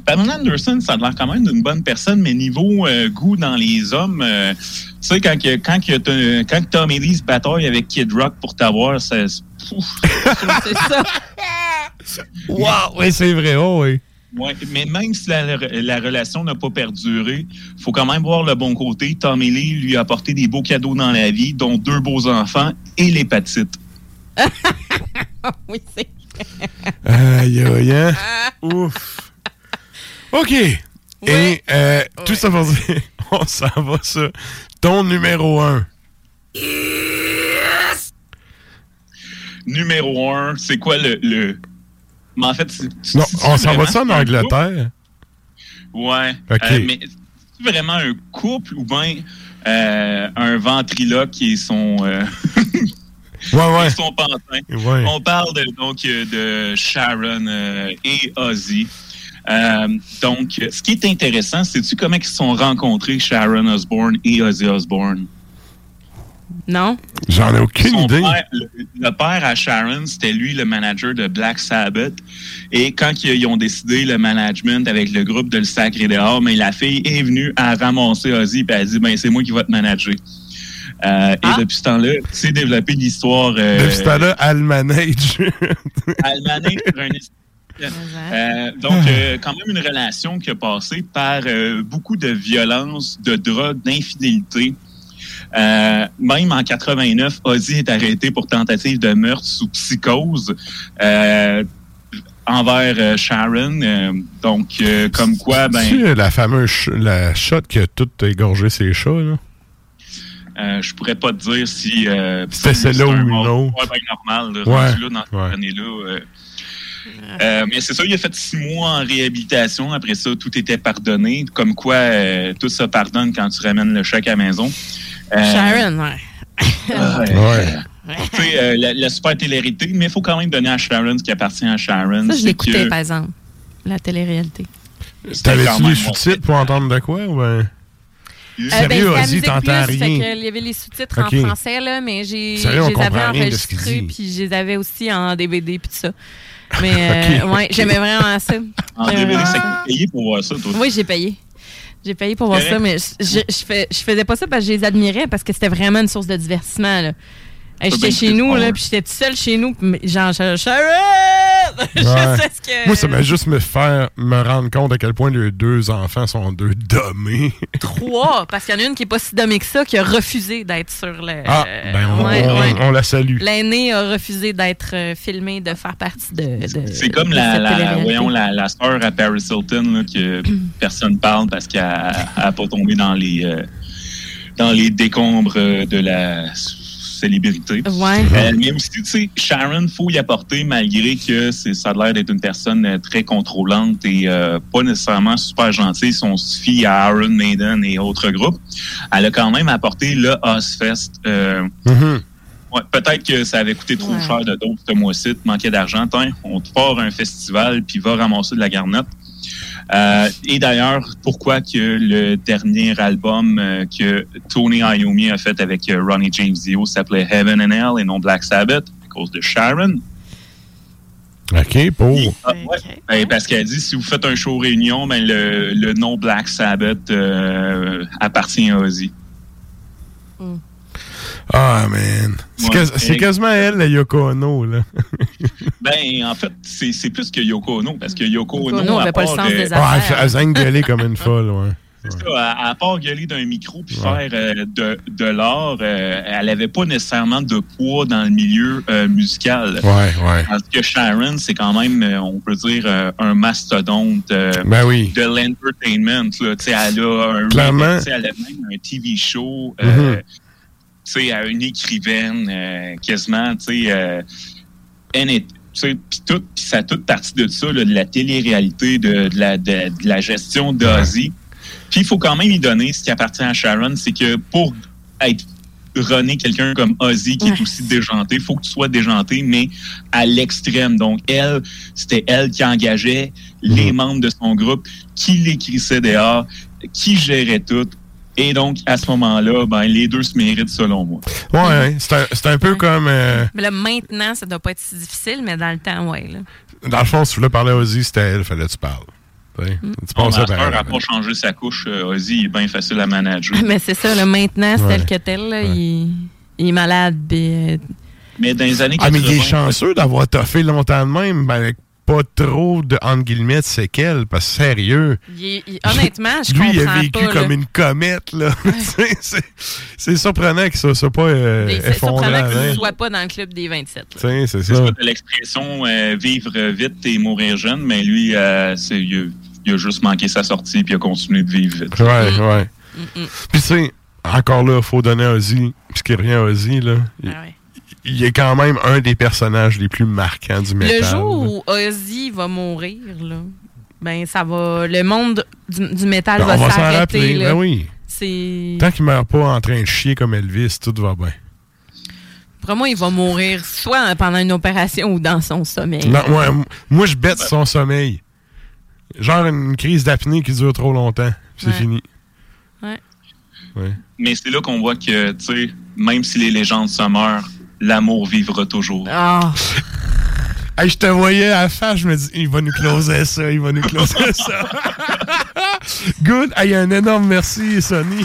Pamela Anderson, ça a l'air quand même d'une bonne personne, mais niveau euh, goût dans les hommes, euh, tu sais, quand, que- quand, que quand que Tom bataille avec Kid Rock pour t'avoir, ça. Pouf. C'est ça. Wow! Oui, c'est vrai, oh, oui. Ouais, mais même si la, la relation n'a pas perduré, faut quand même voir le bon côté. Tommy Lee lui a apporté des beaux cadeaux dans la vie, dont deux beaux enfants et l'hépatite. oui, c'est. Aïe, aïe, hein? Ouf. OK. Et euh, tout ça pour dire, on s'en va sur ton numéro 1. Numéro un, c'est quoi le. le... Mais en fait, c'est- Non, on s'en va ça en Angleterre? Ouais. OK. Euh, mais c'est vraiment un couple ou bien euh, un ventriloque qui est son, euh, Ouais, ouais. et son pantin? Ouais. On parle de, donc de Sharon euh, et Ozzy. Euh, donc, ce qui est intéressant, c'est-tu comment ils se sont rencontrés, Sharon Osbourne et Ozzy Osbourne? Non? J'en ai aucune Son idée. père- le, le père à Sharon, c'était lui le manager de Black Sabbath. Et quand ils, ils ont décidé le management avec le groupe de le sacrer dehors, mais la fille est venue à ramasser Ozzy et elle a dit ben c'est moi qui vais te manager. Euh, Ah. Et depuis ce temps-là, c'est développé l'histoire. Euh, Depuis ce temps-là, elle manage. Almané sur un Euh, donc, euh, quand même une relation qui a passé par euh, beaucoup de violence, de drogue, d'infidélité. Euh, même en 89, Ozzy est arrêté pour tentative de meurtre sous psychose euh, envers euh, Sharon. Euh, donc, euh, comme quoi, ben, Tu sais, la fameuse ch- la shot qui a tout égorgé ses chats, là? euh, je pourrais pas te dire si euh, C'était celle-là c'est ou une mort- autre. Ouais, ben normal, là, Ouais, rendu là, dans cette ouais. année-là. euh. Euh, mais c'est ça, il a fait six mois en réhabilitation. Après ça, tout était pardonné. Comme quoi, euh, tout se pardonne quand tu ramènes le chèque à la maison. Euh, Sharon, ouais. Ouais. Tu sais, euh, la, la super télé-réalité, mais il faut quand même donner à Sharon ce qui appartient à Sharon. Ça, je l'écoutais, que par exemple. La télé-réalité. T'avais-tu les sous-titres pour entendre de quoi? ou ben? Euh, Sérieux, ben, Ozzy, t'entends rien. Il y avait les sous-titres en français, là, mais j'ai, je les avais enregistrés, puis je les avais aussi en DVD, puis tout ça. Mais euh, Ok. ouais, j'aimais vraiment ça. En J'aimais DVD, vraiment c'est ça. payé pour voir ça, toi? Oui, j'ai payé. J'ai payé pour voir Correct. ça, mais je, je, je fais, je faisais pas ça parce que je les admirais, parce que c'était vraiment une source de divertissement. Là. Hey, j'étais ben, chez nous, là, puis j'étais toute seule chez nous, puis genre, je Ouais. sais ce que... Moi, ça m'a juste me faire me rendre compte à quel point les deux enfants sont deux dommés. Trois, parce qu'il y en a une qui est pas si dommée que ça, qui a refusé d'être sur le... Ah, ben on, ouais, on- ouais. on la salue. L'aîné a refusé d'être euh, filmé, de faire partie de. de- C'est comme de la, la, voyons, la, la sœur à Paris Hilton là, que personne parle parce qu'elle n'a pas tombé dans les, euh, dans les décombres de la célébrité. Ouais. Euh, mais aussi, tu sais, Sharon, faut y apporter malgré que c'est, ça a l'air d'être une personne euh, très contrôlante et euh, pas nécessairement super gentille. Si on se fie à Iron Maiden et autres groupes, elle a quand même apporté le Ozfest. Euh, Mhm. Ouais, peut-être que ça avait coûté trop Ouais. cher de d'autres ce mois-ci, tu manquais d'argent. On te part un festival puis va ramasser de la garnette. Euh, et d'ailleurs, pourquoi que le dernier album euh, que Tony Iommi a fait avec euh, Ronnie James Dio s'appelait Heaven and Hell et non Black Sabbath à cause de Sharon? OK, pour. Ah, ouais. Ben, parce qu'elle dit si vous faites un show réunion, ben le, le nom Black Sabbath euh, appartient à Ozzy. Ah, man. C'est Ouais. quas- c'est quasiment elle, la Yoko Ono, là. Ben, en fait, c'est c'est plus que Yoko Ono, parce que Yoko Ono, Ono à avait pas le part, sens des affaires. elle, elle s'est engueulée comme une folle, ouais. C'est ça, à, à part gueuler d'un micro puis Ouais. faire euh, de, de l'art, euh, elle n'avait pas nécessairement de poids dans le milieu euh, musical. Ouais, ouais. Parce que Sharon, c'est quand même, on peut dire, euh, un mastodonte euh, Ben oui. de l'entertainment. là. Tu sais, Elle a un Clairement. tu sais, elle a même un TV show. euh, Mhm. tu sais, à une écrivaine, euh, quasiment, tu sais, puis tout, puis ça a toute partie de ça, là, de la télé-réalité, de, de la, de, de la gestion d'Ozzy. Puis il faut quand même y donner ce qui appartient à Sharon, c'est que pour être runner quelqu'un comme Ozzy, qui est aussi déjanté, il faut que tu sois déjanté, mais à l'extrême. Donc, elle, c'était elle qui engageait les membres de son groupe, qui l'écrissait dehors, qui gérait tout. Et donc, à ce moment-là, ben, les deux se méritent selon moi. Ouais. C'est un, c'est un peu comme. euh, Mais là, maintenant, ça doit pas être si difficile, mais dans le temps, ouais. Là. dans le fond, si tu voulais parler à Ozzy, c'était elle, fallait que tu parles. Tu sais, Tu sœur elle. n'a pas changé sa couche. euh, Ozzy il est bien facile à manager. Mais c'est ça, là, maintenant, c'est Ouais. tel que tel. là, il, il est malade. euh, Mais dans les années Ah, mais 80... il est chanceux d'avoir toffé longtemps de même, ben, avec pas trop de, entre guillemets, de séquelles, parce que sérieux. il il- honnêtement, je Lui, il a comprends vécu pas. comme là. une comète, là. C'est- surprenant que ça soit pas euh, C'est surprenant qu'il hein. ne soit pas dans le club des 27. Tu sais, c'est C'est ça. ça, t'as l'expression euh, vivre vite et mourir jeune, mais lui, euh, c'est, il, a, il a juste manqué sa sortie puis il a continué de vivre vite. Ouais, Mm. ouais. Puis, tu sais, encore là, faut donner à Ozzy, puisqu'il revient à Ozzy, là. Il, Ah ouais. Il est quand même un des personnages les plus marquants du métal. Le jour où Ozzy va mourir, là, ben ça va. Le monde du, du métal Ben, va s'arrêter. ben oui. Tant qu'il meurt pas en train de chier comme Elvis, tout va bien. Pour moi, il va mourir soit pendant une opération ou dans son sommeil. Non, moi, je bête son sommeil. Genre une crise d'apnée qui dure trop longtemps. C'est Ouais. fini. Ouais. Ouais. Mais c'est là qu'on voit que, tu sais, même si les légendes se meurent, l'amour vivra toujours. Ah, Hey, je te voyais à la face, je me dis, il va nous closer ça, il va nous closer ça. Good. Hey, un énorme merci, Sonny.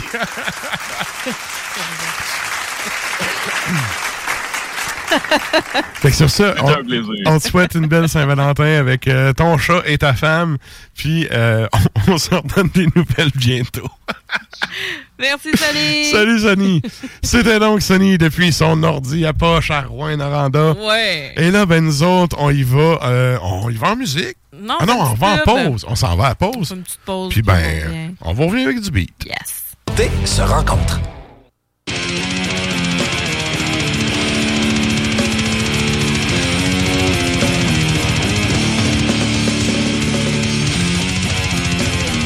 fait que sur ça, on, un plaisir. on te souhaite une belle Saint-Valentin avec euh, ton chat et ta femme. Puis, euh, on, on se redonne des nouvelles bientôt. Merci, Sonny. Salut, Sonny. C'était donc Sonny depuis son ordi à poche à Rouen-Noranda. Ouais. Et là, ben, nous autres, on y va, euh, on y va en musique. Non, ah non, on va en pause. On s'en va à pause. Une petite pause. Puis on ben, revient. on va revenir avec du beat. Yes. T se rencontre.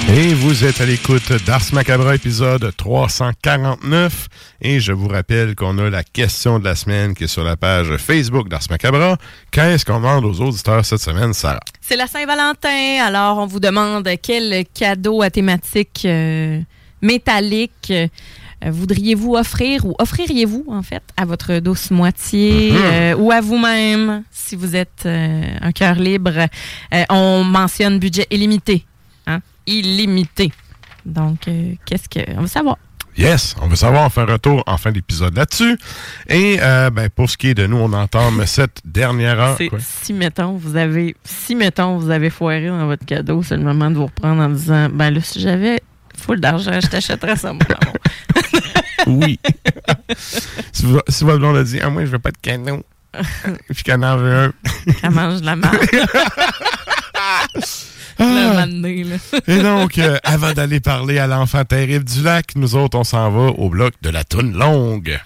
Et vous êtes à l'écoute d'Ars Macabra épisode 349. Et je vous rappelle qu'on a la question de la semaine qui est sur la page Facebook d'Ars Macabra. Qu'est-ce qu'on demande aux auditeurs cette semaine, Sarah? C'est la Saint-Valentin, alors on vous demande quel cadeau à thématique euh, métallique euh, voudriez-vous offrir ou offririez-vous en fait à votre douce moitié Mhm. euh, ou à vous-même si vous êtes un cœur libre? On mentionne budget illimité, hein? Illimité. Donc euh, qu'est-ce que on veut savoir Yes, on veut savoir, on fait un retour en fin d'épisode là-dessus. Et euh, ben, pour ce qui est de nous, on entame cette dernière heure. Quoi? si mettons vous avez si mettons vous avez foiré dans votre cadeau, c'est le moment de vous reprendre en disant ben là si j'avais full d'argent, je t'achèterais ça mon amour. Oui. si, vous- si votre blonde a dit, ah, moi, je veux pas de cadeau. Puis qu'elle en veut un. Elle mange de la marde. Ah. Et donc, euh, avant d'aller parler à l'enfant terrible du lac, nous autres, on s'en va au bloc de la toune longue.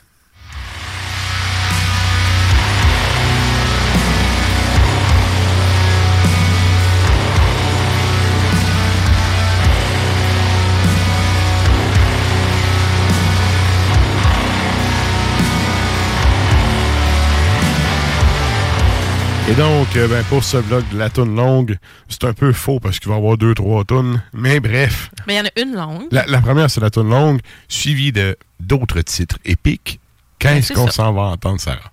Et donc, euh, ben, pour ce bloc de la toune longue, c'est un peu faux parce qu'il va y avoir deux, trois tunes. Mais bref, Mais il y en a une longue. la, la première, c'est la toune longue, suivie de d'autres titres épiques. Ben, Qu'est-ce c'est qu'on s'en va entendre, Sarah?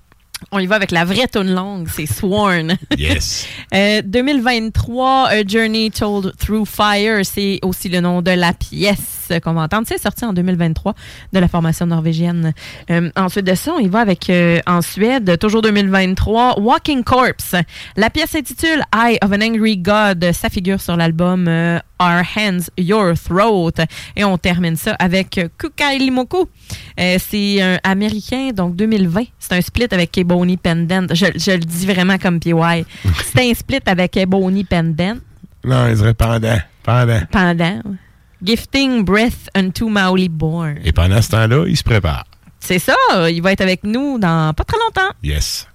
On y va avec la vraie tune longue, c'est Sworn. Yes. Euh, 2023, A Journey Told Through Fire, c'est aussi le nom de la pièce qu'on va entendre. C'est sorti en 2023 de la formation norvégienne. Euh, ensuite de ça, on y va avec, euh, en Suède, toujours 2023, Walking Corpse. La pièce s'intitule Eye of an Angry God. Ça figure sur l'album euh, Our Hands, Your Throat. Et on termine ça avec Kukai Limoku. C'est un américain, donc 2020. C'est un split avec Ebony Pendant. Je, je le dis vraiment comme PY. C'est un split avec Ebony Pendant. Non, il dirait pendant. Pendant. Pendant. Gifting Breath unto Maoli Born. Et pendant ce temps-là, il se prépare. C'est ça. Il va être avec nous dans pas très longtemps. Yes.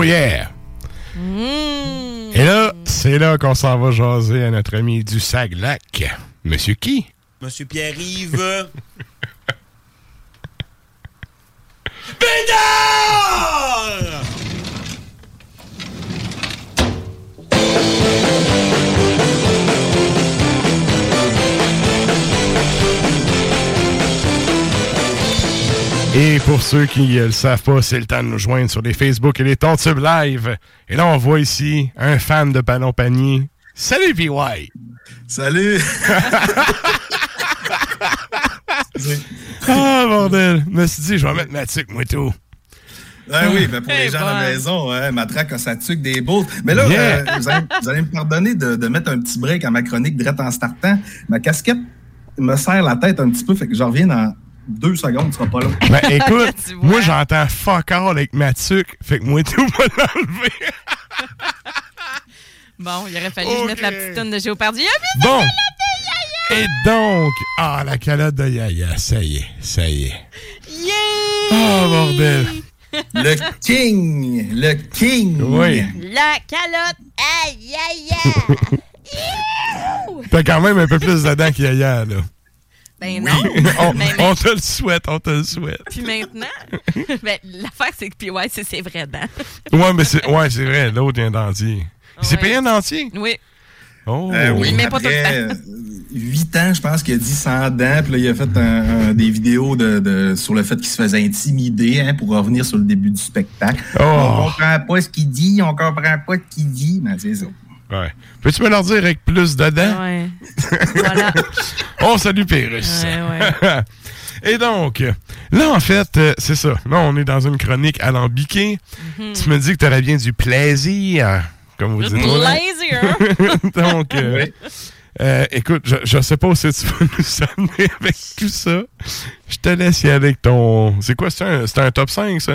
Oh yeah! Mmh. Et là, c'est là qu'on s'en va jaser à notre ami du Saglac. Monsieur qui? Monsieur Pierre-Yves. Bédard! Et pour ceux qui ne le savent pas, c'est le temps de nous joindre sur les Facebook et les Tontubes Live. Et là, on voit ici un fan de Ballon Panier. Salut, PY! Salut! ah, bordel! Je me suis dit, je vais mettre ma tuque, moi, tout. Ah oui, ben pour les gens à la maison, hein, ma traque a sa tuque des beaux. Mais là, Yeah. euh, vous, allez, vous allez me pardonner de, de mettre un petit break à ma chronique direct en startant. Ma casquette me serre la tête un petit peu, fait que je reviens dans deux secondes, tu seras pas là. Ben, écoute, moi, j'entends fuck all avec ma tuque. Fait que moi, tout va l'enlever. Bon, il aurait fallu que je mette la petite tonne de Géopardy. Ah, Bon. Et donc, ah, la calotte de Yaya, ça y est, ça y est. Yeah! Oh, bordel. Le king! Le king! Oui. La calotte! Aïe, aïe, aïe! T'as quand même un peu plus dedans qu'il y a hier, là. Ben non. on, te le souhaite, on te le souhaite. Puis maintenant, ben, l'affaire, c'est que puis ouais, c'est ses vrais dents. Ouais, mais c'est ouais, c'est vrai, l'autre il y a un dentier. Il s'est Ouais. payé un dentier? Oui. Oh. Euh, oui, Mais pas tout le après temps. euh, 8 ans, je pense qu'il a dit sans dents. Puis là, il a fait un- un- des vidéos de, de- sur le fait qu'il se faisait intimider hein, pour revenir sur le début du spectacle. Oh. On comprend pas ce qu'il dit, on comprend pas ce qu'il dit. Mais c'est ça. Ouais. Peux-tu me leur dire avec plus de dents? Ouais. voilà. Oh, salut Pérus. Ouais, Et donc, là, en fait, euh, c'est ça. Là, on est dans une chronique alambiquée. Mhm. Tu me dis que tu aurais bien du plaisir, comme vous Du dites. plaisir. donc, euh, euh, écoute, je, je sais pas où c'est que tu vas nous amener avec tout ça. Je te laisse y aller avec ton... C'est quoi, c'est un, c'est un top 5, ça?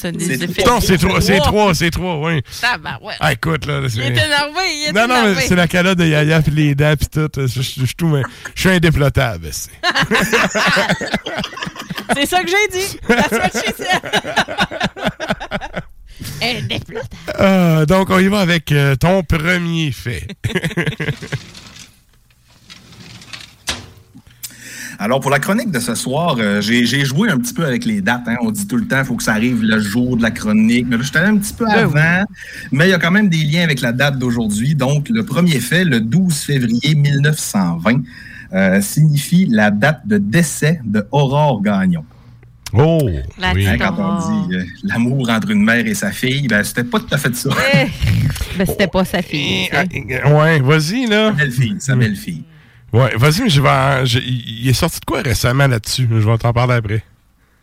C'est des C'est effets. Non, c'est trois, c'est trois, c'est trois, oui. Tabarouette. Ah, écoute, là, Il est énervé, il est Non, non, énervé. mais c'est la calotte de Yaya puis les dents puis tout. Je, je- je suis tout, mais je suis indéplotable. c'est. C'est ça que j'ai dit. Indéplotable. Ah, donc, on y va avec euh, ton premier fait. Alors, pour la chronique de ce soir, euh, j'ai j'ai joué un petit peu avec les dates. hein. On dit tout le temps, il faut que ça arrive le jour de la chronique. Mais là, je suis allé un petit peu avant, mais il y a quand même des liens avec la date d'aujourd'hui. Donc, le premier fait, le 12 février 1920, euh, signifie la date de décès de Aurore Gagnon. Oh! La oui. Hein, quand on dit euh, l'amour entre une mère et sa fille, ben, c'était pas tout à fait ça. Eh, Ben, c'était pas sa fille. Ah, tu sais. euh, Ouais, vas-y, là. Belle fille, sa belle fille. Ouais, vas-y, mais je vais. il est sorti de quoi récemment là-dessus? Je vais t'en parler après.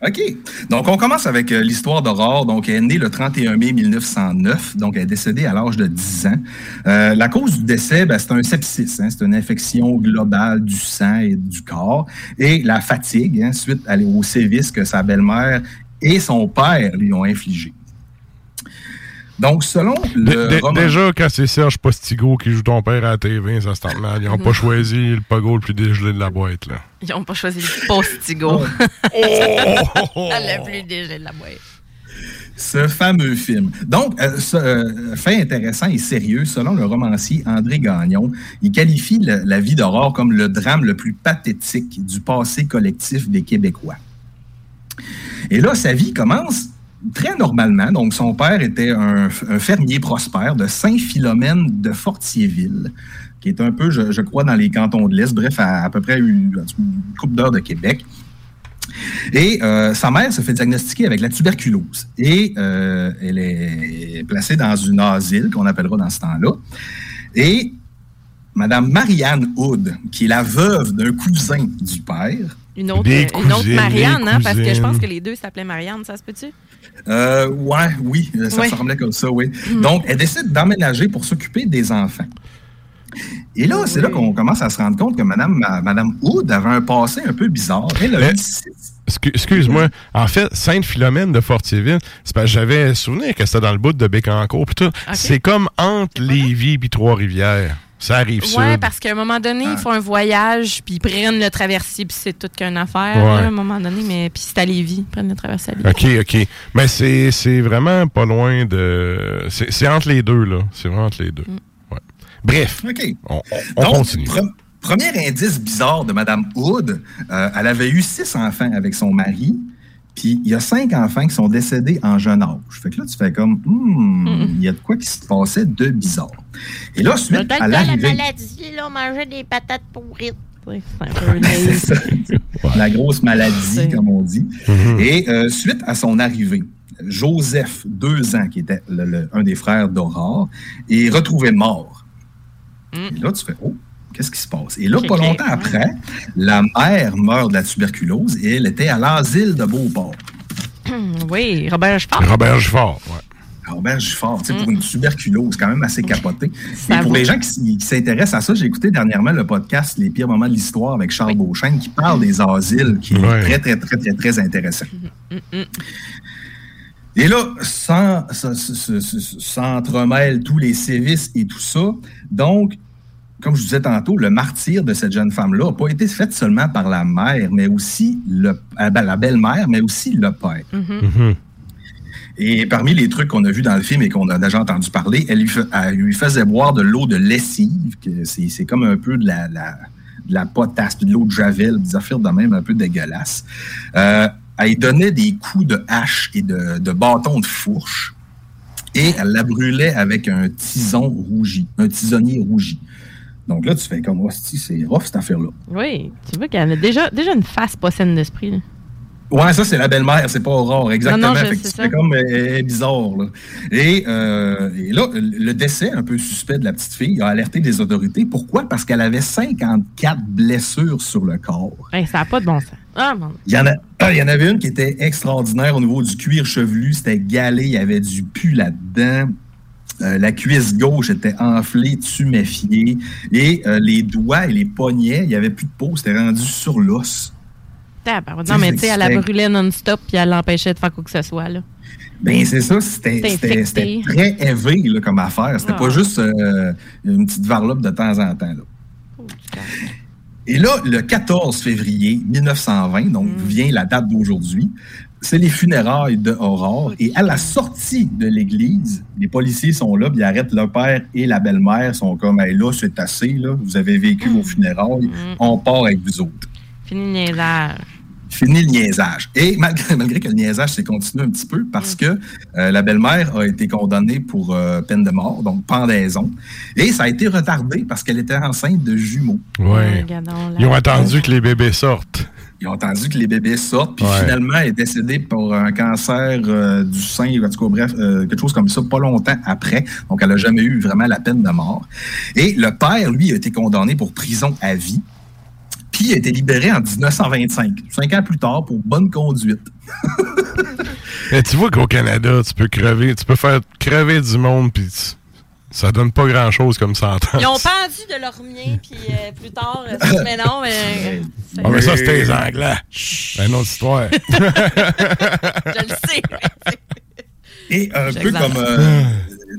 OK. Donc, on commence avec euh, l'histoire d'Aurore. Donc, elle est née le 31 mai 1909. Donc, elle est décédée à l'âge de 10 ans. Euh, la cause du décès, ben, c'est un sepsis. hein. c'est une infection globale du sang et du corps. Et la fatigue, hein, suite à- au sévice que sa belle-mère et son père lui ont infligé. Donc, selon le. Déjà, quand c'est Serge Postigo qui joue ton père à la TV, ça se tente mal. Ils n'ont pas choisi le pogo le plus dégelé de la boîte, là. Ils ont pas choisi le postigo. Oh! le plus dégelé de la boîte. Ce fameux film. Donc, euh, ce euh, fait intéressant et sérieux, selon le romancier André Gagnon, il qualifie le- la vie d'Aurore comme le drame le plus pathétique du passé collectif des Québécois. Et là, sa vie commence très normalement. Donc, son père était un, fermier prospère de Saint-Philomène de Fortierville, qui est un peu, je, crois, dans les cantons de l'Est, bref, à, peu près une, une coupe d'heure de Québec. Et euh, sa mère se fait diagnostiquer avec la tuberculose. Et euh, elle est placée dans une asile, qu'on appellera dans ce temps-là. Et Madame Marianne Hood, qui est la veuve d'un cousin du père, Une autre, Des une autre Marianne, des hein, parce que je pense que les deux s'appelaient Marianne, ça se peut-tu? Euh, ouais, oui, ça Ouais. semblait comme ça, oui. Mhm. Donc, elle décide d'emménager pour s'occuper des enfants. Et là, c'est là qu'on commence à se rendre compte que Madame, ma- Madame Hood avait un passé un peu bizarre. Elle a Excuse-moi. En fait, Sainte-Philomène de Fortierville, c'est parce que j'avais souvenir que c'était dans le bout de Bécancourt. C'est comme entre Lévis et Trois-Rivières. Ça arrive ça. Ouais, parce qu'à un moment donné, Ah. ils font un voyage, puis ils prennent le traversier, puis c'est toute qu'une affaire, Ouais. là, à un moment donné. Mais puis c'est à Lévis, ils prennent le traversier à Lévis. OK, OK. Mais c'est c'est vraiment pas loin de... C'est c'est entre les deux, là. C'est vraiment entre les deux. Ouais. Bref, OK. on, on- on Donc, continue. pre- premier indice bizarre de Mme Hood, euh, elle avait eu six enfants avec son mari, puis il y a cinq enfants qui sont décédés en jeune âge. Fait que là, tu fais comme, Hmm, il y a de quoi qui se passait de bizarre. Et là, suite Peut-être à la l'arrivée... maladie, là, on mangeait des patates pourrites. Un peu ça. La grosse maladie, comme on dit. Mhm. Et euh, suite à son arrivée, Joseph, deux ans, qui était le- le- un des frères d'Aurore, est retrouvé mort. Et là, tu fais, oh, qu'est-ce qui se passe? Et là, pas longtemps après, la mère meurt de la tuberculose et elle était à l'asile de Beauport. oui, Robert Sport. Robert Giffard, ouais. Robert Giffard, tu sais, pour une tuberculose, quand même assez capoté. Ça Et pour va. les gens qui, s'intéressent à ça, j'ai écouté dernièrement le podcast Les pires moments de l'histoire avec Charles Beauchesne qui parle des asiles, qui est très, très, très, très, très intéressant. Mm, Et là, sans, sans, sans- sans- s'entremêlent tous les sévices et tout ça. Donc, comme je disais tantôt, le martyr de cette jeune femme-là n'a pas été fait seulement par la mère, mais aussi le, euh, ben, la belle-mère, mais aussi le père. Mhm. Et parmi les trucs qu'on a vus dans le film et qu'on a déjà entendu parler, elle lui, fa- elle lui faisait boire de l'eau de lessive, que c'est c'est comme un peu de la, la- de la potasse, puis de l'eau de javel, des affaires de même un peu dégueulasses. Euh, elle donnait des coups de hache et de, de bâton de fourche. Et elle la brûlait avec un tison rougi, un tisonnier rougi. Donc là, tu fais comme, hostie, c'est rough cette affaire-là. Oui, tu vois qu'elle a déjà, déjà une face pas saine d'esprit. Ouais, ça, c'est la belle-mère, c'est pas Aurore, exactement. Fais comme euh, bizarre. Là. Et, euh, et là, le décès un peu suspect de la petite fille a alerté les autorités. Pourquoi? Parce qu'elle avait 54 blessures sur le corps. Hey, ça n'a pas de bon sens. Ah, bon. Il y, en a, il y en avait une qui était extraordinaire au niveau du cuir chevelu. C'était galé, il y avait du pu là-dedans. Euh, la cuisse gauche était enflée, tuméfiée. Et euh, les doigts et les poignets, il n'y avait plus de peau, c'était rendu sur l'os. Non, mais tu sais, elle la brûlait non-stop puis elle l'empêchait de faire quoi que ce soit. Là. Ben, c'est ça, c'était très élevé là, comme affaire. C'était Ah. pas juste euh, une petite varlope de temps en temps. là. Et là, le 14 février 1920, donc Mm. vient la date d'aujourd'hui, c'est les funérailles de Aurore. Et à la sortie de l'église, les policiers sont là, puis ils arrêtent le père et la belle-mère, sont comme, hey, là, c'est assez, là, vous avez vécu vos funérailles, Mm. on part avec vous autres. Fini le niaisage. Fini le niaisage. Et malgré, malgré que le niaisage s'est continué un petit peu parce que euh, la belle-mère a été condamnée pour euh, peine de mort, donc pendaison. Et ça a été retardé parce qu'elle était enceinte de jumeaux. Regardons, là. Ils ont attendu que les bébés sortent. Ils ont attendu que les bébés sortent, puis Ouais. finalement, elle est décédée pour un cancer euh, du sein, en tout cas, bref, euh, quelque chose comme ça, pas longtemps après. Donc, elle n'a jamais eu vraiment la peine de mort. Et le père, lui, a été condamné pour prison à vie, puis il a été libéré en 1925, cinq ans plus tard, pour bonne conduite. Mais tu vois qu'au Canada, tu peux crever, tu peux faire crever du monde, puis tu- ça donne pas grand-chose comme sentence. Ils ont pendu de leur mien, puis euh, plus tard, euh, mais non, mais. c'est- Ah, mais ça, c'était les Anglais. C'est une autre histoire. Je le sais. Et un peu comme euh,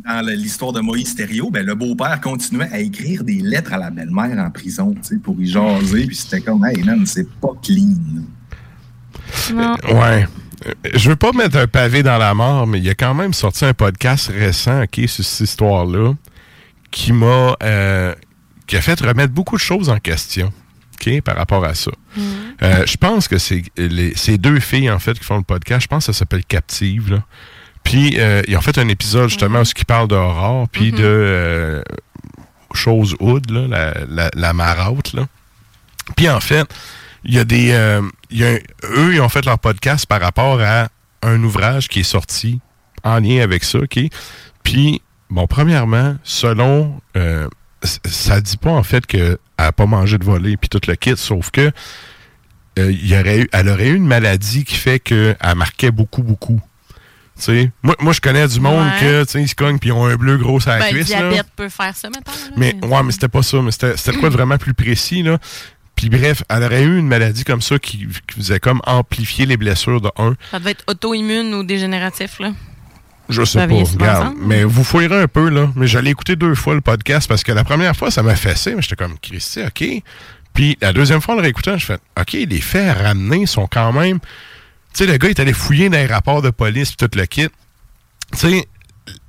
dans l'histoire de Moïse Thériault, ben, le beau-père continuait à écrire des lettres à la belle-mère en prison, tu sais, pour y jaser, puis c'était comme, hey man, c'est pas clean. Non. Ouais. Euh, Je veux pas mettre un pavé dans la mort, mais il y a quand même sorti un podcast récent, OK, sur cette histoire-là, qui m'a... euh, qui a fait remettre beaucoup de choses en question, OK, par rapport à ça. Euh, je pense que c'est ces deux filles, en fait, qui font le podcast, je pense que ça s'appelle Captive, là. Puis, euh, ils ont fait un épisode, justement, où ils parlent d'Aurore, puis de euh, Chose Hood, là, la, la, la marâtre, là. Puis, en fait, il y a des... euh, y a eux, ils ont fait leur podcast par rapport à un ouvrage qui est sorti en lien avec ça, OK? Puis, bon, premièrement, selon... euh, ça dit pas, en fait, qu'elle n'a pas mangé de volée, puis tout le kit, sauf que euh, y aurait eu, elle aurait eu une maladie qui fait qu'elle marquait beaucoup, beaucoup. Moi, moi, je connais du monde Ouais. que, ils se cognent puis ils ont un bleu gros à la Ben, le cuisse. là. diabète peut faire ça, maintenant. là. Mais ouais, mais c'était pas ça. Mais c'était quoi de vraiment plus précis, là. Puis bref, elle aurait eu une maladie comme ça qui, qui faisait comme amplifier les blessures de un. Ça devait être auto-immune ou dégénératif, là. Je sais pas, regarde. Mais vous fouillerez un peu, là. Mais j'allais écouter deux fois le podcast parce que la première fois, ça m'a fessé, mais j'étais comme, Christy, OK. Puis la deuxième fois, en le réécoutant, je fais, OK, les faits à ramener sont quand même. Tu sais, le gars, il est allé fouiller dans les rapports de police tout le kit. Tu sais,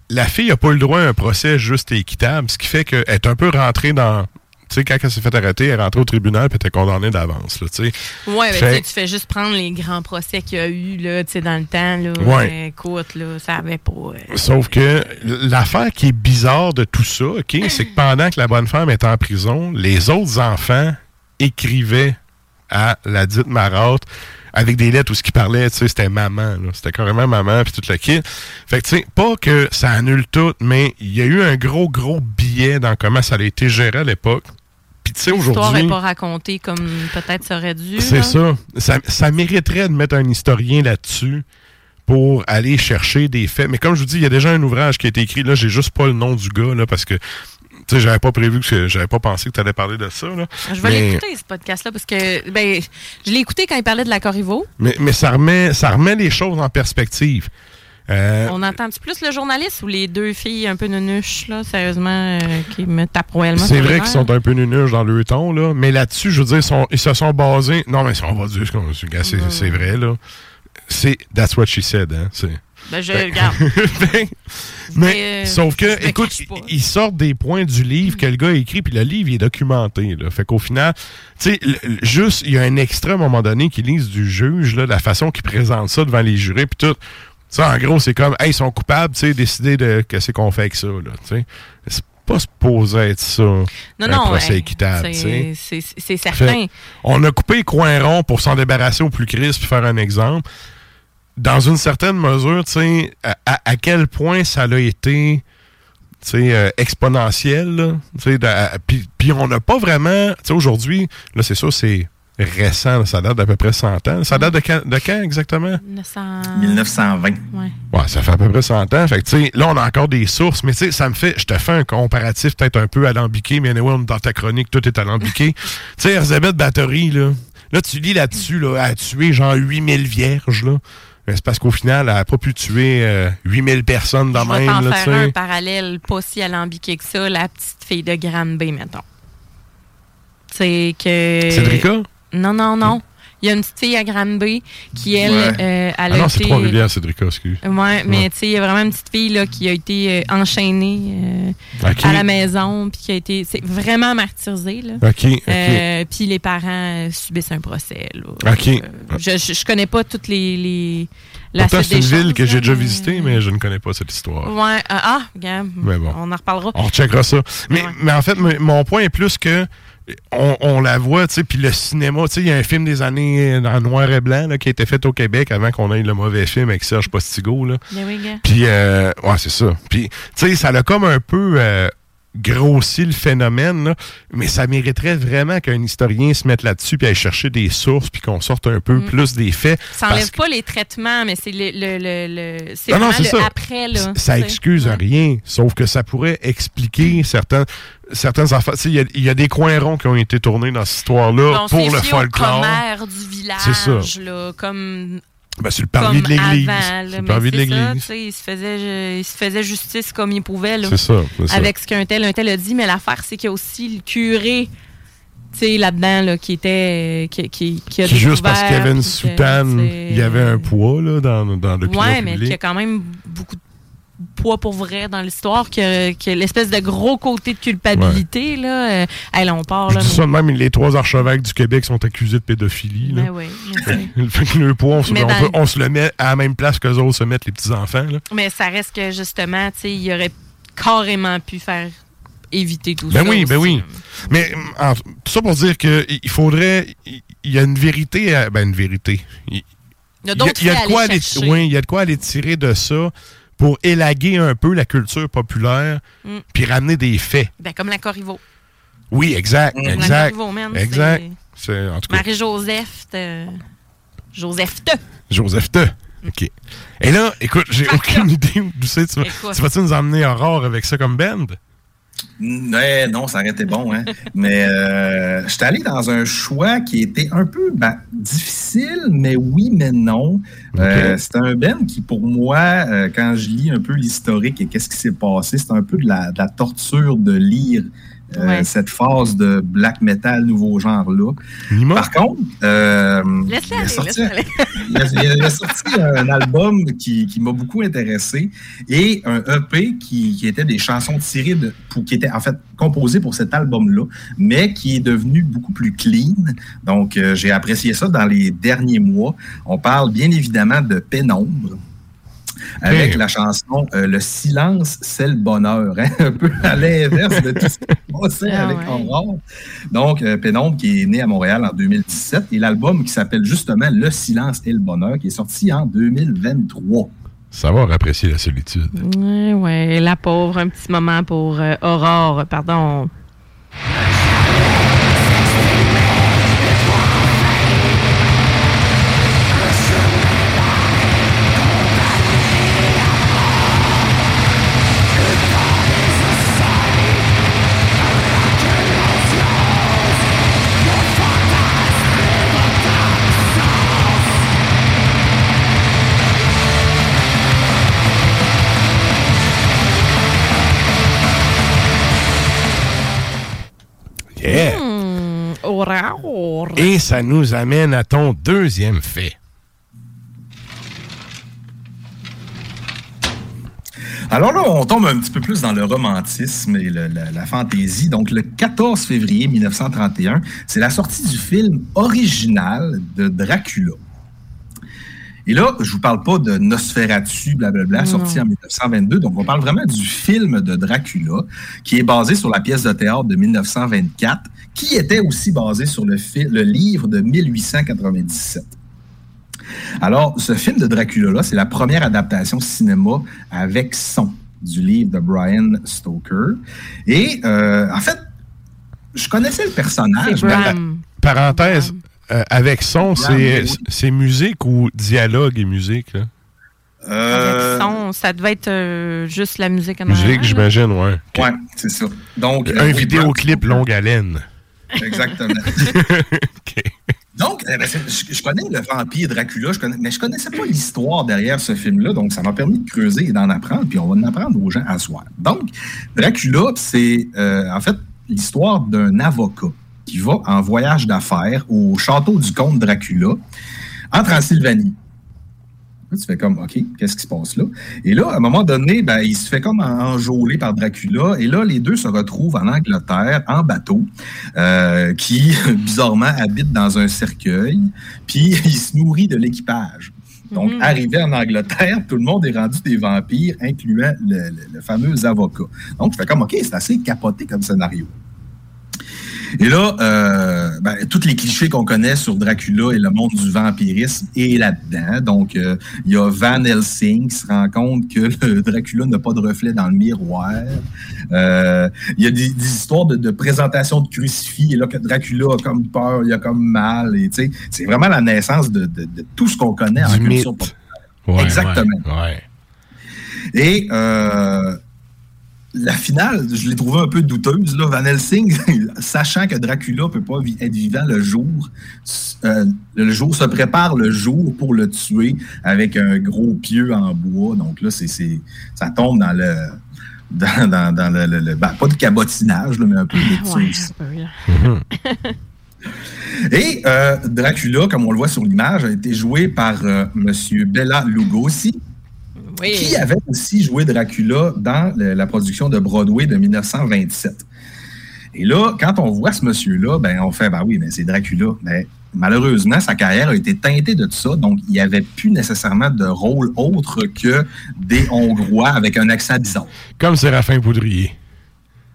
la fille n'a pas eu le droit à un procès juste et équitable, ce qui fait qu'elle est un peu rentrée dans. Tu sais, quand elle s'est fait arrêter, elle est rentrée au tribunal elle était condamnée d'avance. Ouais, ben, Fait- tu fais juste prendre les grands procès qu'il y a eu là, tu sais, dans le temps. Là, Ouais. Euh, écoute, là, ça avait pas. euh, Sauf que l'affaire qui est bizarre de tout ça, OK, c'est que pendant que la bonne femme était en prison, les autres enfants écrivaient à la dite marotte avec des lettres où ce qui parlait, tu sais, c'était maman. C'était carrément maman, puis tout le kit. Fait que, tu sais, pas que ça annule tout, mais il y a eu un gros, gros billet dans comment ça a été géré à l'époque. Puis, tu sais, L'histoire aujourd'hui... n'est pas racontée comme peut-être ça aurait dû. C'est ça. ça. Ça mériterait de mettre un historien là-dessus pour aller chercher des faits. Mais comme je vous dis, il y a déjà un ouvrage qui a été écrit. Là, j'ai juste pas le nom du gars, là, parce que tu sais, j'avais pas prévu que j'avais pas pensé que tu allais parler de ça. Là. Je vais mais, l'écouter, ce podcast-là, parce que ben, je l'ai écouté quand il parlait de la Corriveau. mais, mais ça remet ça remet les choses en perspective. Euh, On entend-tu plus le journaliste ou les deux filles un peu nunuches, là, sérieusement, euh, qui me tapent royalement c'est vrai qu'ils sont un peu nunuches dans le ton, là, mais là-dessus, je veux dire, ils, sont- ils se sont basés. Non, mais on va dire ce qu'on- c'est vrai, là. C'est That's what she said, hein. Ben, je Ben- regarde. Ben, mais euh, sauf que, écoute, ils sortent des points du livre que le gars a écrit, puis le livre il est documenté. Là. Fait qu'au final, tu sais, juste, il y a un extrait à un moment donné qui lise du juge, là, la façon qu'il présente ça devant les jurés, puis tout. Ça, en gros, c'est comme, hey, ils sont coupables, tu sais, décider de qu'est-ce qu'on fait avec ça, là, tu sais. C'est pas supposé être ça. Non, un non, procès hey, équitable, tu sais. c'est- Fait, certain. on a coupé les coins ronds pour s'en débarrasser au plus crisp puis faire un exemple. Dans une certaine mesure, tu sais, à, à- à quel point ça a été tu sais, euh, exponentiel. puis on n'a pas vraiment. Tu sais, aujourd'hui, là, c'est ça, c'est récent. ça date d'à peu près 100 ans. Ça date de quand, de quand exactement? 1900... 1920. Ouais. Ouais, ça fait à peu près 100 ans. Fait que, tu sais, là, on a encore des sources, mais tu sais, ça me fait, je te fais un comparatif peut-être un peu alambiqué, mais anyway, on est dans ta chronique, tout est alambiqué. tu sais, Erzébeth Bathory, là, là, tu lis là-dessus, là, elle a tué genre 8000 vierges, là. Mais c'est parce qu'au final, elle a pas pu tuer euh, 8000 personnes dans Je vais même, là, tu faire un sais. parallèle pas si alambiqué que ça, la petite fille de Granby, mettons. C'est que... Cédrica? Non, non, non. Il y a une petite fille à Granby qui, elle, Ouais. euh, elle Ah a non, c'est. Trois-Rivières, Cédrica, excuse. Ouais, mais Ouais. tu sais, il y a vraiment une petite fille là, qui a été euh, enchaînée euh, à la maison, puis qui a été c'est vraiment martyrisée. Là. Ok. Euh, puis les parents euh, subissent un procès. Là. Ok. Euh, je, je, je connais pas toutes les. les la Pourtant, suite c'est une ville que j'ai déjà mais- visitée, mais je ne connais pas cette histoire. Ouais, euh, ah, regarde, Mais bon. on en reparlera. On recheckera ça. Mais, mais en fait, mon point est plus que on, on la voit, tu sais, puis le cinéma, tu sais, il y a un film des années euh, en noir et blanc là, qui a été fait au Québec avant qu'on ait le mauvais film avec Serge Postigo. Là. Ben. Puis, euh, ouais, c'est ça. Puis, tu sais, ça a comme un peu euh, grossi le phénomène, là, mais ça mériterait vraiment qu'un historien se mette là-dessus puis aille chercher des sources puis qu'on sorte un peu Mm. plus des faits. Ça parce enlève pas les traitements, mais c'est le, le, le, le- c'est non, le ça. après. Là, ça excuse rien, sauf que ça pourrait expliquer certains, certaines affaires. Il y, a- il y a des coins ronds qui ont été tournés dans cette histoire-là pour le folklore. du village, C'est ça. là, comme Ben, c'est le parvis de l'église. C'est le parvis de l'église. Il se, faisait, il se faisait justice comme il pouvait. là. C'est ça. Avec ce qu'un tel, un tel a dit. Mais l'affaire, c'est qu'il y a aussi le curé tu sais, là-dedans là, qui était. Qui, qui, qui a Qui, juste parce qu'il y avait une soutane, il y avait un poids là, dans, dans l'opinion Ouais, mais qui a quand même beaucoup de poids pour vrai dans l'histoire, que, que l'espèce de gros côté de culpabilité, là. euh, hey, là, on part, Je là. dis mais- ça même, les trois archevêques du Québec sont accusés de pédophilie. Là. Ben oui, Fait que le poids, on se, Mais on dans- peut- on se le met à la même place qu'eux autres se mettent les petits-enfants. là. Mais ça reste que justement, il aurait carrément pu faire éviter tout Ben ça. oui, ben oui. Mais en- tout ça pour dire que il il faudrait. Il y a une vérité. à- ben, une vérité. Il Il y a d'autres il y a de quoi aller oui, il y a de quoi aller tirer de ça pour élaguer un peu la culture populaire Mm. puis ramener des faits. Ben, comme la Corriveau. Oui, exact, La exact. Corriveau, man, exact. c'est- C'est en tout cas Marie-Joseph, euh, Joseph Te. Joseph Te. OK. Et là, écoute, j'ai aucune idée c'est. Tu vas- tu vas-tu nous emmener Aurore avec ça comme band? Ouais, non, ça aurait été bon, hein. mais euh, j'étais allé dans un choix qui était un peu ben, difficile, mais oui, mais non. Euh, c'est un Ben qui, pour moi, euh, quand je lis un peu l'historique et qu'est-ce qui s'est passé, c'est un peu de la, de la torture de lire Ouais. cette phase de black metal nouveau genre-là. Par contre, euh, il a aller, sorti- aller. il a, il a- il a sorti un album qui, qui m'a beaucoup intéressé et un EP qui, qui était des chansons tirées de, pour, qui étaient en fait composées pour cet album-là, mais qui est devenu beaucoup plus clean. Donc, euh, j'ai apprécié ça dans les derniers mois. On parle bien évidemment de Pénombre. Avec la chanson euh, Le silence, c'est le bonheur. hein, Un peu à l'inverse de tout ce qui se passait Ah avec ouais. Aurore. Donc, euh, Pénombre qui est né à Montréal en 2017 et l'album qui s'appelle justement Le silence et le bonheur qui est sorti en 2023. Savoir apprécier la solitude. Ouais, ouais, la pauvre, un petit moment pour euh, Aurore, pardon. Et ça nous amène à ton deuxième fait. Alors là, on tombe un petit peu plus dans le romantisme et le- la, la fantaisie. Donc, le 14 février 1931, c'est la sortie du film original de Dracula. Et là, je vous parle pas de Nosferatu, blablabla, sorti en 1922. Donc, on parle vraiment du film de Dracula, qui est basé sur la pièce de théâtre de 1924, qui était aussi basé sur le, le livre de 1897. Alors, ce film de Dracula-là, c'est la première adaptation cinéma avec son du livre de Brian Stoker. Et euh, en fait, je connaissais le personnage. C'est mais- Bram. Parenthèse, euh, avec son, Bram, c'est c'est musique ou dialogue et musique? Là? Euh, Avec son, ça devait être euh, juste la musique en Musique, arrière, là. j'imagine, ouais. Ouais, c'est ça. Donc, Un euh, oui, vidéoclip longue haleine. Exactement. Donc, euh, ben, je, je connais le vampire Dracula, je connais, mais je connaissais pas l'histoire derrière ce film-là, donc ça m'a permis de creuser et d'en apprendre, puis on va en apprendre aux gens à soir. Donc, Dracula, c'est euh, en fait l'histoire d'un avocat qui va en voyage d'affaires au château du comte Dracula en Transylvanie. Là, tu fais comme, OK, qu'est-ce qui se passe là? Et là, à un moment donné, ben, il se fait comme enjôler par Dracula. Et là, les deux se retrouvent en Angleterre, en bateau, euh, qui, bizarrement, habite dans un cercueil. Puis, il se nourrit de l'équipage. Donc, Mhm. arrivé en Angleterre, tout le monde est rendu des vampires, incluant le, le- le fameux avocat. Donc, je fais comme, OK, c'est assez capoté comme scénario. Et là, euh, ben, tous les clichés qu'on connaît sur Dracula et le monde du vampirisme est là-dedans. Donc, euh, il y a Van Helsing qui se rend compte que le Dracula n'a pas de reflet dans le miroir. Euh, il y a des, des histoires de, de présentation de crucifix et là que Dracula a comme peur, il a comme mal. Et, tu sais, c'est vraiment la naissance de, de- de tout ce qu'on connaît en culture populaire. Ouais, Exactement. Ouais. ouais. Et euh, la finale, je l'ai trouvée un peu douteuse. Là. Van Helsing, sachant que Dracula peut pas être vivant le jour, euh, le jour se prépare le jour pour le tuer avec un gros pieu en bois. Donc là, c'est, c'est- ça tombe dans le. Dans, dans- dans le, le- le- ben, pas de cabotinage, là, mais un peu de Ouais. Et euh, Dracula, comme on le voit sur l'image, a été joué par euh, M. Bella Lugosi, Oui. qui avait aussi joué Dracula dans le- la production de Broadway de 1927. Et là, quand on voit ce monsieur-là, ben, on fait, ben oui, mais c'est Dracula. Mais malheureusement, sa carrière a été teintée de tout ça, donc il n'y avait plus nécessairement de rôle autre que des Hongrois avec un accent bizarre. Comme Séraphin Poudrier.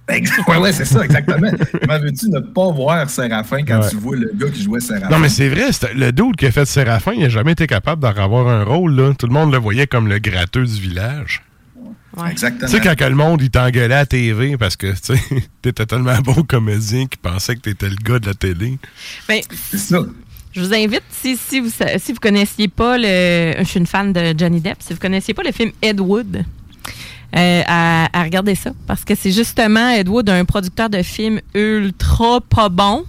Oui, ouais, c'est ça, exactement. Comment veux-tu ne pas voir Séraphin quand Ouais. tu vois le gars qui jouait Séraphin? Non, mais c'est vrai, le dude qui a fait Séraphin, il n'a jamais été capable d'en avoir un rôle. Là. Tout le monde le voyait comme le gratteux du village. Ouais. Exactement. Tu sais, quand que le monde, il t'engueulait à la TV parce que, tu sais, t'étais tellement bon comédien qu'il pensait que t'étais le gars de la télé. Ben, C'est ça. je vous invite, si, si vous si vous connaissiez pas le. Je suis une fan de Johnny Depp, si vous connaissiez pas le film Ed Wood. Euh, à, à regarder ça. Parce que c'est justement Ed Wood, un producteur de films ultra pas bon.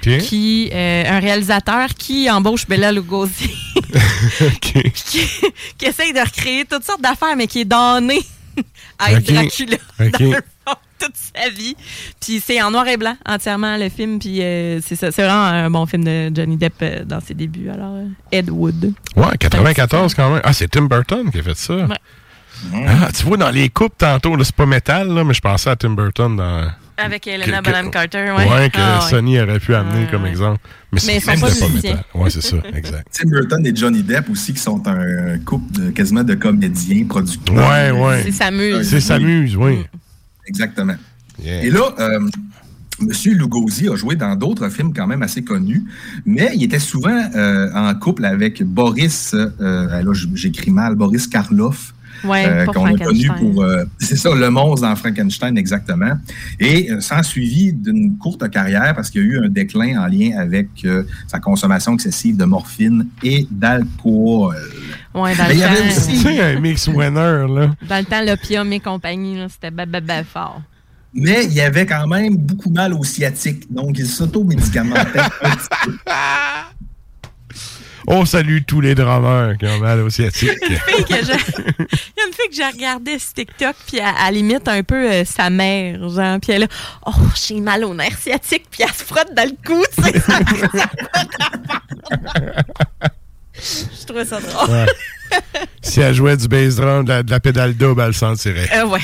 Qui, euh, un réalisateur qui embauche Bella Lugosi, qui, qui essaye de recréer toutes sortes d'affaires, mais qui est donné à être. Dracula Ok. dans le fond, toute sa vie. Puis c'est en noir et blanc entièrement le film. Puis euh, c'est ça, c'est vraiment un bon film de Johnny Depp euh, dans ses débuts. Alors Ed Wood. Ouais, 94 quand même. Ah, c'est Tim Burton qui a fait ça. Ah, tu vois, dans les coupes tantôt, c'est pas métal, là, mais je pensais à Tim Burton dans. Avec que- Bonham Carter, Ouais, ouais. que Ah, ouais. Sony aurait pu amener Ouais, comme exemple. Mais, Mais c'est pas pas métal. Ouais, c'est ça, exact. Tim Burton et Johnny Depp aussi, qui sont un couple de, quasiment de comédiens, producteurs. Ouais, ouais. C'est s'amuse. C'est s'amuse, oui. Exactement. Yeah. Et là, euh, Monsieur Lugosi a joué dans d'autres films quand même assez connus, mais il était souvent euh, en couple avec Boris, euh, là j'écris mal, Boris Karloff. Ouais, euh, qu'on a connu Frankenstein. pour, euh, c'est ça, le monstre dans Frankenstein exactement. Et euh, s'en suivi d'une courte carrière parce qu'il y a eu un déclin en lien avec euh, sa consommation excessive de morphine et d'alcool. Ouais, dans Mais il y le avait temps, aussi- Tu sais, un mix winner, là. dans le temps, l'opium et compagnie, c'était ben, ben, ben fort. Mais il y avait quand même beaucoup mal au sciatique, donc il s'auto-médicamentait un petit peu. On salue tous les drummers qui ont mal au sciatique. Il y a une fille que j'ai regardé sur TikTok, puis elle, elle imite un peu euh, sa mère, genre, puis elle là, oh, j'ai mal au nerf sciatique, puis elle se frotte dans le cou, tu sais. ça- a. Je trouvais ça drôle. Ouais. si elle jouait du bass drum, de la, de la pédale double, elle le sentirait. Euh, ouais.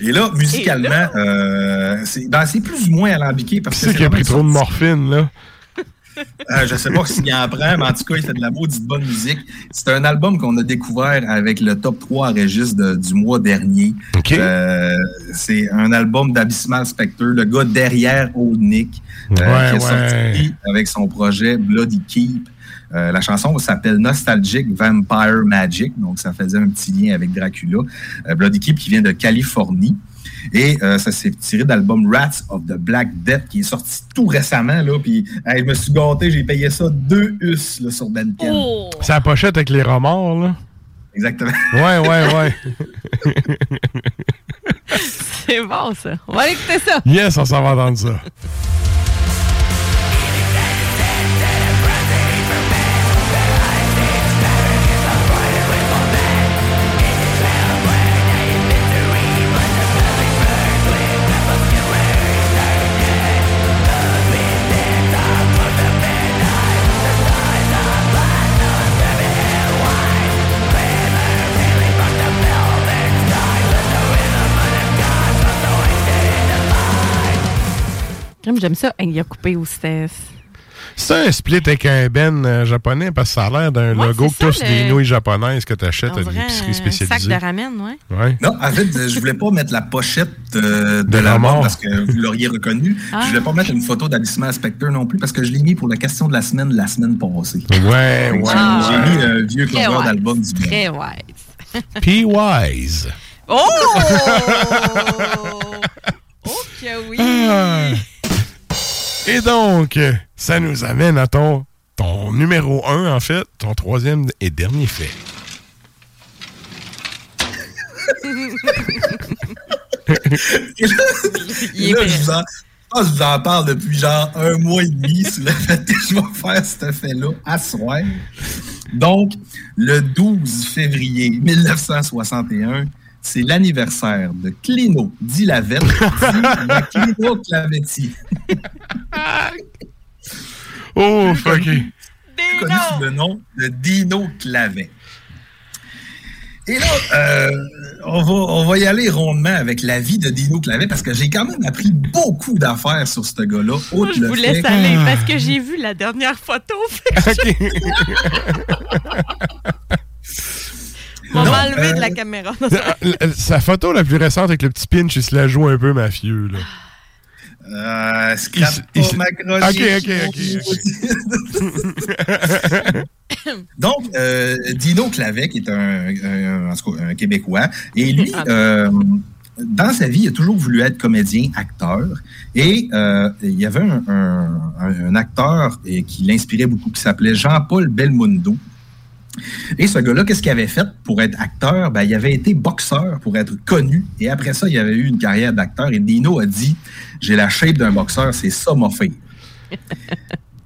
Et là, musicalement, euh, c'est ben, c'est plus ou moins alambiqué parce que c'est qui a pris trop de morphine, là? Euh, je sais pas s'il en prend, mais en tout cas, il fait de la maudite bonne musique. C'est un album qu'on a découvert avec le top 3 enregistre de- du mois dernier. Euh, c'est un album d'Abysmal Spectre, le gars derrière Old Nick, euh, Ouais, qui est ouais. sorti avec son projet Bloody Keep. Euh, la chanson s'appelle Nostalgic Vampire Magic, donc ça faisait un petit lien avec Dracula. Euh, Bloody Keep qui vient de Californie. Et euh, ça s'est tiré d'album Rats of the Black Death qui est sorti tout récemment. Là, puis hey, je me suis gâté, j'ai payé ça deux us là, sur Bandcamp. Oh! C'est la pochette avec les remords, là? Exactement. Ouais, ouais, ouais. C'est bon, ça. On va aller écouter ça. Yes, on s'en va entendre ça. J'aime ça. Il a coupé où c'était. C'est un split avec un ben euh, japonais parce que ça a l'air d'un Ouais, logo que ça, sur des le- nouilles japonaises que t'achètes On à dirait l'épicerie un sac spécialisée. de ramen, ouais. Ouais. Non, en fait, euh, je voulais pas mettre la pochette euh, de De la la mort. mort parce que vous l'auriez reconnu. Ah. Je voulais pas mettre une photo d'Abyssal Spectre non plus parce que je l'ai mis pour la question de la semaine la semaine passée. Ouais, ouais. Ah. J'ai mis un vieux cover d'album du bien. Très wise. P-Wise. Oh! oh que oui! Ah. Et donc, ça nous amène à ton, ton numéro 1, en fait, ton troisième et dernier fait. Et là, et je vous en, je vous parle depuis genre un mois et demi sur le fait que je vais faire cet effet-là à soir. Donc, le 12 février 1961, c'est l'anniversaire de Clino dit la Clino Clavetti, Oh, fuck. connu sous le nom de Dino Clavet. Et là, euh, on, va, on va y aller rondement avec la vie de Dino Clavet parce que j'ai quand même appris beaucoup d'affaires sur ce gars-là. Moi, je le vous fait laisse aller parce que j'ai vu la dernière photo. Fait que On va m'enlever euh, de la caméra. La- Sa photo la plus récente avec le petit pinch, il se la joue un peu mafieux, là. Euh, scrap Il pas ma croche, Ok, ok, Donc, euh, Dino Clavet, qui est un, un- Québécois, et lui, Ah. euh, dans sa vie, il a toujours voulu être comédien, acteur. Et euh, il y avait un, un- un- un acteur qui l'inspirait beaucoup, qui s'appelait Jean-Paul Belmondo. Et ce gars-là, qu'est-ce qu'il avait fait pour être acteur? Ben, il avait été boxeur pour être connu. Et après ça, il avait eu une carrière d'acteur. Et Dino a dit J'ai la shape d'un boxeur, c'est ça ma fille.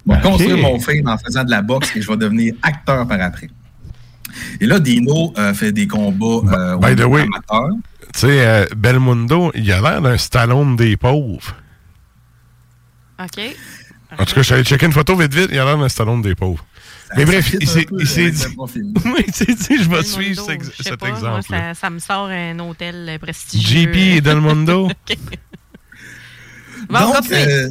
Je vais construire mon film en faisant de la boxe et je vais devenir acteur par après. Et là, Dino euh, fait des combats euh, By the way, amateur. tu sais, euh, Belmondo, il a l'air d'un Stallone des pauvres. OK. En tout cas, je suis allé checker une photo vite vite, il a l'air d'un Stallone des pauvres. Mais bref, il s'est dit. Oui, tu sais, tu sais, je vais suivre cet, je sais cet pas, moi, exemple. ça, ça me sort un hôtel prestigieux. JP et Delmondo. OK. Bon, Donc, euh,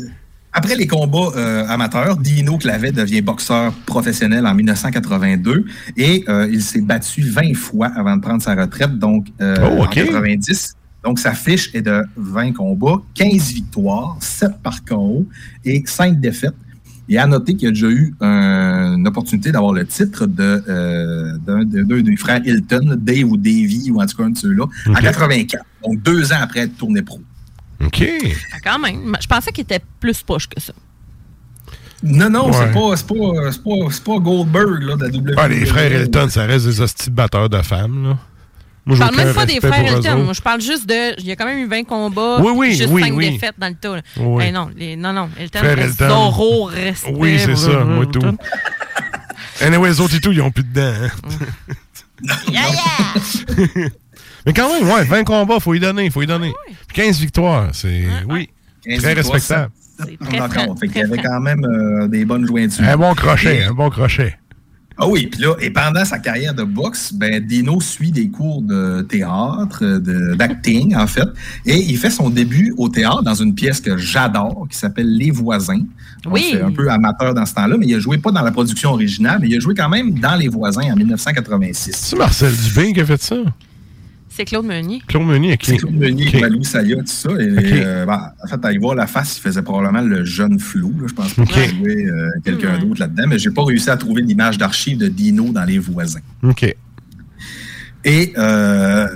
après les combats euh, amateurs, Dino Clavet devient boxeur professionnel en 1982 et euh, il s'est battu 20 fois avant de prendre sa retraite, donc euh, Oh, en OK. 90. Donc, sa fiche est de 20 combats, 15 victoires, 7 par KO et 5 défaites. Et à noter qu'il a déjà eu un- une opportunité d'avoir le titre de, euh, d'un de- d'un des frères Hilton, Dave ou Davy, ou en tout cas un de ceux-là, en OK. 84. Donc, deux ans après être tourné pro. OK. Ah, Quand même. Je pensais qu'il était plus poche que ça. Non, non, Ouais. c'est pas, c'est pas, c'est pas, c'est pas Goldberg là, de la WWE. Ah, les frères Elton, ça reste des hosties de batteurs de femmes, là. Moi, Je parle même pas des frères Elton. Moi, je parle juste de. Il y a quand même eu 20 combats. Oui, oui, juste oui, 5 oui. défaites dans le tas. Oui. Eh non, les- non, non. Elton, Frère reste Elton. Zorro, respect. Oui, c'est ça, moi tout. Anyway, les autres et tout, ils ont plus de dents. hein. Yeah, yeah! Mais quand même, ouais, 20 combats, faut y donner, faut y donner. Puis 15 victoires, c'est. Oui. 15 Très respectable. sept- très qu'il y avait quand même euh, des bonnes jointures. Un bon crochet, Et- un bon crochet. Ah oui, puis là, et pendant sa carrière de boxe, ben, Dino suit des cours de théâtre, de- d'acting, en fait, et il fait son début au théâtre dans une pièce que j'adore, qui s'appelle Les Voisins. Donc, Oui. C'est un peu amateur dans ce temps-là, mais il a joué pas dans la production originale, mais il a joué quand même dans Les Voisins en 1986. C'est Marcel Dubé qui a fait ça? C'est Claude Meunier. Claude Meunier, qui C'est Claude Meunier, Ok. Malou Saya, tout ça. Et, euh, ben, en fait, à y voir la face, il faisait probablement le jeune flou. là. Je pense qu'il jouait euh, quelqu'un d'autre là-dedans, mais j'ai pas réussi à trouver l'image d'archive de Dino dans Les Voisins. OK. Et euh,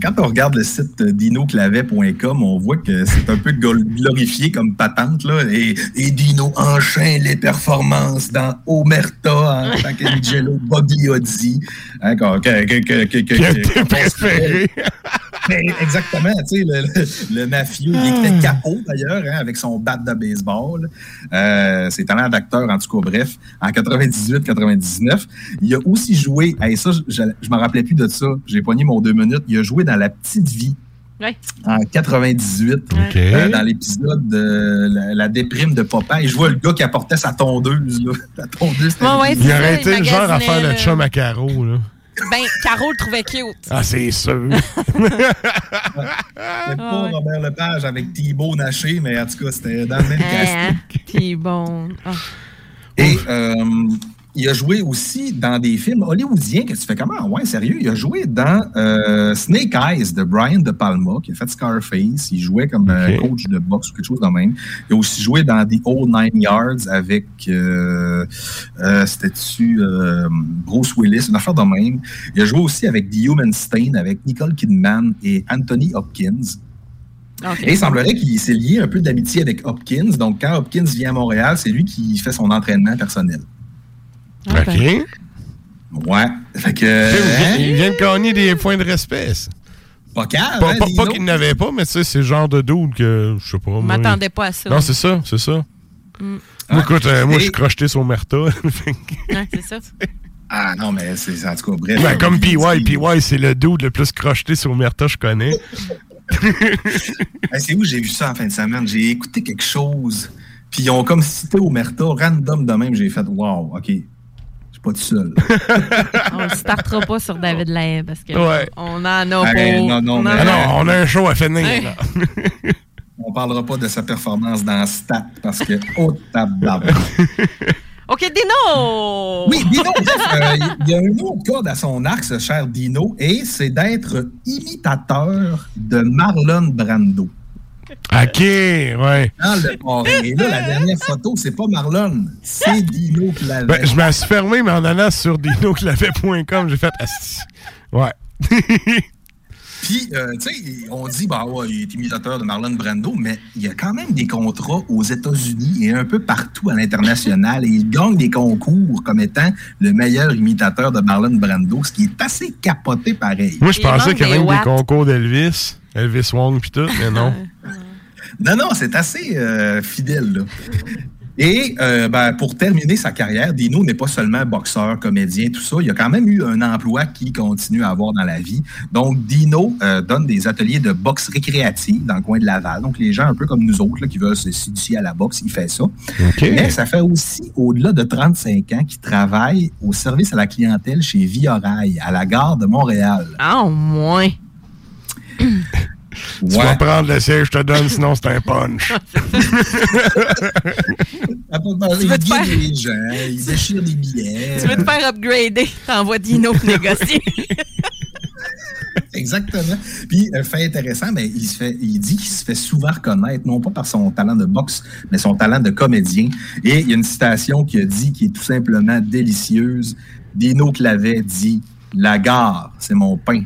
quand on regarde le site dinoclavet.com, on voit que c'est un peu glorifié comme patente. Là, et, et Dino enchaîne les performances dans Omerta en tant qu'Angelo Bogliozzi. Hein, que- que- que- que- que- que-. mais exactement, tu sais, le, le- le mafieux, il était capot d'ailleurs, hein, avec son bat de baseball. Euh, ses talents d'acteur, en tout cas, bref, en 98-99. Il a aussi joué, et ça, je, je me rappelais plus de ça, j'ai poigné mon deux minutes, il a joué dans La Petite Vie Ouais. en 98, OK. euh, dans l'épisode de la, la déprime de papa. Et je vois le gars qui apportait sa tondeuse, là. La tondeuse. Ouais, ouais, Il aurait été le genre à faire le chum à là. Ben, Caro le trouvait cute. Ah, c'est sûr. C'était pas Robert Lepage avec Thibaut Naché, mais en tout cas, c'était dans le même casting. Puis bon. Ah. Et euh, il a joué aussi dans des films hollywoodiens que tu fais comment? Ouais, sérieux. Il a joué dans euh, Snake Eyes de Brian De Palma, qui a fait Scarface. Il jouait comme euh, coach de boxe ou quelque chose de même. Il a aussi joué dans The Old Nine Yards avec, euh, euh, c'était-tu euh, Bruce Willis, une affaire de même. Il a joué aussi avec The Human Stain, avec Nicole Kidman et Anthony Hopkins. Et il semblerait qu'il s'est lié un peu d'amitié avec Hopkins. Donc, quand Hopkins vient à Montréal, c'est lui qui fait son entraînement personnel. Ah, OK. Ouais. Fait que. Il vient- hein, Il vient de gagner des points de respect. ça. pas calme, Pas, hein, pas- pas qu'il n'avait pas, mais tu sais, c'est le genre de dude que, je sais pas. Je m'attendais pas à ça. Non, c'est ça, c'est ça. Mm. Moi, écoute, euh, moi, je suis crocheté sur Merta. Que- Ouais, c'est ça. Ah non, mais c'est en tout cas, bref. Ben, comme PY, PY, c'est le dude le plus crocheté sur Merta, je connais. C'est où j'ai vu ça en fin de semaine? J'ai écouté quelque chose, puis ils ont comme cité Omerta, random de même, j'ai fait Wow, OK. Pas tout seul. On ne startera pas sur David Lahaye parce que Ouais. on en a pour. Hey, non, non, on en a- non, on a un show à finir. On parlera pas de sa performance dans Stat parce que, oh, tabarnak. OK, Dino! Oui, Dino, euh, il y a un autre code à son arc, ce cher Dino, et c'est d'être imitateur de Marlon Brando. OK, ouais. Dans le parrain. Et là, la dernière photo, c'est pas Marlon, c'est Dino l'avait. Ben, je me suis fermé, mais en allant sur dinoclavet.com, j'ai fait. Asti. Ouais. Puis, euh, tu sais, on dit, bah ouais, il est imitateur de Marlon Brando, mais il y a quand même des contrats aux États-Unis et un peu partout à l'international. et il gagne des concours comme étant le meilleur imitateur de Marlon Brando, ce qui est assez capoté pareil. Moi, je pensais qu'il y avait des concours d'Elvis. Elvis Wong puis tout, mais non. non, non, c'est assez euh, fidèle. Là. Et euh, ben, pour terminer sa carrière, Dino n'est pas seulement boxeur, comédien, tout ça. Il a quand même eu un emploi qu'il continue à avoir dans la vie. Donc, Dino euh, donne des ateliers de boxe récréative dans le coin de Laval. Donc, les gens un peu comme nous autres là, qui veulent s'initier à la boxe, il fait ça. Mais ça fait aussi au-delà de 35 ans qu'il travaille au service à la clientèle chez Via Rail, à la gare de Montréal. Ah, au moins. Tu vas prendre le siège, je te donne, sinon c'est un punch. il guide les gens, il déchire des billets. Tu veux te faire upgrader, t'envoies Dino négocier. Exactement. Puis, un fait intéressant, mais il, se fait, il dit qu'il se fait souvent reconnaître, non pas par son talent de boxe, mais son talent de comédien. Et il y a une citation qui a dit, qui est tout simplement délicieuse. Dino Clavet dit La gare, c'est mon pain.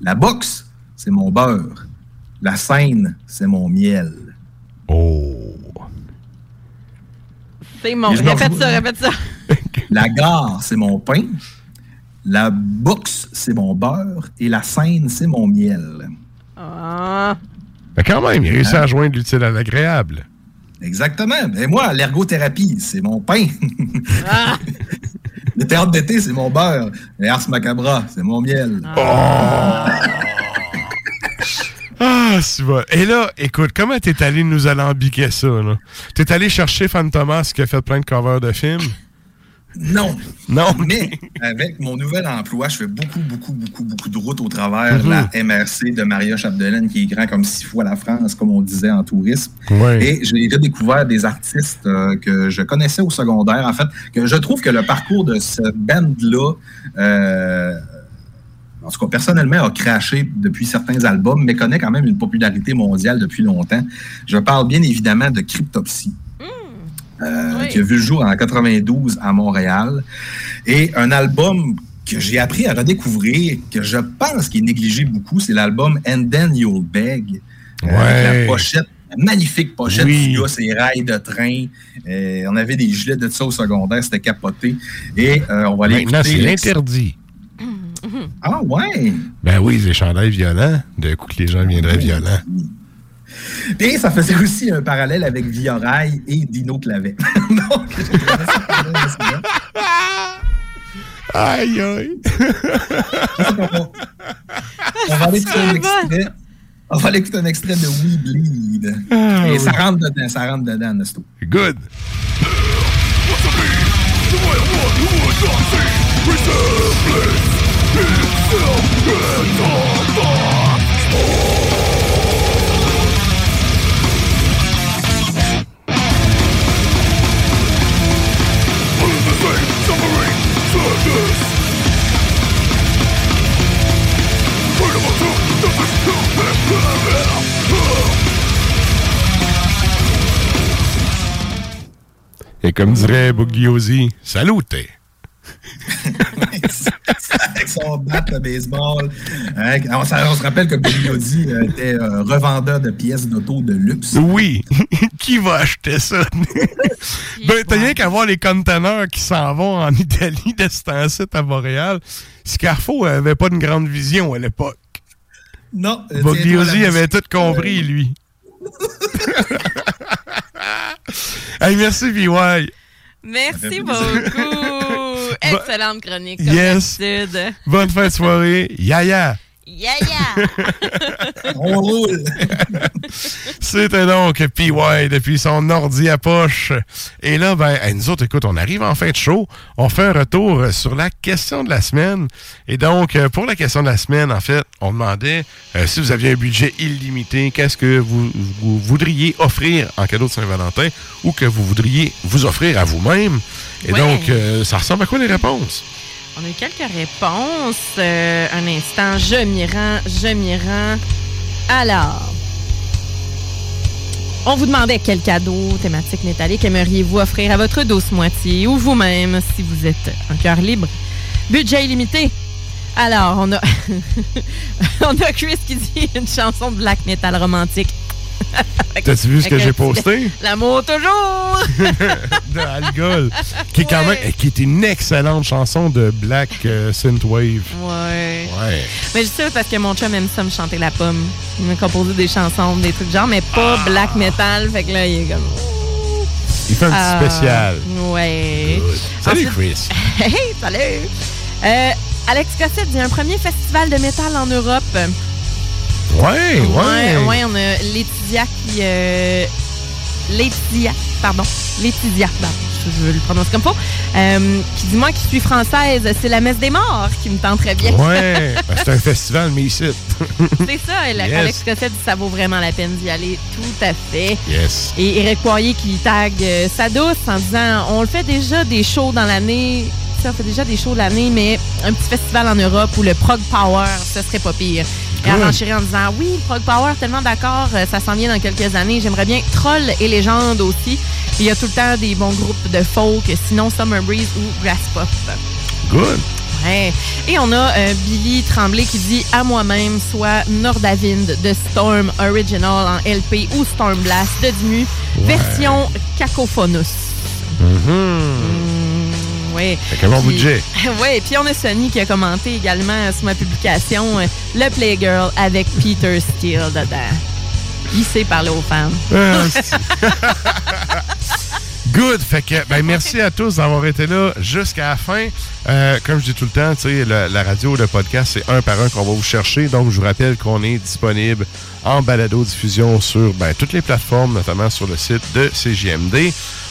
La boxe, c'est mon beurre. La scène, c'est mon miel. Oh. C'est mon. Répète ça, répète ça. La gare, c'est mon pain. La boxe, c'est mon beurre. Et la scène, c'est mon miel. Ah. Mais quand même, il réussit à joindre l'utile à l'agréable. Exactement. Mais moi, l'ergothérapie, c'est mon pain. Ah. Le théâtre d'été, c'est mon beurre. Et Ars Macabra, c'est mon miel. Ah. Ah, c'est bon. Et là, écoute, comment t'es allé nous alambiquer ça, là? T'es allé chercher Fan Thomas qui a fait plein de covers de films? Non. Non. Mais avec mon nouvel emploi, je fais beaucoup, beaucoup, beaucoup, beaucoup de routes au travers la MRC de Maria Chapdelaine, qui est grand comme six fois la France, comme on disait en tourisme. Et j'ai redécouvert des artistes euh, que je connaissais au secondaire. En fait, que je trouve que le parcours de ce band-là, euh, en tout cas, personnellement, a craché depuis certains albums, mais connaît quand même une popularité mondiale depuis longtemps. Je parle bien évidemment de Cryptopsy. euh, qui a vu le jour en 92 à Montréal. Et un album que j'ai appris à redécouvrir, que je pense qu'il est négligé beaucoup, c'est l'album And Then You'll Beg. Euh, avec Ouais. la pochette, la magnifique pochette Oui. du gars, ses rails de train. Euh, on avait des gilets de ça au secondaire, c'était capoté. Et euh, on va aller Maintenant, c'est interdit. Ah ouais! Ben oui, les chandails violents. De coup que les gens viendraient violents. Et ça faisait aussi un parallèle avec Viorail et Dino Clavet. Donc. Aïe, aïe. On va aller écouter un extrait. On va aller écouter un extrait de We Bleed. Ah, Et oui. ça rentre dedans, ça rentre dedans, Nesto. Good. Et comme dirait Bugliosi, salute. Avec son bat de baseball. Hein, on, se rappelle que Bugliosi euh, était euh, revendeur de pièces d'auto de luxe. Oui. qui va acheter ça? ben, t'as rien qu'à voir les conteneurs qui s'en vont en Italie de ce temps-ci à Montréal. Scarfo avait pas une grande vision à l'époque. Non. euh, la avait tout compris, lui. hey, merci, VY. Merci beaucoup. Excellente chronique. Comme Yes. Bonne fin de soirée. Yaya. Yeah, yeah. On roule. C'était donc PY depuis son ordi à poche. Et là, ben, nous autres, écoute, on arrive en fin de show. On fait un retour sur la question de la semaine. Et donc, euh, pour la question de la semaine, en fait, on demandait euh, si vous aviez un budget illimité, qu'est-ce que vous, vous voudriez offrir en cadeau de Saint-Valentin ou que vous voudriez vous offrir à vous-même? Et Ouais. donc, euh, ça ressemble à quoi les réponses? On a eu quelques réponses. Euh, un instant, je m'y rends, je m'y rends. Alors, on vous demandait quel cadeau thématique métallique aimeriez-vous offrir à votre douce moitié ou vous-même si vous êtes un cœur libre. Budget illimité. Alors, on a, on a Chris qui dit une chanson de black metal romantique. T'as-tu vu ce que j'ai posté? L'amour toujours! de Algol, qui est quand même, qui est une excellente chanson de black euh, synthwave. Ouais. Ouais. Mais je sais parce que mon chum aime ça me chanter la pomme. Il m'a composé des chansons, des trucs genre, mais pas Ah. black metal. Fait que là, il est comme. Il fait un petit Ah, spécial. Ouais. Salut Ensuite- Chris. Hey, salut! Euh, Alex Cossette dit un premier festival de métal en Europe. Ouais, ouais. Ouais, ouais, on a Laetitia qui. Euh, Laetitia, pardon. Laetitia, pardon, je, je le prononce comme faut. Euh, qui dit Moi qui suis française, c'est la messe des morts qui me tente très bien. Ouais, ben, c'est un festival, mais ici. c'est ça, elle- Yes. Alex Cossette dit Ça vaut vraiment la peine d'y aller, tout à fait. Yes. Et Eric Poirier qui tag euh, sa douce en disant On le fait déjà des shows dans l'année. Ça, on fait déjà des shows l'année, mais un petit festival en Europe où le Prog Power, ce serait pas pire. Et Good. renchérit en disant Oui, Prog Power, tellement d'accord, euh, ça s'en vient dans quelques années. J'aimerais bien Troll et Légende aussi. Il y a tout le temps des bons groupes de folk, sinon Summer Breeze ou Grass Pop. Good. Ouais. Et on a euh, Billy Tremblay qui dit à moi-même soit Nordavind de Storm Original en LP ou Storm Blast de Dimu, version Cacophonus. Mm, ouais. Fait qu'un bon Puis- budget. ouais, puis on a Sonny qui a commenté également sur ma publication euh, Le Playgirl avec Peter Steele dedans. Il sait parler aux femmes. Ah, Good. Fait que, ben, merci à tous d'avoir été là jusqu'à la fin. Euh, comme je dis tout le temps, tu sais, la, radio, le podcast, c'est un par un qu'on va vous chercher. Donc, je vous rappelle qu'on est disponible en balado-diffusion sur ben, toutes les plateformes, notamment sur le site de CJMD.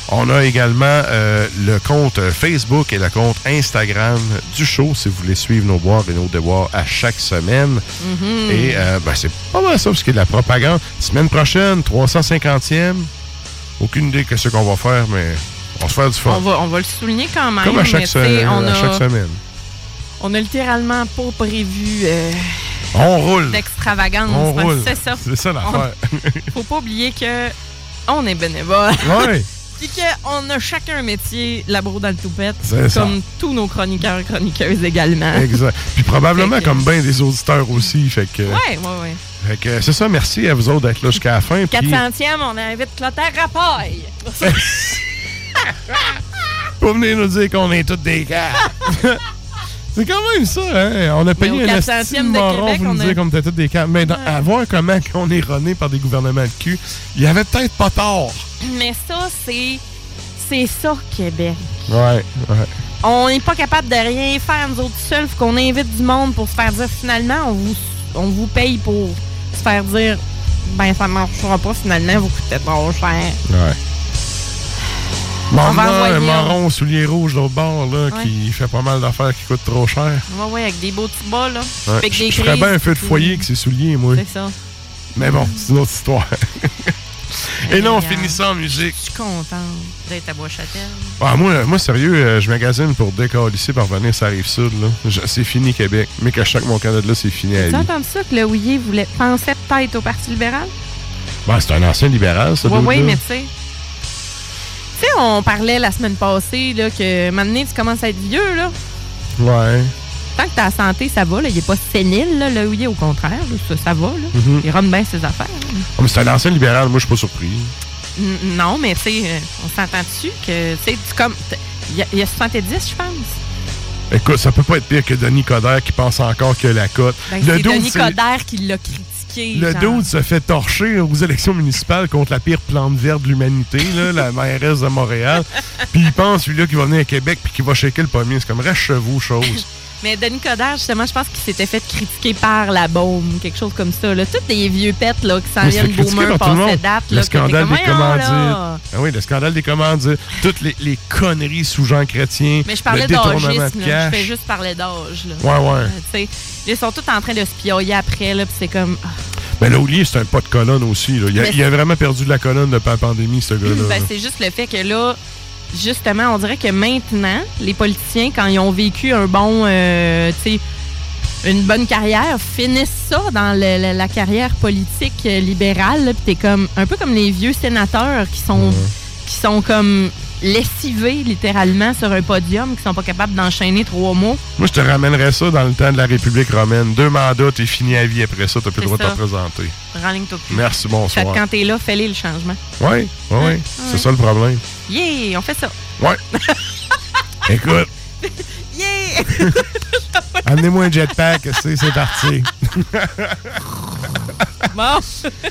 On a également euh, le compte Facebook et le compte Instagram du show si vous voulez suivre nos boires et nos devoirs à chaque semaine. Mhm. Et euh, ben, c'est pas mal ça, parce qu'il y a de la propagande. Semaine prochaine, 350e. Aucune idée de ce qu'on va faire, mais on va se faire du fun. on, va, on va le souligner quand même. Comme à chaque, à semaine. On a littéralement pas prévu euh, On roule. d'extravagance. On que roule. C'est ça. C'est ça l'affaire. Faut pas oublier que on est bénévole. Ouais. Puis qu'on a chacun un métier, la broue dans le toupette, ça. comme tous nos chroniqueurs chroniqueuses également. Exact. Puis probablement que- comme bien des auditeurs aussi. Fait que, Ouais, ouais, ouais. fait que c'est ça. Merci à vous autres d'être là jusqu'à la fin. Puis 400e, on invite Clotaire Rapaille. pour venir nous dire qu'on est tous des gars. C'est quand même ça, hein? On a payé un 400e esti de moron pour nous dire qu'on était tous des gars. Mais dans- à voir comment on est rené par des gouvernements de cul, il y avait peut-être pas tort. Mais ça, c'est. C'est ça, Québec. Ouais, ouais. On n'est pas capable de rien faire, nous autres seuls. Faut qu'on invite du monde pour se faire dire finalement, on vous, on vous paye pour se faire dire ben ça marchera pas finalement, vous coûtez trop cher. Ouais. On va un envoyer- marron aux souliers rouges l'autre bord, là, Ouais. qui fait pas mal d'affaires qui coûtent trop cher. Ouais, ouais, avec des beaux petits bas, là. Ouais. Avec Je des je ferais bien un feu de foyer avec ses souliers, moi. C'est ça. Mais bon, c'est une autre histoire. Et là, on finit ça en musique. Je suis contente d'être à Bois-Châtel. Ah, moi, moi, sérieux, euh, je magasine pour décalisser par venir ça arrive sud. C'est fini Québec. Mais que je sens que mon Canada, là, c'est fini à Tu vie. entendu ça que le Houillet voulait penser peut-être au Parti libéral? Ben, c'est un ancien libéral, ça. Oui, oui, mais tu sais. Tu sais, on parlait la semaine passée là, que maintenant, tu commences à être vieux. Là. Ouais. Tant que ta santé, ça va. Là. Il n'est pas sénile, là, le Houillet, au contraire. là. Ça, ça va. Là. Mhm. Il rentre bien ses affaires. Ah, mais c'est un ancien libéral, moi, je suis pas surpris. N- Non, mais tu sais, euh, on s'entend dessus que, tu comme. Il y, a- il y a 70, je pense. Écoute, ça peut pas être pire que Denis Coderre qui pense encore que la cote. Ben, c'est Denis Coderre qui l'a critiqué. Le genre. dude se fait torcher aux élections municipales contre la pire plante verte de l'humanité, la mairesse de Montréal. Puis il pense, lui-là, qu'il va venir à Québec puis qu'il va shaker le pommier. C'est comme reste chez vous, chose. Mais Denis Coderre, justement, je pense qu'il s'était fait critiquer par la baume, quelque chose comme ça. Là. Tous les vieux pets là, qui s'en Mais viennent boomer par monde. date. Le là, scandale des commandites. Ah oui, le scandale des commandites. Toutes les, les conneries sous Jean Chrétien. Mais je parlais d'âgisme. Je fais juste parler d'âge. Ouais, ouais. Euh, Ils sont tous en train de se pioyer après. Là, puis c'est comme... ah, Ben, Laulier, c'est un pas de colonne aussi. Là. Il, a, Mais il a vraiment perdu de la colonne depuis la pandémie, ce gars-là. Ben, c'est juste le fait que là, justement, on dirait que maintenant, les politiciens, quand ils ont vécu un bon, euh, tu sais, une bonne carrière, finissent ça dans le- la carrière politique euh, libérale. Puis t'es comme un peu comme les vieux sénateurs qui sont, qui sont comme lessivés littéralement sur un podium, qui sont pas capables d'enchaîner trois mots. Moi, je te ramènerais ça dans le temps de la République romaine. Deux mandats, t'es fini à vie après ça, t'as plus le droit de te représenter. Rends-ligne-toi plus. Merci, Fait bonsoir. que quand t'es là, fais-les le changement. Oui, oui, oui. C'est ça le problème. Yeah, on fait ça. Ouais. Écoute, Yeah! amenez-moi un jetpack, c'est parti. bon.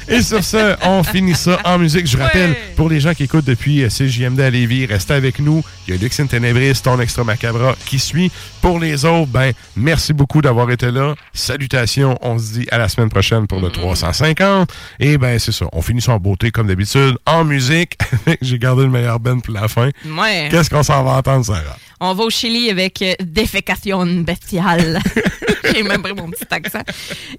Et sur ce, on finit ça en musique. Je rappelle, Ouais. pour les gens qui écoutent depuis euh, CJMD à Lévis, restez avec nous. Il y a Lux in Tenebris, ton extra macabra qui suit. Pour les autres, ben, merci beaucoup d'avoir été là. Salutations. On se dit à la semaine prochaine pour le 350. Et ben, c'est ça. On finit ça en beauté comme d'habitude, en musique. J'ai gardé le meilleur Ben pour la fin. Ouais. Qu'est-ce qu'on s'en va entendre, Sarah? On va au Chili avec euh, Défécation bestiale. J'ai même pris mon petit accent.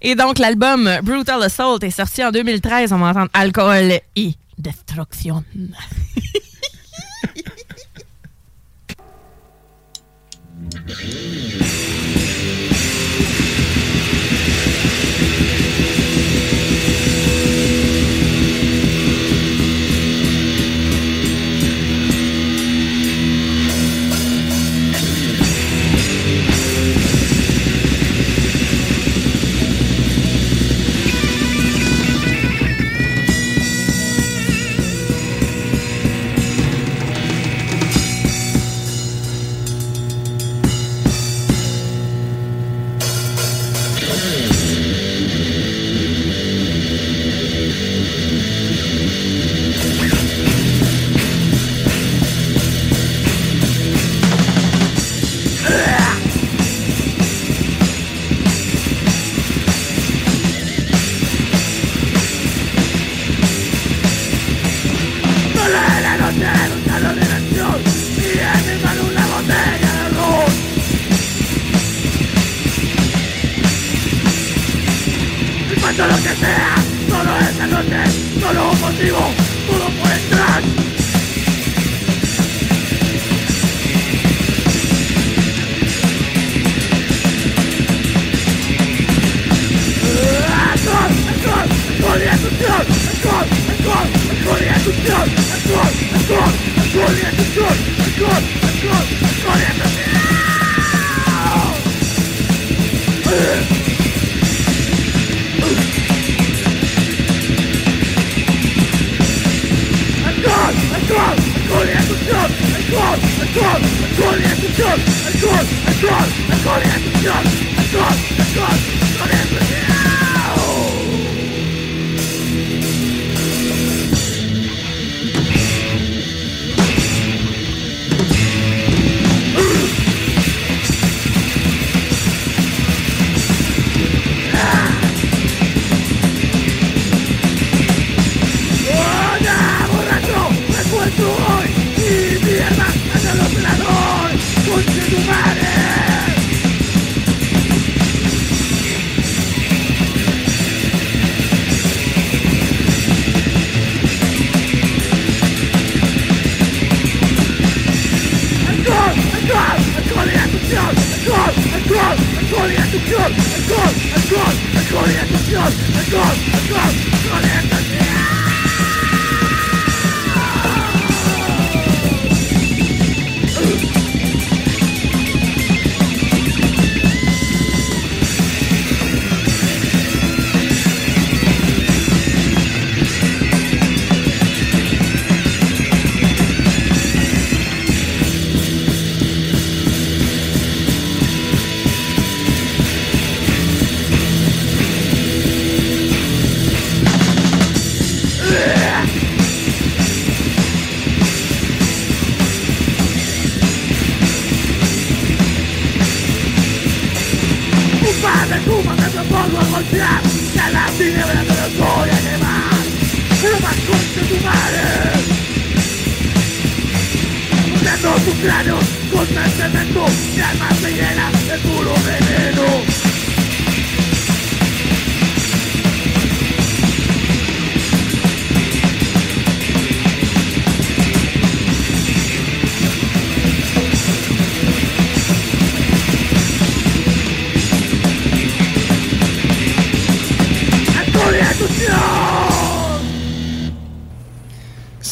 Et donc, l'album Brutal Assault est sorti en 2013. On va entendre Alcool et Destruction.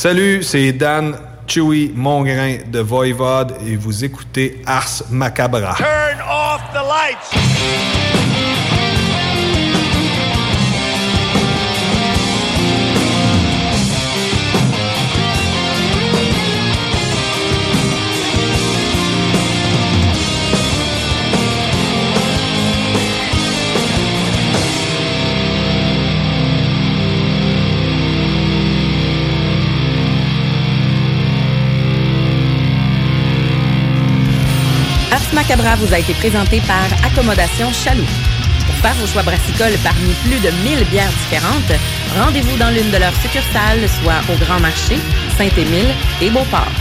Salut, c'est Dan Chewy Mongrain de Voivode et vous écoutez Ars Macabra. Macabra vous a été présenté par Accommodation Chaloux. Pour faire vos choix brassicoles parmi plus de 1000 bières différentes, rendez-vous dans l'une de leurs succursales, soit au Grand Marché, Saint-Émile et Beauport.